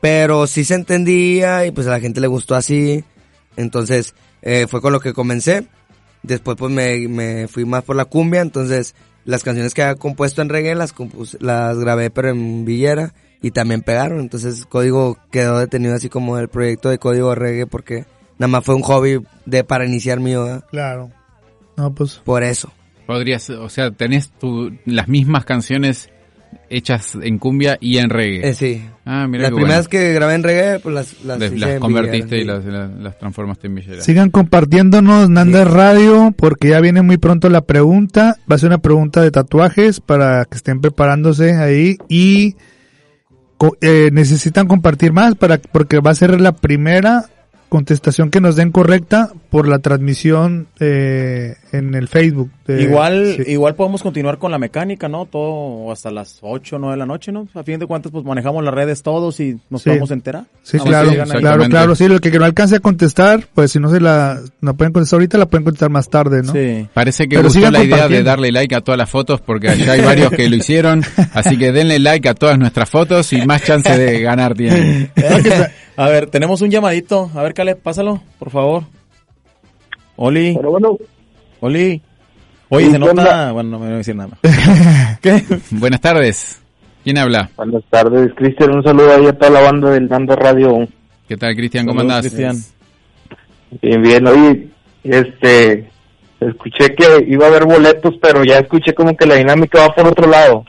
Speaker 5: Pero sí se entendía y pues a la gente le gustó así. Entonces, eh, fue con lo que comencé. Después pues me, me fui más por la cumbia, entonces las canciones que había compuesto en reggae las compuse- las grabé pero en villera y también pegaron, entonces Código quedó detenido así como el proyecto de Código Reggae porque nada más fue un hobby de para iniciar mío, ¿verdad?
Speaker 2: Claro. No, pues.
Speaker 5: por eso.
Speaker 3: Podrías, o sea, tenés tu, las mismas canciones hechas en cumbia y en reggae.
Speaker 5: Eh, sí.
Speaker 3: Ah, mira
Speaker 5: Las
Speaker 3: qué
Speaker 5: primeras
Speaker 3: bueno.
Speaker 5: que grabé en reggae, pues las, las,
Speaker 3: convertiste y
Speaker 5: Villera,
Speaker 3: las,
Speaker 5: sí.
Speaker 3: las- las transformaste en villera.
Speaker 2: Sigan compartiéndonos Nanda Radio porque ya viene muy pronto la pregunta. Va a ser una pregunta de tatuajes para que estén preparándose ahí y co- eh, necesitan compartir más para porque va a ser la primera contestación que nos den correcta por la transmisión eh, en el Facebook. de-
Speaker 1: igual,
Speaker 2: sí.
Speaker 1: igual podemos continuar con la mecánica, ¿no? Todo hasta las 8 o 9 de la noche, ¿no? A fin de cuentas, pues manejamos las redes todos y nos
Speaker 2: Sí.
Speaker 1: podemos enterar.
Speaker 2: Sí, claro, claro, claro, sí, el que no alcance a contestar, pues si no se la, no pueden contestar ahorita, la pueden contestar más tarde, ¿no?
Speaker 1: Sí.
Speaker 3: Parece que
Speaker 2: Pero
Speaker 3: gustó la idea de darle like a todas las fotos porque allá hay varios que lo hicieron. Así que denle like a todas nuestras fotos y más chance de ganar tienen.
Speaker 1: a ver, tenemos un llamadito. A ver, Caleb, pásalo, por favor. Oli,
Speaker 9: Pero bueno,
Speaker 1: Oli. Oye, se
Speaker 9: ¿qué
Speaker 1: nota... Bueno, no me voy a decir nada. ¿Qué?
Speaker 3: Buenas tardes. ¿Quién habla?
Speaker 9: buenas tardes, Cristian. Un saludo ahí a toda la banda del Nanda Radio.
Speaker 3: ¿Qué tal, Cristian? ¿Cómo andás?
Speaker 1: Cristian.
Speaker 9: Bien, bien. Oye, este, escuché que iba a haber boletos, pero ya escuché como que la dinámica va por otro lado.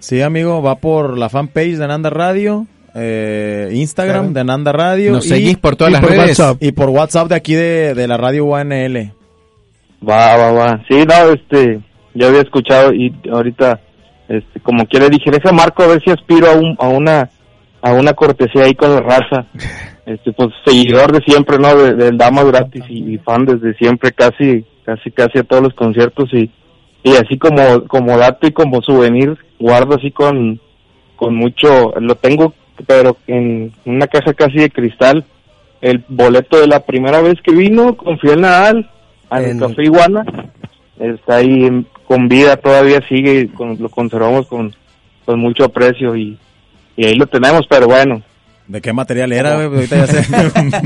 Speaker 1: Sí, amigo, va por la fanpage de Nanda Radio, eh, Instagram de Nanda Radio.
Speaker 3: Nos
Speaker 1: y-
Speaker 3: seguís por todas
Speaker 2: y
Speaker 3: las
Speaker 2: por
Speaker 3: redes.
Speaker 2: WhatsApp.
Speaker 1: Y por WhatsApp de aquí de, de la radio UNL.
Speaker 9: Va, va, va. Sí, no, este, ya había escuchado y ahorita, este, como quiere dije, deja Marco a ver si aspiro a un, a una, a una cortesía ahí con la raza. Este, pues seguidor de siempre, ¿no? De- del Damas Gratis y, y fan desde siempre, casi, casi, casi a todos los conciertos y, y así como, como dato y como souvenir, guardo así con, con mucho, lo tengo, pero en una caja casi de cristal, el boleto de la primera vez que vino con Fiel Nadal al
Speaker 5: En-
Speaker 9: Café Iguana, está ahí en- con vida, todavía sigue, y con- lo conservamos con, con mucho aprecio y, y ahí lo tenemos, pero bueno,
Speaker 1: ¿De qué material era, güey? Ahorita ya sé.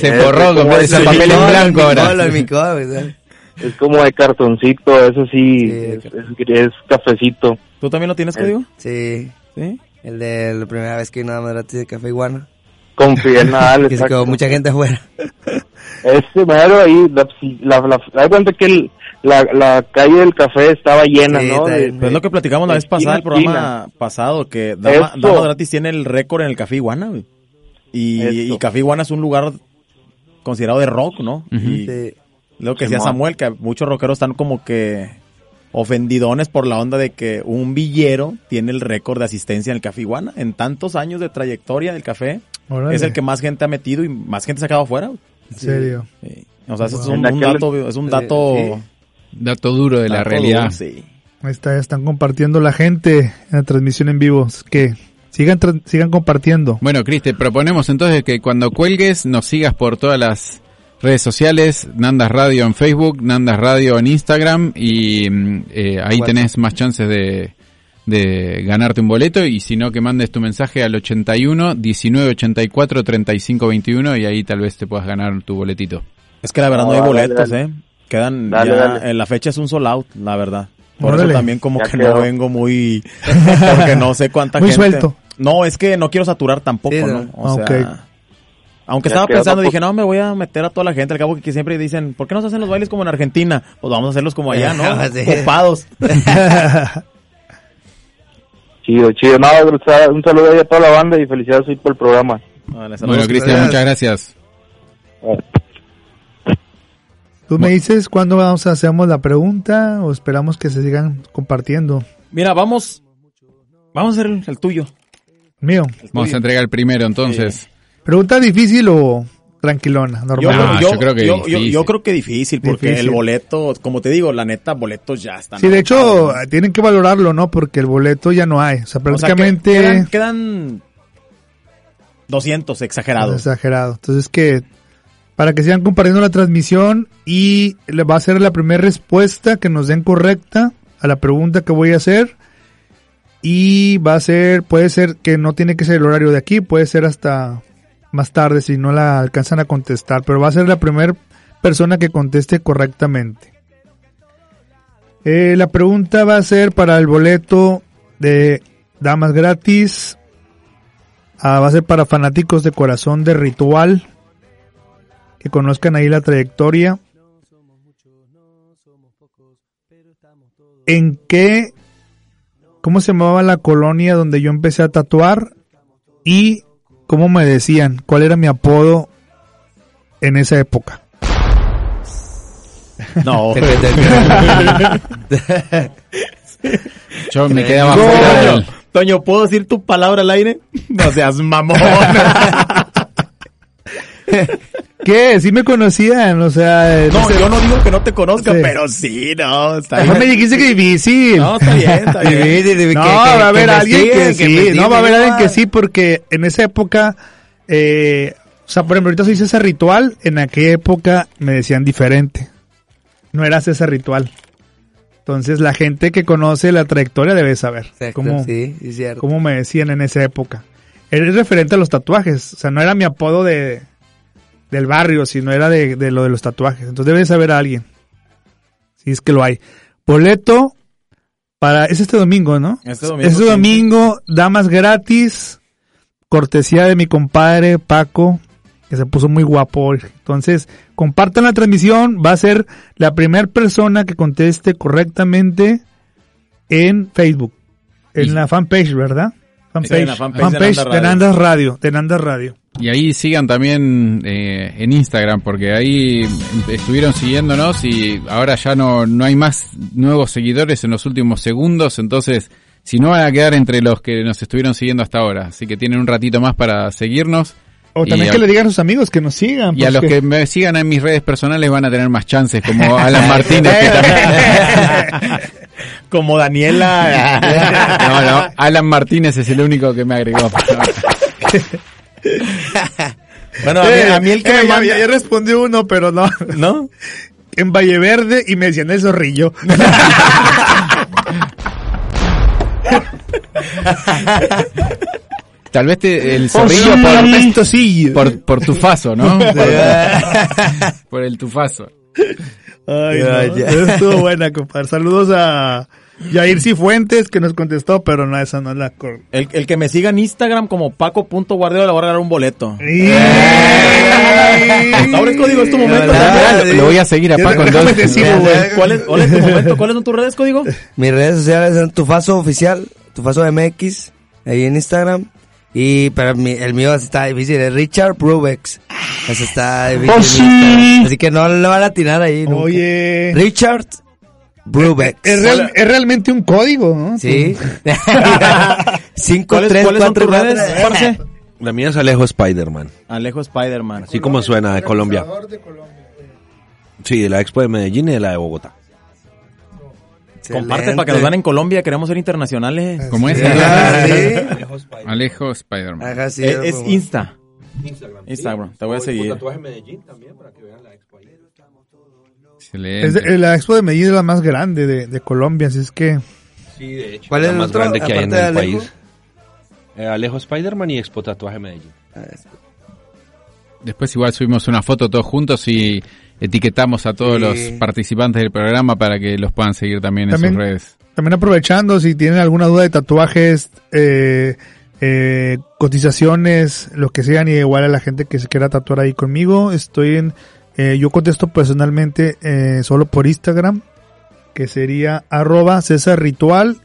Speaker 3: Se forró
Speaker 9: como ese
Speaker 3: papel en blanco ahora.
Speaker 9: es como de cartoncito, eso sí,
Speaker 5: Sí,
Speaker 9: es, es- es cafecito.
Speaker 1: ¿Tú también lo tienes, código?
Speaker 5: Sí,
Speaker 1: Sí.
Speaker 5: El de la primera vez que nada más gratis de Café Iguana.
Speaker 9: Con Fiel Nadal,
Speaker 5: Que se quedó mucha gente afuera.
Speaker 9: Ese mero ahí, la, la, la, cuenta que el- la, la calle del café estaba llena,
Speaker 5: Sí,
Speaker 9: ¿no? De-.
Speaker 1: Pues es lo que platicamos la vez pasada, el programa pasado, que Dama. Dama Gratis tiene el récord en el Café Iguana, güey. Y, y Café Iguana es un lugar considerado de rock, ¿no? Y
Speaker 5: Sí.
Speaker 1: lo que decía. Samuel, que muchos rockeros están como que ofendidones por la onda de que un villero tiene el récord de asistencia en el Café Iguana. En tantos años de trayectoria del café,
Speaker 2: Órale,
Speaker 1: es el que más gente ha metido y más gente se ha quedado afuera. güey.
Speaker 2: En serio.
Speaker 1: Sí. O sea, eso es un, dato, es un dato...
Speaker 5: Sí.
Speaker 3: Dato duro de la realidad.
Speaker 1: duro, sí.
Speaker 2: Ahí está, ya están compartiendo la gente en la transmisión en vivo. Que sigan, sigan compartiendo.
Speaker 3: Bueno, Cris, te proponemos entonces que cuando cuelgues nos sigas por todas las redes sociales, Nandas Radio en Facebook, Nandas Radio en Instagram y mm, eh, ahí
Speaker 5: WhatsApp.
Speaker 3: tenés más chances de, de ganarte un boleto y si no que mandes tu mensaje al 81 19 84 35 21 y ahí tal vez te puedas ganar tu boletito.
Speaker 1: Es que la verdad no,
Speaker 9: No,
Speaker 1: hay
Speaker 9: dale,
Speaker 1: boletos,
Speaker 9: dale.
Speaker 1: ¿eh? Quedan
Speaker 9: Dale,
Speaker 1: ya,
Speaker 9: dale.
Speaker 1: en la fecha es un sold out, la verdad. Por
Speaker 2: Órale.
Speaker 1: eso también como
Speaker 9: Ya
Speaker 1: que
Speaker 9: quedó.
Speaker 1: no vengo muy, porque no sé cuánta
Speaker 2: Muy
Speaker 1: gente.
Speaker 2: suelto.
Speaker 1: No, es que no quiero saturar tampoco,
Speaker 5: Sí,
Speaker 1: ¿no? O
Speaker 2: Ah,
Speaker 1: sea. Aunque estaba pensando, dije, no, me voy a meter a toda la gente, al cabo que siempre dicen, ¿por qué no se hacen los bailes como en Argentina? Pues vamos a hacerlos como allá, ¿no?
Speaker 5: Sí.
Speaker 1: Copados.
Speaker 9: Chido, chido. No, un saludo ahí a toda la banda y felicidades por el programa.
Speaker 1: Vale.
Speaker 3: Bueno, Cristian, muchas gracias.
Speaker 2: Tú me dices cuándo vamos a hacemos la pregunta o esperamos que se sigan compartiendo.
Speaker 1: Mira, vamos, vamos a hacer el, el tuyo.
Speaker 2: Mío.
Speaker 1: el
Speaker 3: Vamos a entregar el primero entonces.
Speaker 2: ¿Pregunta difícil o tranquilona?
Speaker 1: Yo,
Speaker 2: Normal.
Speaker 3: No,
Speaker 1: yo,
Speaker 3: yo creo que
Speaker 1: yo, yo-
Speaker 3: difícil.
Speaker 1: yo creo que difícil, porque
Speaker 2: Difícil.
Speaker 1: el boleto, como te digo, la neta, boletos ya están.
Speaker 2: Sí, de hecho, tienen que valorarlo, ¿no? Porque el boleto ya no hay. O sea,
Speaker 1: O sea, que
Speaker 2: prácticamente
Speaker 1: quedan, quedan 200, exagerado.
Speaker 2: exagerado. Entonces que para que sigan compartiendo la transmisión y le va a ser la primera respuesta que nos den correcta a la pregunta que voy a hacer. Y va a ser, puede ser que no tiene que ser el horario de aquí, puede ser hasta más tarde si no la alcanzan a contestar, pero va a ser la primera persona que conteste correctamente. Eh, la pregunta va a ser para el boleto de Damas Gratis. Ah, va a ser para fanáticos de corazón de ritual. Que conozcan ahí la trayectoria. ¿En qué cómo se llamaba la colonia donde yo empecé a tatuar y cómo me decían, cuál era mi apodo en esa época.
Speaker 1: No,
Speaker 3: Yo me
Speaker 1: Toño,
Speaker 3: fuera del...
Speaker 1: Toño, ¿puedo decir tu palabra al aire? No seas mamón.
Speaker 2: ¿Qué? Sí me conocían, o sea...
Speaker 1: No,
Speaker 2: sé-
Speaker 1: yo no digo que no te conozca,
Speaker 2: Sí.
Speaker 1: pero sí, no, está
Speaker 2: No me
Speaker 1: bien.
Speaker 2: dijiste que difícil.
Speaker 1: No, está bien, está bien.
Speaker 2: No, va a haber alguien que, sí, no, va a haber alguien que
Speaker 5: sí
Speaker 2: porque en esa época, eh, o sea, por ejemplo, ahorita soy César Ritual, en aquella época me decían diferente. No era César Ritual. Entonces la gente que conoce la trayectoria debe saber cómo,
Speaker 5: Sí, sí, cierto.
Speaker 2: cómo me decían en esa época. Era referente a los tatuajes, o sea, no era mi apodo de del barrio, sino era de, de lo de los tatuajes. Entonces debe saber a alguien. Si es que lo hay. Boleto para es este domingo, ¿no?
Speaker 1: Este domingo,
Speaker 2: Este domingo, damas gratis, cortesía de mi compadre Paco, que se puso muy guapo hoy. Entonces, compartan la transmisión, va a ser la primera persona que conteste correctamente en Facebook, en
Speaker 3: Y-
Speaker 2: la fanpage, ¿verdad? Fanpage,
Speaker 1: en la fanpage de
Speaker 2: fanpage de Radio, de Radio.
Speaker 3: Y ahí sigan también eh, en Instagram, porque ahí estuvieron siguiéndonos y ahora ya no, no hay más nuevos seguidores en los últimos segundos, entonces si no van a quedar entre los que nos estuvieron siguiendo hasta ahora, así que tienen un ratito más para seguirnos.
Speaker 2: O también que le digan a sus amigos que nos sigan.
Speaker 3: Y a los que me sigan en mis redes personales van a tener más chances, como Alan Martínez, que también...
Speaker 1: Como Daniela.
Speaker 3: No, no, Alan Martínez es el único que me agregó.
Speaker 1: bueno, a mí,
Speaker 2: Eh,
Speaker 1: a mí el que
Speaker 2: eh,
Speaker 1: me
Speaker 2: ya-
Speaker 1: manda-
Speaker 2: ya, ya respondió uno, pero no.
Speaker 1: ¿No?
Speaker 2: En Valle Verde y me decían el zorrillo.
Speaker 3: Tal vez te- el
Speaker 2: Oh,
Speaker 3: zorrillo
Speaker 2: sí,
Speaker 3: por,
Speaker 2: apestosillo.
Speaker 3: por, por tufazo, ¿no? Por, por el tufazo.
Speaker 2: Ay,
Speaker 5: Ya,
Speaker 2: no,
Speaker 5: ya.
Speaker 2: Estuvo buena, compadre. Saludos a Yair Cifuentes, que nos contestó, pero no, esa no es la cor-
Speaker 1: El, el que me siga en Instagram como paco.guardiola le voy a regalar un boleto. Ahora es código, es tu momento.
Speaker 3: Lo voy a seguir a Paco entonces.
Speaker 2: sigo.
Speaker 1: ¿Cuál es, tu momento. ¿Cuáles son tus redes, código?
Speaker 5: Mis redes sociales son Tufaso Oficial, Tufaso MX, ahí en Instagram. Y para mí, el mío está difícil, es Richard Brubex. Eso está difícil. Instagram. Así que no le van a atinar ahí. nunca.
Speaker 2: Oye.
Speaker 5: Richard Brubex.
Speaker 2: Es, real- es realmente un código, ¿no?
Speaker 5: Sí. 5,
Speaker 1: ¿Cuáles,
Speaker 5: 3,
Speaker 1: ¿cuáles son
Speaker 5: 4,
Speaker 1: tus redes?
Speaker 4: La mía es Alejo Spider-Man.
Speaker 1: Alejo Spider-Man.
Speaker 4: Así como suena, de Colombia. Sí, de la Expo de Medellín y de la de Bogotá.
Speaker 1: Comparte para que nos vean en Colombia, queremos ser internacionales.
Speaker 3: ¿Cómo es?
Speaker 5: Ah, sí.
Speaker 3: Alejo Spider-Man.
Speaker 5: Ajá, sí,
Speaker 1: Es, es Insta. Instagram, te voy a seguir.
Speaker 4: Medellín también para que vean la Expo.
Speaker 3: Excelente.
Speaker 2: Es de- la expo de Medellín es la más grande de, de Colombia, así es que...
Speaker 4: Sí, de hecho.
Speaker 5: ¿Cuál
Speaker 4: la
Speaker 5: es el
Speaker 4: más
Speaker 5: otro,
Speaker 4: grande que hay en el país. Eh, Alejo Spider-Man y Expo Tatuaje Medellín.
Speaker 3: Después igual subimos una foto todos juntos y etiquetamos a todos
Speaker 5: Sí.
Speaker 3: los participantes del programa para que los puedan seguir también en
Speaker 2: También-
Speaker 3: sus redes.
Speaker 2: También aprovechando, si tienen alguna duda de tatuajes, eh, eh, cotizaciones, lo que sean, y igual a la gente que se quiera tatuar ahí conmigo, estoy en, eh, yo contesto personalmente eh, solo por Instagram, que sería arroba César Ritual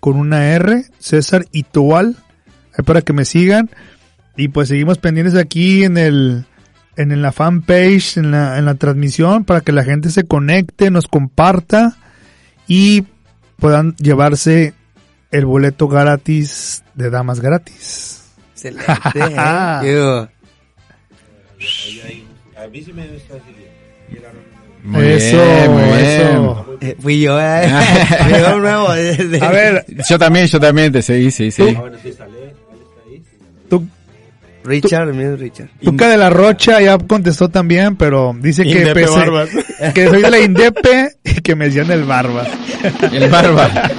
Speaker 2: con una R, César Itual, ahí para que me sigan. Y pues seguimos pendientes aquí en el, en, en la fanpage, en la, en la transmisión, para que la gente se conecte, nos comparta y puedan llevarse el boleto gratis de damas gratis.
Speaker 5: Excelente. ¿eh?
Speaker 4: A mí sí me está
Speaker 3: Muy
Speaker 2: eso,
Speaker 3: bien, muy bien.
Speaker 2: eso.
Speaker 5: eh, fui yo, eh. Llegó un nuevo.
Speaker 2: A ver,
Speaker 3: Yo también, yo también te seguí, sí, sí.
Speaker 2: tú,
Speaker 5: Richard, es Richard.
Speaker 2: Tuca de la Rocha ya contestó también, pero dice que,
Speaker 1: Indepe
Speaker 2: pese-
Speaker 1: Barbas.
Speaker 2: que soy de la Indepe y que me decían el Barbas.
Speaker 3: El barba.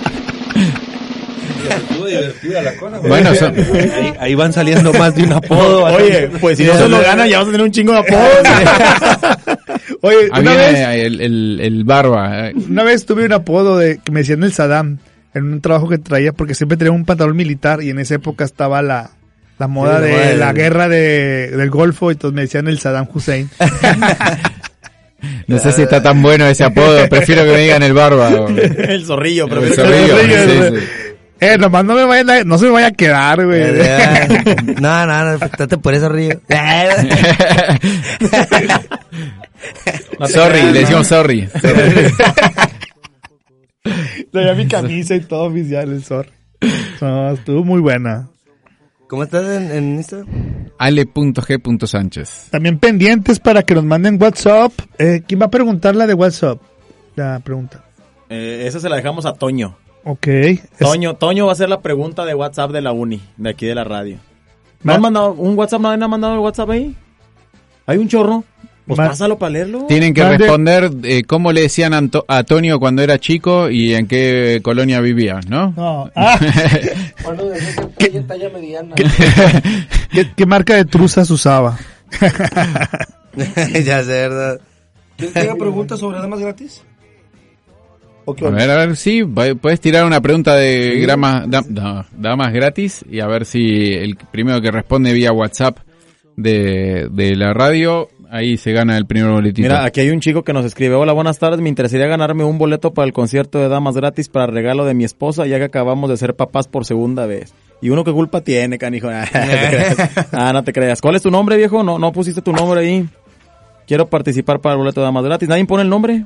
Speaker 4: Estuvo divertida la cosa.
Speaker 3: Bueno, son-
Speaker 4: ahí, ahí van saliendo más de un apodo.
Speaker 1: Oye, pues si no se lo gana, ya vas a tener un chingo de apodos.
Speaker 2: Oye,
Speaker 3: ahí
Speaker 2: una vez,
Speaker 3: el, el, el barba. eh.
Speaker 2: una vez tuve un apodo de que me decían el Saddam en un trabajo que traía porque siempre tenía un pantalón militar y en esa época estaba la, la moda
Speaker 5: Sí,
Speaker 2: de la guerra de, del Golfo y entonces me decían el Saddam Hussein.
Speaker 3: No sé si está tan bueno ese apodo, prefiero que me digan el barba. o-
Speaker 1: el zorrillo, pero
Speaker 3: el zorrillo, sí, sí.
Speaker 2: Eh, nomás no me vayan a- no se me vaya a quedar, güey.
Speaker 5: No, no, no, estate por eso río.
Speaker 3: sorry, le decimos sorry.
Speaker 2: Traía mi camisa y todo oficial, el sorry. No, estuvo muy buena.
Speaker 5: ¿Cómo estás en, en Instagram?
Speaker 3: Ale.g.sánchez.
Speaker 2: También pendientes para que nos manden WhatsApp. Eh, ¿Quién va a preguntar la de WhatsApp? La pregunta.
Speaker 1: Eh, esa se la dejamos a Toño.
Speaker 2: Ok. Es-
Speaker 1: Toño, Toño va a hacer la pregunta de WhatsApp de la uni, de aquí de la radio. ¿No han mandado un WhatsApp? ¿No han mandado el WhatsApp ahí? ¿Hay un chorro? Pues pásalo para leerlo.
Speaker 3: Tienen que responder eh, cómo le decían a Anto- a Antonio cuando era chico y en qué colonia vivía, ¿no?
Speaker 2: No. Ah,
Speaker 10: Bueno, que talla, talla mediana.
Speaker 2: ¿qué, qué marca de truzas usaba?
Speaker 5: ya sé, ¿verdad?
Speaker 10: ¿Tienes que preguntas sobre damas gratis? ¿O qué
Speaker 3: A ver, a ver, sí, puedes tirar una pregunta de gramas, da- no, damas gratis y a ver si el primero que responde vía WhatsApp de, de la radio, ahí se gana el primer boletito.
Speaker 1: Mira, aquí hay un chico que nos escribe, hola, buenas tardes, me interesaría ganarme un boleto para el concierto de Damas gratis para regalo de mi esposa, ya que acabamos de ser papás por segunda vez. Y uno qué culpa tiene, canijo. Ah, no te creas. ¿Cuál es tu nombre, viejo? No, no pusiste tu nombre ahí. Quiero participar para el boleto de Damas gratis. ¿Nadie pone el nombre?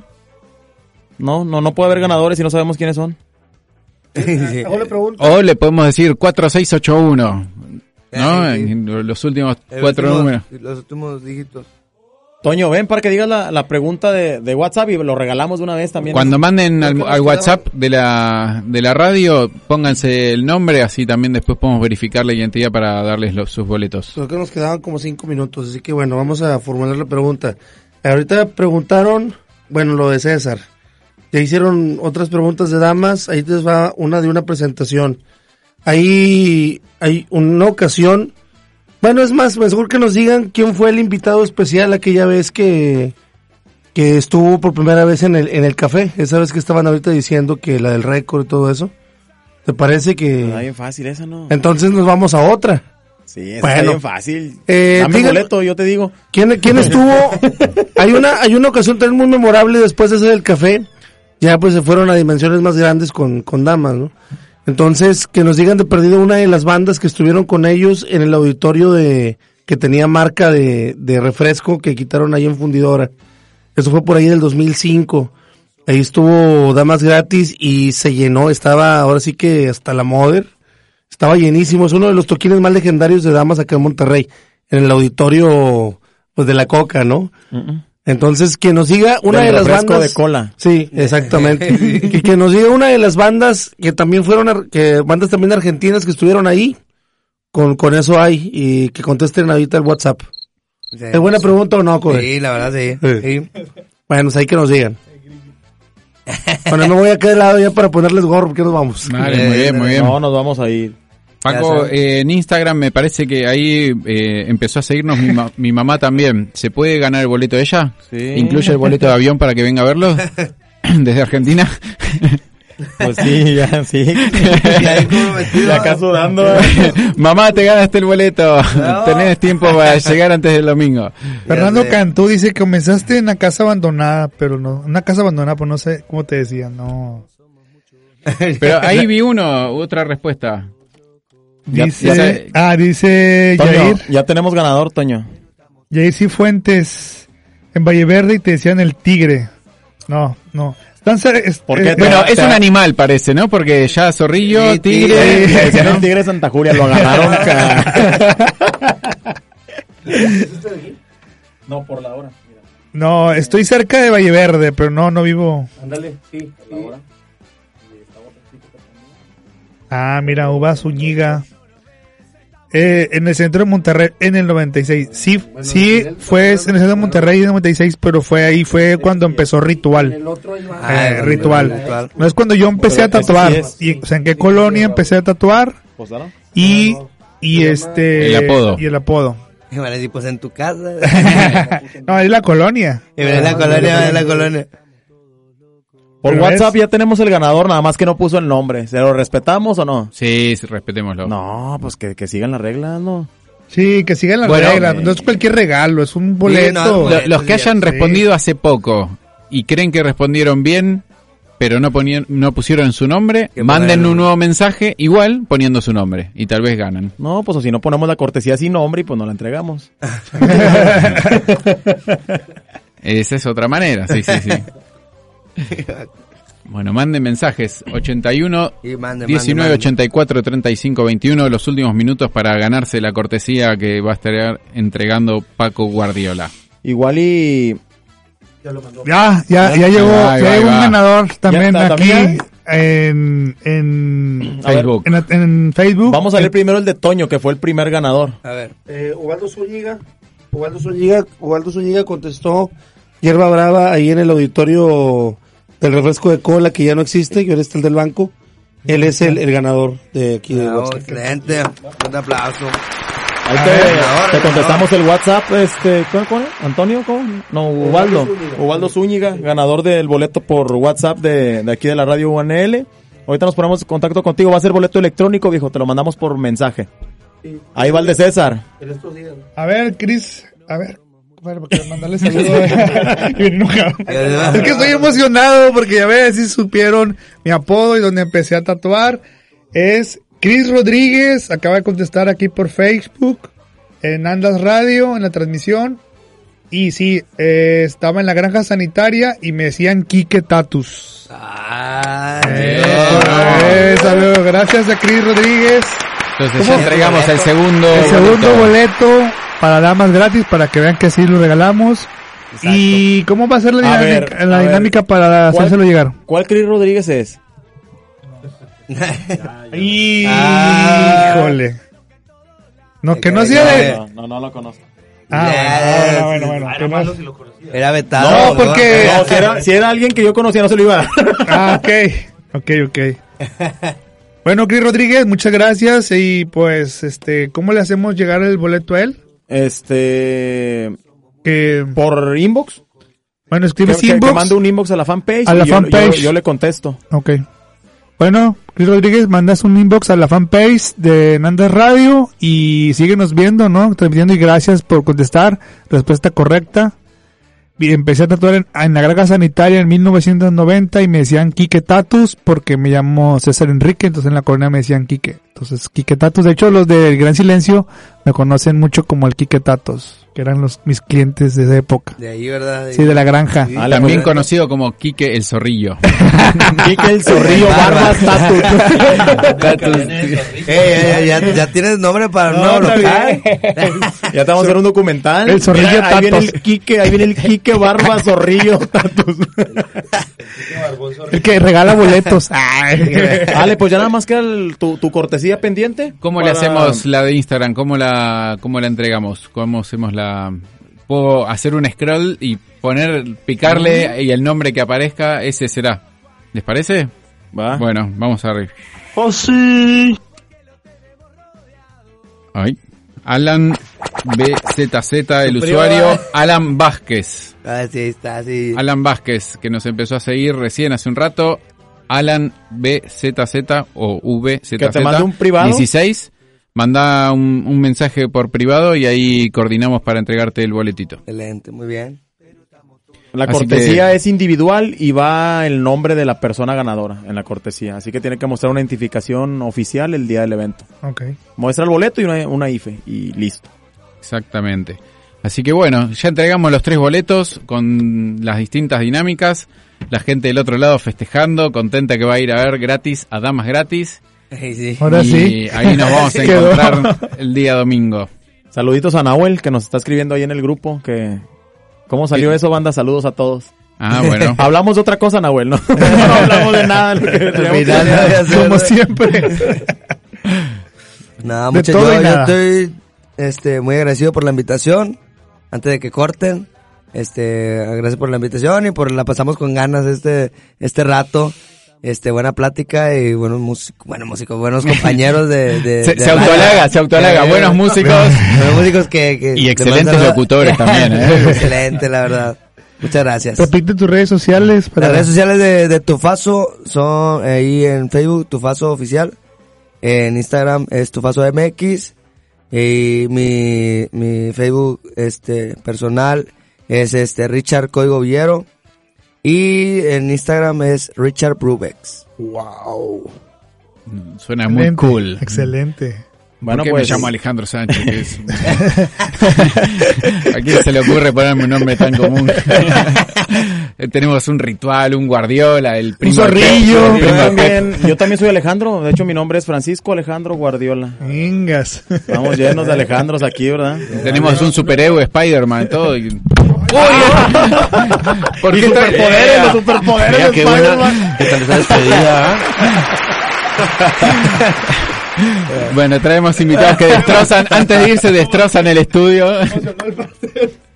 Speaker 1: No, no, no puede haber ganadores si no sabemos quiénes son.
Speaker 10: Le pregunto.
Speaker 3: O le podemos decir 4681, ¿no?
Speaker 5: Eh, sí.
Speaker 3: En los últimos
Speaker 5: El
Speaker 3: cuatro
Speaker 5: último-
Speaker 3: números.
Speaker 5: Los últimos dígitos.
Speaker 1: Toño, ven para que digas la, la pregunta de, de WhatsApp y lo regalamos de una vez también.
Speaker 3: Cuando manden al, al WhatsApp de la, de la radio, pónganse el nombre, así también después podemos verificar la identidad para darles los, sus boletos.
Speaker 10: Creo que nos quedaban como cinco minutos, así que bueno, vamos a formular la pregunta. Ahorita preguntaron, bueno, lo de César. Ya hicieron otras preguntas de damas, ahí les va una de una presentación. Ahí hay una ocasión, bueno, es más, mejor que nos digan quién fue el invitado especial aquella vez que, que estuvo por primera vez en el, en el café, esa vez que estaban ahorita diciendo que la del récord y todo eso. ¿Te parece que...?
Speaker 1: Está bien fácil esa, ¿no?
Speaker 10: Entonces nos vamos a otra.
Speaker 1: Sí,
Speaker 10: Bueno.
Speaker 1: está bien fácil.
Speaker 10: Eh,
Speaker 1: Dame boleto, yo te digo.
Speaker 10: ¿Quién, quién estuvo? hay una hay una ocasión también muy memorable después de hacer el café. Ya pues se fueron a dimensiones más grandes con, con damas, ¿no? Entonces, que nos digan de perdido una de las bandas que estuvieron con ellos en el auditorio de que tenía marca de, de refresco que quitaron ahí en Fundidora. Eso fue por ahí del 2005. Ahí estuvo Damas Gratis y se llenó, estaba ahora sí que hasta la Mother. Estaba llenísimo, es uno de los toquines más legendarios de Damas acá en Monterrey, en el auditorio pues de la Coca, ¿no? Entonces, que nos diga una
Speaker 1: Del
Speaker 10: de las bandas
Speaker 1: de cola.
Speaker 10: Sí, exactamente. y que nos diga una de las bandas que también fueron, ar- que bandas también argentinas que estuvieron ahí. Con, con eso hay. Y que contesten ahorita el WhatsApp.
Speaker 5: Sí.
Speaker 10: ¿Es buena pregunta o no, Coder?
Speaker 5: Sí, la verdad sí.
Speaker 10: Sí.
Speaker 5: Sí.
Speaker 10: Bueno, pues ahí que nos digan. Bueno, me voy acá de lado ya para ponerles gorro porque nos vamos.
Speaker 3: Vale, muy bien, muy bien.
Speaker 1: No, nos vamos a ir.
Speaker 3: Paco, eh, en Instagram me parece que ahí eh, empezó a seguirnos mi, ma- mi mamá también. ¿Se puede ganar el boleto de ella?
Speaker 1: Sí.
Speaker 3: ¿Incluye el boleto de avión para que venga a verlo? Desde Argentina.
Speaker 1: Pues sí, ya, sí.
Speaker 5: Y
Speaker 1: acá sudando.
Speaker 3: mamá, te ganaste el boleto. Tenés tiempo para llegar antes del domingo.
Speaker 2: Fernando. Cantú dice que comenzaste en una casa abandonada, pero no, una casa abandonada, pues no sé cómo te decía, no.
Speaker 3: Pero ahí vi uno, otra respuesta.
Speaker 1: Ya-
Speaker 2: Dice,
Speaker 3: ya sé.
Speaker 2: ah, dice
Speaker 1: Toño,
Speaker 2: Yair,
Speaker 1: ya tenemos ganador, Toño.
Speaker 2: Yair Cifuentes en Valle Verde y te decían el tigre. No, no. Es-
Speaker 1: ¿Por qué?
Speaker 2: eh,
Speaker 3: Bueno, es un animal parece, ¿no? Porque ya zorrillo,
Speaker 5: Sí,
Speaker 3: tigre...
Speaker 1: Le decían el tigre de Santa Julia, lo agarraron. no, por la hora.
Speaker 2: no, estoy cerca de Valle Verde, pero no, no vivo.
Speaker 10: Ándale, sí.
Speaker 2: Ah, mira, Uva Zúñiga. Eh, en el centro de Monterrey en el 96. Sí, sí, fue en el centro de Monterrey en el 96, pero fue ahí, fue cuando empezó Ritual.
Speaker 10: El otro.
Speaker 5: Ah,
Speaker 2: Eh,
Speaker 5: el
Speaker 2: ritual.
Speaker 5: ritual.
Speaker 2: No es cuando yo empecé a tatuar.
Speaker 1: es.
Speaker 2: Y, o sea, en qué colonia empecé a tatuar
Speaker 1: ¿no?
Speaker 2: y, y este...
Speaker 3: El apodo.
Speaker 2: Y el apodo.
Speaker 5: Y van a decir, pues en tu casa.
Speaker 2: no, es la colonia.
Speaker 5: En la colonia, en la colonia.
Speaker 1: Por
Speaker 2: Pero
Speaker 1: WhatsApp
Speaker 2: es-
Speaker 1: ya tenemos el ganador, nada más que no puso el nombre. ¿Se lo respetamos o no?
Speaker 3: Sí, sí, respetémoslo.
Speaker 1: No, pues que, que sigan las reglas, ¿no?
Speaker 2: Sí, que sigan las
Speaker 3: Bueno,
Speaker 2: reglas.
Speaker 1: eh.
Speaker 2: No es cualquier regalo, es un boleto.
Speaker 5: no,
Speaker 3: los que hayan
Speaker 2: sí.
Speaker 3: respondido hace poco y creen que respondieron bien, pero no, ponían, no pusieron su nombre, manden un nuevo mensaje igual poniendo su nombre y tal vez ganan.
Speaker 1: No, pues o si no ponemos la cortesía sin nombre y pues no la entregamos.
Speaker 3: Esa es otra manera, sí, sí, sí. Bueno, manden mensajes 81
Speaker 5: Y mande,
Speaker 3: 19
Speaker 5: mande, mande.
Speaker 3: 84 35 21 los últimos minutos para ganarse la cortesía que va a estar entregando Paco Guardiola.
Speaker 1: Igual y
Speaker 2: Ya, ya, ya llegó,
Speaker 3: va,
Speaker 2: ya llegó un ganador también
Speaker 1: está,
Speaker 2: aquí
Speaker 1: también.
Speaker 2: en, en,
Speaker 1: A ver,
Speaker 3: Facebook.
Speaker 2: en, en Facebook.
Speaker 1: vamos a leer primero el de Toño, que fue el primer ganador.
Speaker 5: A ver.
Speaker 10: Eh, Ubaldo Zúñiga, Ubaldo Zúñiga, Ubaldo Zúñiga contestó hierba brava ahí en el auditorio del refresco de cola que ya no existe, que ahora está el del banco. Él es el, el ganador de aquí de
Speaker 5: Bravo,
Speaker 10: WhatsApp.
Speaker 5: excelente. Un aplauso.
Speaker 1: Ahí te,
Speaker 5: ver,
Speaker 1: te
Speaker 5: ganador,
Speaker 1: contestamos el WhatsApp, este, ¿cómo, cómo era? ¿Antonio? ¿Cómo? No, Ubaldo. Ubaldo Zúñiga, ganador del boleto por WhatsApp de, de aquí de la radio UNL. Ahorita nos ponemos en contacto contigo, va a ser boleto electrónico, viejo, te lo mandamos por mensaje. Ahí va el de César.
Speaker 2: A ver, Cris, a ver. Bueno, porque mandarle saludos. Es que estoy emocionado porque ya ves, si supieron mi apodo y donde empecé a tatuar. Es Cris Rodríguez, acaba de contestar aquí por Facebook, en Andas Radio, en la transmisión. Y sí, eh, estaba en la granja sanitaria y me decían Quique Tatus.
Speaker 5: Ah,
Speaker 2: Eh, eh, saludos, gracias a Cris Rodríguez.
Speaker 3: Entonces
Speaker 2: ¿Cómo?
Speaker 3: ya entregamos el segundo
Speaker 2: El segundo
Speaker 3: boleto.
Speaker 2: boleto para damas gratis para que vean que sí lo regalamos. ¿Y cómo va a ser la
Speaker 1: A
Speaker 2: dinámica,
Speaker 1: ver,
Speaker 2: la
Speaker 1: a ver.
Speaker 2: dinámica para hacérselo llegar?
Speaker 1: ¿Cuál Cris Rodríguez es?
Speaker 2: Híjole. No, que no sea de...
Speaker 1: No, no, no lo conozco.
Speaker 2: Ah, bueno, bueno, bueno, bueno, que no-
Speaker 5: Era vetado.
Speaker 2: No, porque-
Speaker 1: No, si era, si era alguien que yo conocía, no se lo iba a dar.
Speaker 2: Ah, ok. Ok, ok. Bueno, Cris Rodríguez, muchas gracias. Y pues, este, ¿cómo le hacemos llegar el boleto a él?
Speaker 1: Este,
Speaker 2: Que,
Speaker 1: por inbox.
Speaker 2: bueno, escribes
Speaker 1: que- que
Speaker 2: inbox.
Speaker 1: mande un inbox a la fanpage.
Speaker 2: A la
Speaker 1: y
Speaker 2: fanpage.
Speaker 1: Yo, yo le contesto.
Speaker 2: Ok. Bueno, Cris Rodríguez, mandas un inbox a la fanpage de Nandas Radio y síguenos viendo, ¿no? Transmitiendo y gracias por contestar. Respuesta correcta. Empecé a tatuar en, la granja sanitaria en 1990 y me decían Quique Tatus porque me llamo César Enrique, entonces en la colonia me decían Quique. Entonces Quique Tatus, de hecho los del Gran Silencio me conocen mucho como el Quique Tatus, que eran los mis clientes de esa época.
Speaker 5: De ahí, ¿verdad? De
Speaker 2: Sí, de la granja.
Speaker 5: Sí.
Speaker 1: Ah,
Speaker 3: También
Speaker 1: le-
Speaker 3: conocido como Quique el Zorrillo.
Speaker 1: Quique el zorrillo, barba, tatu.
Speaker 5: Eh, ya, ya, ya, ya tienes nombre para un
Speaker 1: No,
Speaker 5: nuevo
Speaker 1: está
Speaker 5: local.
Speaker 1: Ya a hacer un documental.
Speaker 2: El zorrillo
Speaker 1: Mira, ahí viene el Quique, ahí viene el Quique Barba Zorrillo Tatos.
Speaker 2: El que regala boletos.
Speaker 1: Vale, pues ya nada más queda el- tu, tu cortesía pendiente.
Speaker 3: ¿Cómo le
Speaker 1: para-
Speaker 3: hacemos la de Instagram? ¿Cómo la, cómo la entregamos? ¿Cómo hacemos la...? Puedo hacer un scroll y poner, picarle y el nombre que aparezca, ese será. ¿Les parece?
Speaker 1: Va.
Speaker 3: Bueno, vamos a ver.
Speaker 10: ¡Oh, sí!
Speaker 3: Ay. Alan BZZ, el
Speaker 1: Su
Speaker 3: usuario.
Speaker 1: privada.
Speaker 3: Alan Vázquez.
Speaker 5: Ah, sí, está así.
Speaker 3: Alan Vázquez, que nos empezó a seguir recién hace un rato. Alan BZZ o VZZ.
Speaker 1: Que te mande un privado.
Speaker 3: 16. Manda un, un mensaje por privado y ahí coordinamos para entregarte el boletito.
Speaker 5: Excelente, muy bien.
Speaker 1: La
Speaker 3: Así
Speaker 1: cortesía
Speaker 3: que-
Speaker 1: es individual y va el nombre de la persona ganadora en la cortesía. Así que tiene que mostrar una identificación oficial el día del evento.
Speaker 2: Ok.
Speaker 1: Muestra el boleto y una, una IFE y listo.
Speaker 3: Exactamente. Así que bueno, ya entregamos los tres boletos con las distintas dinámicas. La gente del otro lado festejando, contenta que va a ir a ver gratis a Damas Gratis.
Speaker 5: Ay, sí.
Speaker 2: Ahora
Speaker 3: y
Speaker 2: sí.
Speaker 3: ahí nos vamos a encontrar el día domingo.
Speaker 1: Saluditos a Nahuel que nos está escribiendo ahí en el grupo que... ¿Cómo salió eso, banda? Saludos a todos.
Speaker 3: Ah, bueno.
Speaker 1: Hablamos de otra cosa, Nahuel, ¿no? no hablamos de nada. lo que que
Speaker 2: Como siempre.
Speaker 5: Nada, muchachos, yo, yo
Speaker 2: nada.
Speaker 5: estoy este, muy agradecido por la invitación. Antes de que corten, este, gracias por la invitación y por la pasamos con ganas este, este rato. Este, buena plática y buenos músicos, buenos músicos, buenos compañeros de, de,
Speaker 3: Se,
Speaker 5: de
Speaker 3: se
Speaker 5: radio.
Speaker 3: autoalaga, se autoalaga.
Speaker 5: Eh,
Speaker 3: Buenos músicos.
Speaker 5: Buenos músicos que, que
Speaker 3: Y
Speaker 5: te
Speaker 3: excelentes locutores también, ¿eh?
Speaker 5: Excelente, la verdad. Muchas gracias.
Speaker 2: Repite tus redes sociales para
Speaker 5: Las redes sociales de, de Tufaso son ahí en Facebook, Tufaso Oficial. En Instagram es Tufaso MX. Y mi, mi Facebook este personal es este Richard Código Villero. Y en Instagram es Richard Brubex.
Speaker 10: Wow.
Speaker 3: Suena muy cool.
Speaker 2: Excelente.
Speaker 3: Bueno,
Speaker 1: Bueno,
Speaker 3: me
Speaker 1: pues-
Speaker 3: llamo Alejandro Sánchez. que es- ¿A quién se le ocurre ponerme un nombre tan común? Tenemos un ritual, un guardiola, el primo
Speaker 2: zorrillo.
Speaker 3: el primo
Speaker 1: Yo también, yo también soy Alejandro, de hecho mi nombre es Francisco Alejandro Guardiola.
Speaker 2: Vengas.
Speaker 1: Estamos llenos de Alejandros aquí, ¿verdad?
Speaker 3: Tenemos un superhéroe, Spider-Man, todo. y- ¡Uy! ¿Por
Speaker 1: Mis
Speaker 3: qué está-
Speaker 1: superpoderes, los superpoderes
Speaker 4: Mira
Speaker 1: de
Speaker 4: qué buena,
Speaker 1: Spider-Man.
Speaker 4: qué tal esa despedida, ¿ah?
Speaker 3: Bueno, traemos invitados que destrozan, antes de irse destrozan el estudio.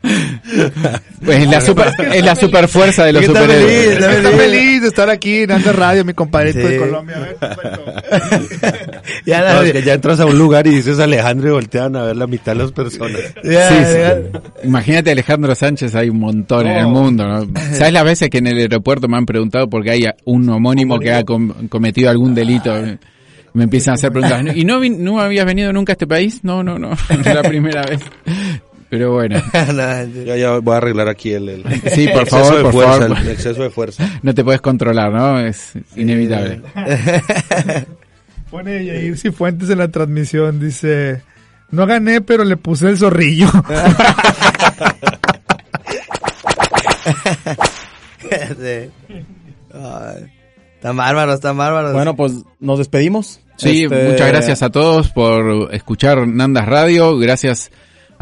Speaker 3: Pues es la super, es la super fuerza de los
Speaker 5: Está
Speaker 3: superhéroes.
Speaker 5: feliz, está feliz.
Speaker 2: feliz de estar aquí en Anda Radio, mi compadrito
Speaker 5: Sí.
Speaker 2: de Colombia. A ver, compadrito.
Speaker 5: Ya,
Speaker 4: No,
Speaker 5: la-
Speaker 4: es que ya entras a un lugar y dices Alejandro y voltean a ver la mitad de las personas.
Speaker 5: ya,
Speaker 3: Sí,
Speaker 5: ya.
Speaker 3: sí. Imagínate Alejandro Sánchez, hay un montón en el mundo. ¿no? ¿Sabes las veces que en el aeropuerto me han preguntado porque hay un homónimo que ha com- cometido algún delito? Me empiezan a hacer preguntas. ¿Y no, no habías venido nunca a este país? No, no, no. Es la primera vez. Pero bueno.
Speaker 5: No,
Speaker 4: Ya, ya voy a arreglar aquí el, el
Speaker 3: Sí, por
Speaker 4: exceso
Speaker 3: favor,
Speaker 4: de
Speaker 3: por
Speaker 4: fuerza,
Speaker 3: favor.
Speaker 4: el exceso de fuerza.
Speaker 3: No te puedes controlar, ¿no? Es inevitable.
Speaker 2: Pone Yair Cifuentes en la transmisión, dice, no gané, pero le puse el zorrillo.
Speaker 5: Sí. Ay, Están bárbaros, están bárbaros.
Speaker 1: Bueno, pues nos despedimos.
Speaker 3: Sí,
Speaker 1: Este,
Speaker 3: muchas gracias a todos por escuchar Nandas Radio. Gracias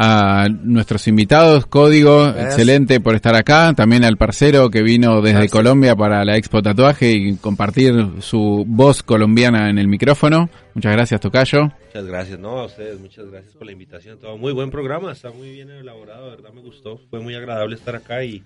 Speaker 3: a nuestros invitados, Código,
Speaker 5: Gracias.
Speaker 3: excelente por estar acá. También al parcero que vino desde Colombia para la Expo Tatuaje y compartir su voz colombiana en el micrófono. Muchas gracias, Tocayo.
Speaker 4: Muchas gracias, no, a ustedes, muchas gracias por la invitación. Todo muy buen programa, está muy bien elaborado, de verdad me gustó. Fue muy agradable estar acá y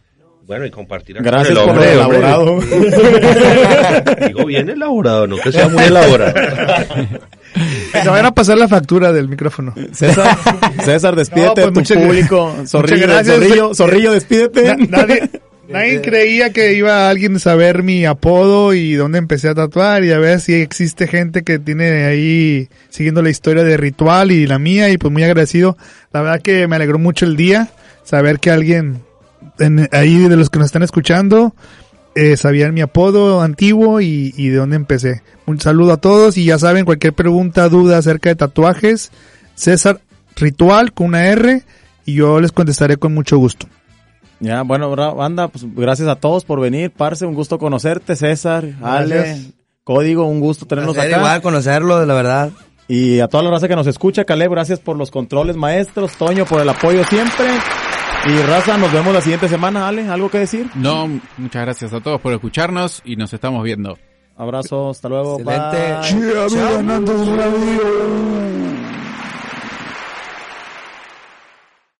Speaker 4: bueno, y compartir
Speaker 1: Gracias
Speaker 4: con
Speaker 1: por
Speaker 4: el
Speaker 1: lo
Speaker 4: hombre,
Speaker 1: elaborado.
Speaker 4: Digo bien elaborado, no que sea muy elaborado.
Speaker 2: Te van a pasar la factura del micrófono.
Speaker 1: César, César, despídete
Speaker 2: No, pues,
Speaker 1: de tu
Speaker 2: muchas-
Speaker 1: público. Zorrillo,
Speaker 2: muchas gracias.
Speaker 1: Zorrillo, Zorrillo, despídete.
Speaker 2: Na- nadie, nadie creía que iba alguien a saber mi apodo y dónde empecé a tatuar y a ver si existe gente que tiene ahí siguiendo la historia de Ritual y la mía y pues muy agradecido. La verdad que me alegró mucho el día saber que alguien en- ahí de los que nos están escuchando eh, sabían mi apodo antiguo y, y de dónde empecé. Un saludo a todos y ya saben, cualquier pregunta, duda acerca de tatuajes, César Ritual con una R y yo les contestaré con mucho gusto.
Speaker 1: Ya, bueno, banda, pues gracias a todos por venir. Parce, un gusto conocerte, César, Ale,
Speaker 2: Gracias.
Speaker 1: Código, un gusto tenernos
Speaker 5: Placer
Speaker 1: acá.
Speaker 5: igual conocerlo, la verdad.
Speaker 1: Y a toda la raza que nos escucha, Caleb, gracias por los controles maestros, Toño por el apoyo siempre. Y raza, nos vemos la siguiente semana, Ale, ¿algo que decir?
Speaker 3: No, muchas gracias a todos por escucharnos y nos estamos viendo.
Speaker 1: Abrazo, hasta luego.
Speaker 5: Excelente.
Speaker 1: bye.
Speaker 2: Chao.